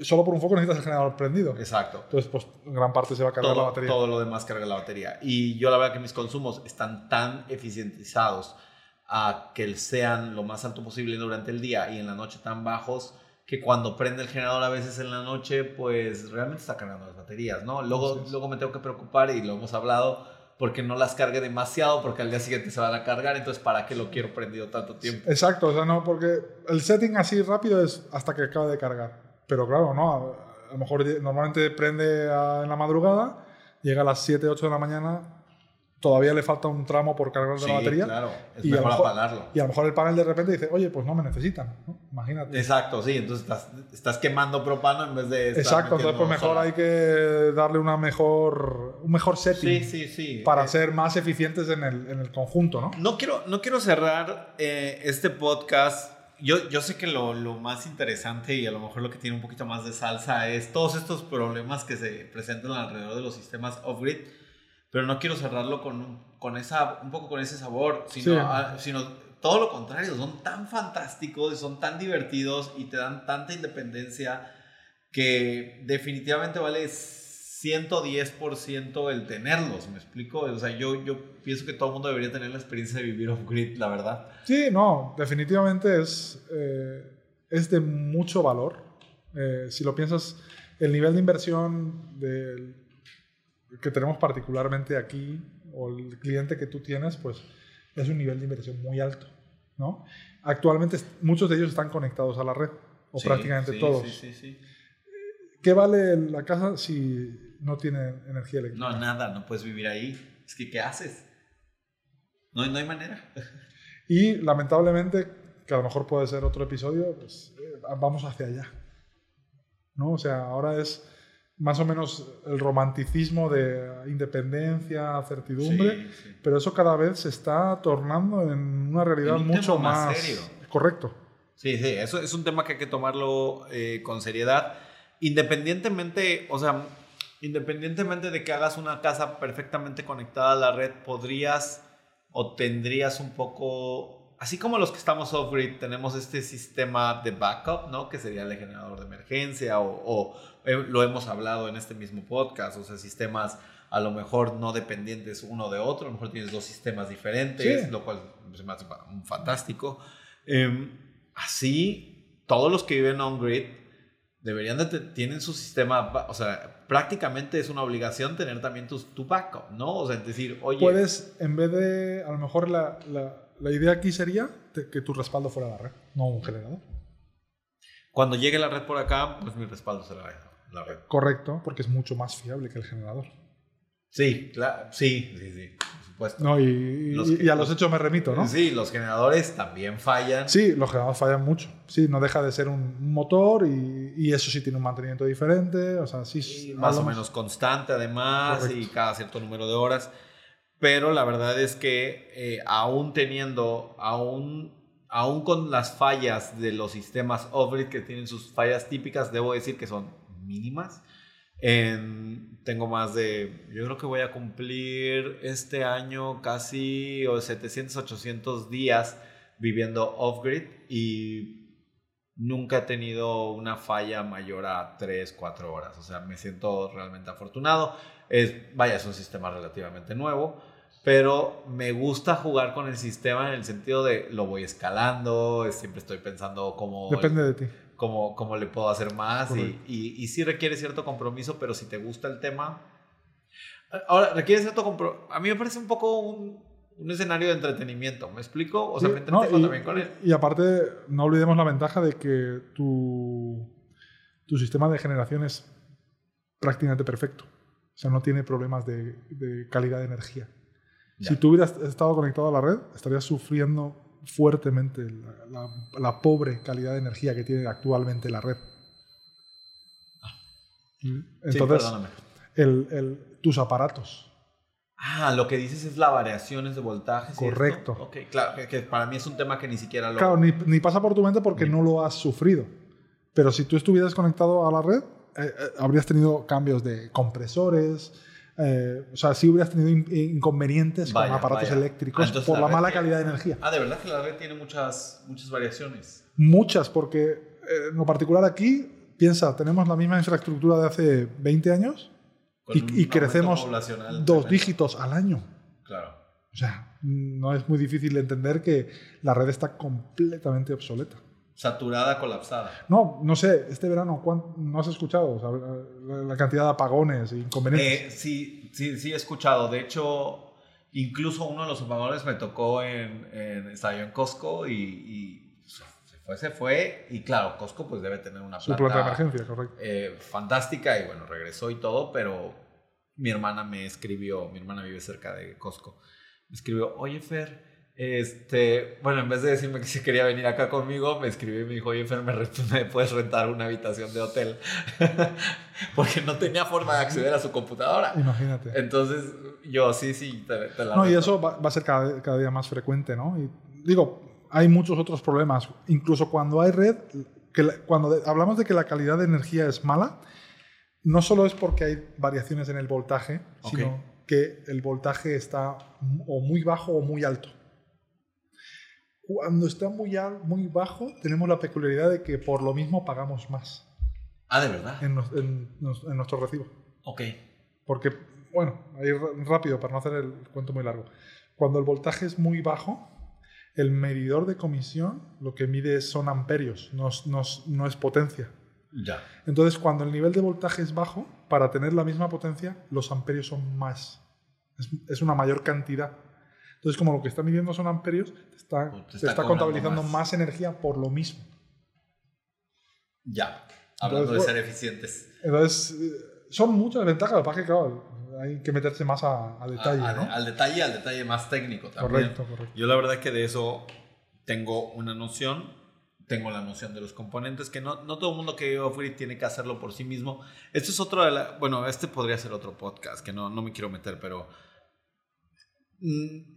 S2: solo por un foco necesitas el generador prendido.
S1: Exacto.
S2: Entonces, pues gran parte se va a cargar
S1: la
S2: batería.
S1: Todo lo demás carga la batería. Y yo la verdad que mis consumos están tan eficientizados a que sean lo más alto posible durante el día y en la noche tan bajos que cuando prende el generador a veces en la noche, pues realmente está cargando las baterías, ¿no? Luego, luego me tengo que preocupar y lo hemos hablado porque no las cargue demasiado porque al día siguiente se van a cargar, entonces ¿para qué lo quiero prendido tanto tiempo?
S2: Exacto, o sea, no, porque el setting así rápido es hasta que acabe de cargar. Pero claro, no, a, lo mejor normalmente prende en la madrugada, llega a las 7, 8 de la mañana, todavía le falta un tramo por cargar de la batería.
S1: Claro, es y mejor, apagarlo.
S2: Y a lo mejor el panel de repente dice, oye, pues no me necesitan, Imagínate.
S1: Exacto, sí, entonces estás, estás, quemando propano en vez de.
S2: Exacto, entonces pues mejor hay que darle una mejor, un mejor setting
S1: sí, sí, sí.
S2: para eh, ser más eficientes en el, en el, conjunto, ¿no?
S1: No quiero, no quiero cerrar eh, este podcast. Yo, yo sé que lo, lo más interesante y a lo mejor lo que tiene un poquito más de salsa es todos estos problemas que se presentan alrededor de los sistemas off-grid pero no quiero cerrarlo con, con esa, un poco con ese sabor, sino, sino todo lo contrario, son tan fantásticos y son tan divertidos y te dan tanta independencia que definitivamente vale 110% el tenerlos, ¿me explico? O sea, yo, yo pienso que todo el mundo debería tener la experiencia de vivir off-grid, la verdad.
S2: Sí, no, definitivamente es, eh, es de mucho valor. Eh, si lo piensas, el nivel de inversión que tenemos particularmente aquí, o el cliente que tú tienes, pues es un nivel de inversión muy alto, ¿no? Actualmente muchos de ellos están conectados a la red, o prácticamente todos. Sí, sí, sí. ¿Qué vale la casa si no tiene energía eléctrica?
S1: No, nada, no puedes vivir ahí. Es que, ¿qué haces? No, no hay manera.
S2: Y lamentablemente, que a lo mejor puede ser otro episodio, pues eh, vamos hacia allá. ¿No? O sea, ahora es más o menos el romanticismo de independencia, certidumbre, pero eso cada vez se está tornando en una realidad mucho más, serio. Correcto.
S1: Sí, sí, eso es un tema que hay que tomarlo eh, con seriedad. Independientemente, o sea, independientemente de que hagas una casa perfectamente conectada a la red, podrías o tendrías un poco, así como los que estamos off-grid, tenemos este sistema de backup, ¿no? Que sería el generador de emergencia o eh, lo hemos hablado en este mismo podcast, o sea, sistemas a lo mejor no dependientes uno de otro, a lo mejor tienes dos sistemas diferentes, lo cual se me hace fantástico. Em, así, todos los que viven on-grid deberían de tienen su sistema, o sea, prácticamente es una obligación tener también tu, tu backup, ¿no? O sea, decir, oye...
S2: Puedes, en vez de, a lo mejor la, la, la idea aquí sería que tu respaldo fuera la red, no un generador.
S1: Cuando llegue la red por acá, pues mi respaldo será la
S2: Correcto, porque es mucho más fiable que el generador.
S1: Sí, claro, sí, sí, sí, por supuesto.
S2: No, y, a los hechos me remito, ¿no?
S1: Sí, los generadores también fallan.
S2: Sí, los generadores fallan mucho. Sí, no deja de ser un motor y, eso sí tiene un mantenimiento diferente, o sea, sí.
S1: más o menos constante además y cada cierto número de horas. Pero la verdad es que eh, aún teniendo, aún aún con las fallas de los sistemas off que tienen sus fallas típicas, debo decir que son mínimas. Tengo más de, yo creo que voy a cumplir este año casi 700, 800 días viviendo off-grid y nunca he tenido una falla mayor a 3, 4 horas. O sea, me siento realmente afortunado. Es, vaya, es un sistema relativamente nuevo, pero me gusta jugar con el sistema en el sentido de lo voy escalando, siempre estoy pensando cómo...
S2: Depende de ti
S1: cómo, cómo le puedo hacer más y, y, sí requiere cierto compromiso, pero si te gusta el tema... Ahora, requiere cierto compromiso. A mí me parece un poco un, un escenario de entretenimiento, ¿me explico? O sea, me entretengo también con él.
S2: Y aparte, no olvidemos la ventaja de que tu, tu sistema de generación es prácticamente perfecto. O sea, no tiene problemas de, de calidad de energía. Si tú hubieras estado conectado a la red, estarías sufriendo fuertemente la, pobre calidad de energía que tiene actualmente la red. Ah. Entonces, el, tus aparatos.
S1: Ah, lo que dices es las variaciones de voltaje.
S2: Correcto.
S1: Ok, claro, que, para mí es un tema que ni siquiera lo...
S2: Claro, ni, pasa por tu mente porque no lo has sufrido. Pero si tú estuvieras conectado a la red, eh, eh, habrías tenido cambios de compresores, eh, o sea, si hubieras tenido inconvenientes con aparatos eléctricos ah, por la, mala calidad de energía.
S1: Ah, de verdad que la red tiene muchas, muchas variaciones.
S2: Muchas, porque eh, en lo particular aquí, piensa, tenemos la misma infraestructura de hace 20 años y, crecemos dos dígitos al año.
S1: Claro.
S2: O sea, no es muy difícil de entender que la red está completamente obsoleta.
S1: Saturada, colapsada.
S2: No, no sé, este verano, ¿no has escuchado la, cantidad de apagones e inconvenientes?
S1: Eh, sí, sí, sí he escuchado. De hecho, incluso uno de los apagones me tocó en, en estaba en Costco y, se fue, se fue. Y claro, Costco pues debe tener una
S2: planta, planta de emergencia, correcto.
S1: Eh, fantástica y bueno, regresó y todo, pero mi hermana me escribió, mi hermana vive cerca de Costco, me escribió, oye Fer, este, bueno, en vez de decirme que si quería venir acá conmigo, me escribió y me dijo, oye, Fer, ¿me, puedes rentar una habitación de hotel? Porque no tenía forma de acceder a su computadora.
S2: Imagínate.
S1: Entonces, yo sí, sí,
S2: te, la No, y eso va, a ser cada, cada, día más frecuente, ¿no? Y digo, hay muchos otros problemas. Incluso cuando hay red, que cuando hablamos de que la calidad de energía es mala, no solo es porque hay variaciones en el voltaje, sino que el voltaje está o muy bajo o muy alto. Cuando está muy, muy bajo, tenemos la peculiaridad de que por lo mismo pagamos más.
S1: Ah, de verdad.
S2: En, en, nuestro recibo.
S1: Ok.
S2: Porque, bueno, ahí rápido, para no hacer el cuento muy largo. Cuando el voltaje es muy bajo, el medidor de comisión lo que mide son amperios, no, no es potencia.
S1: Ya.
S2: Entonces, cuando el nivel de voltaje es bajo, para tener la misma potencia, los amperios son más. Es, una mayor cantidad. Entonces, como lo que está midiendo son amperios, te está, pues está, contabilizando más. energía por lo mismo.
S1: Ya. Hablando de ser eficientes.
S2: Entonces, eh, son muchas ventajas. Lo que que, claro, hay que meterse más a, detalle.
S1: Al detalle, al detalle más técnico también. Correcto, correcto. Yo la verdad es que de eso tengo una noción tengo la noción de los componentes, que no, no todo el mundo que vive off tiene que hacerlo por sí mismo. Esto es otro de la, bueno, este podría ser otro podcast, que no, no me quiero meter, pero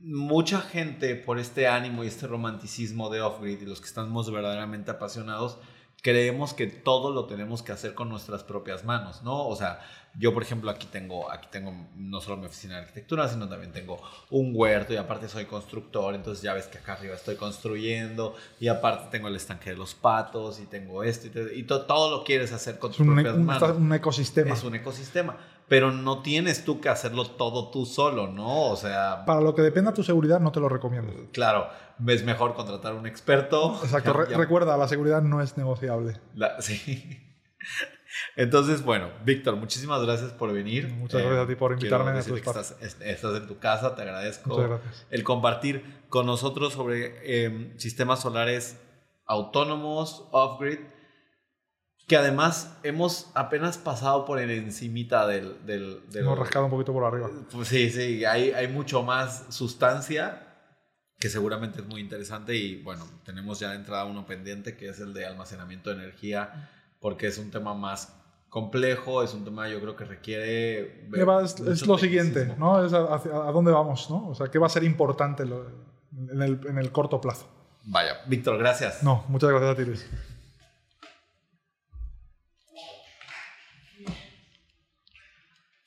S1: mucha gente por este ánimo y este romanticismo de off-grid y los que estamos verdaderamente apasionados, creemos que todo lo tenemos que hacer con nuestras propias manos, ¿no? O sea, yo, por ejemplo, aquí tengo, aquí tengo no solo mi oficina de arquitectura, sino también tengo un huerto y aparte soy constructor, entonces ya ves que acá arriba estoy construyendo y aparte tengo el estanque de los patos y tengo esto y, todo lo quieres hacer con tus propias
S2: un,
S1: manos.
S2: un ecosistema.
S1: Es un ecosistema, pero no tienes tú que hacerlo todo tú solo, ¿no? O sea...
S2: Para lo que dependa tu seguridad no te lo recomiendo.
S1: Claro, es mejor contratar un experto.
S2: Exacto, recuerda, la seguridad no es negociable.
S1: sí. Entonces, bueno, Víctor, muchísimas gracias por venir.
S2: Muchas gracias a ti por invitarme. A
S1: tu estás, estás, en tu casa, te agradezco el compartir con nosotros sobre em, sistemas solares autónomos, off-grid, que además hemos apenas pasado por el encimita del... del,
S2: hemos rascado un poquito por arriba.
S1: Pues sí, sí, hay, hay mucho más sustancia que seguramente es muy interesante y bueno, tenemos ya de entrada uno pendiente que es el de almacenamiento de energía porque es un tema más complejo, es un tema yo creo que requiere...
S2: es, lo siguiente, ¿no? Es a, dónde vamos, ¿no? O sea, ¿qué va a ser importante en, el, en el corto plazo?
S1: Vaya, Víctor, gracias.
S2: No, muchas gracias a ti, Luis.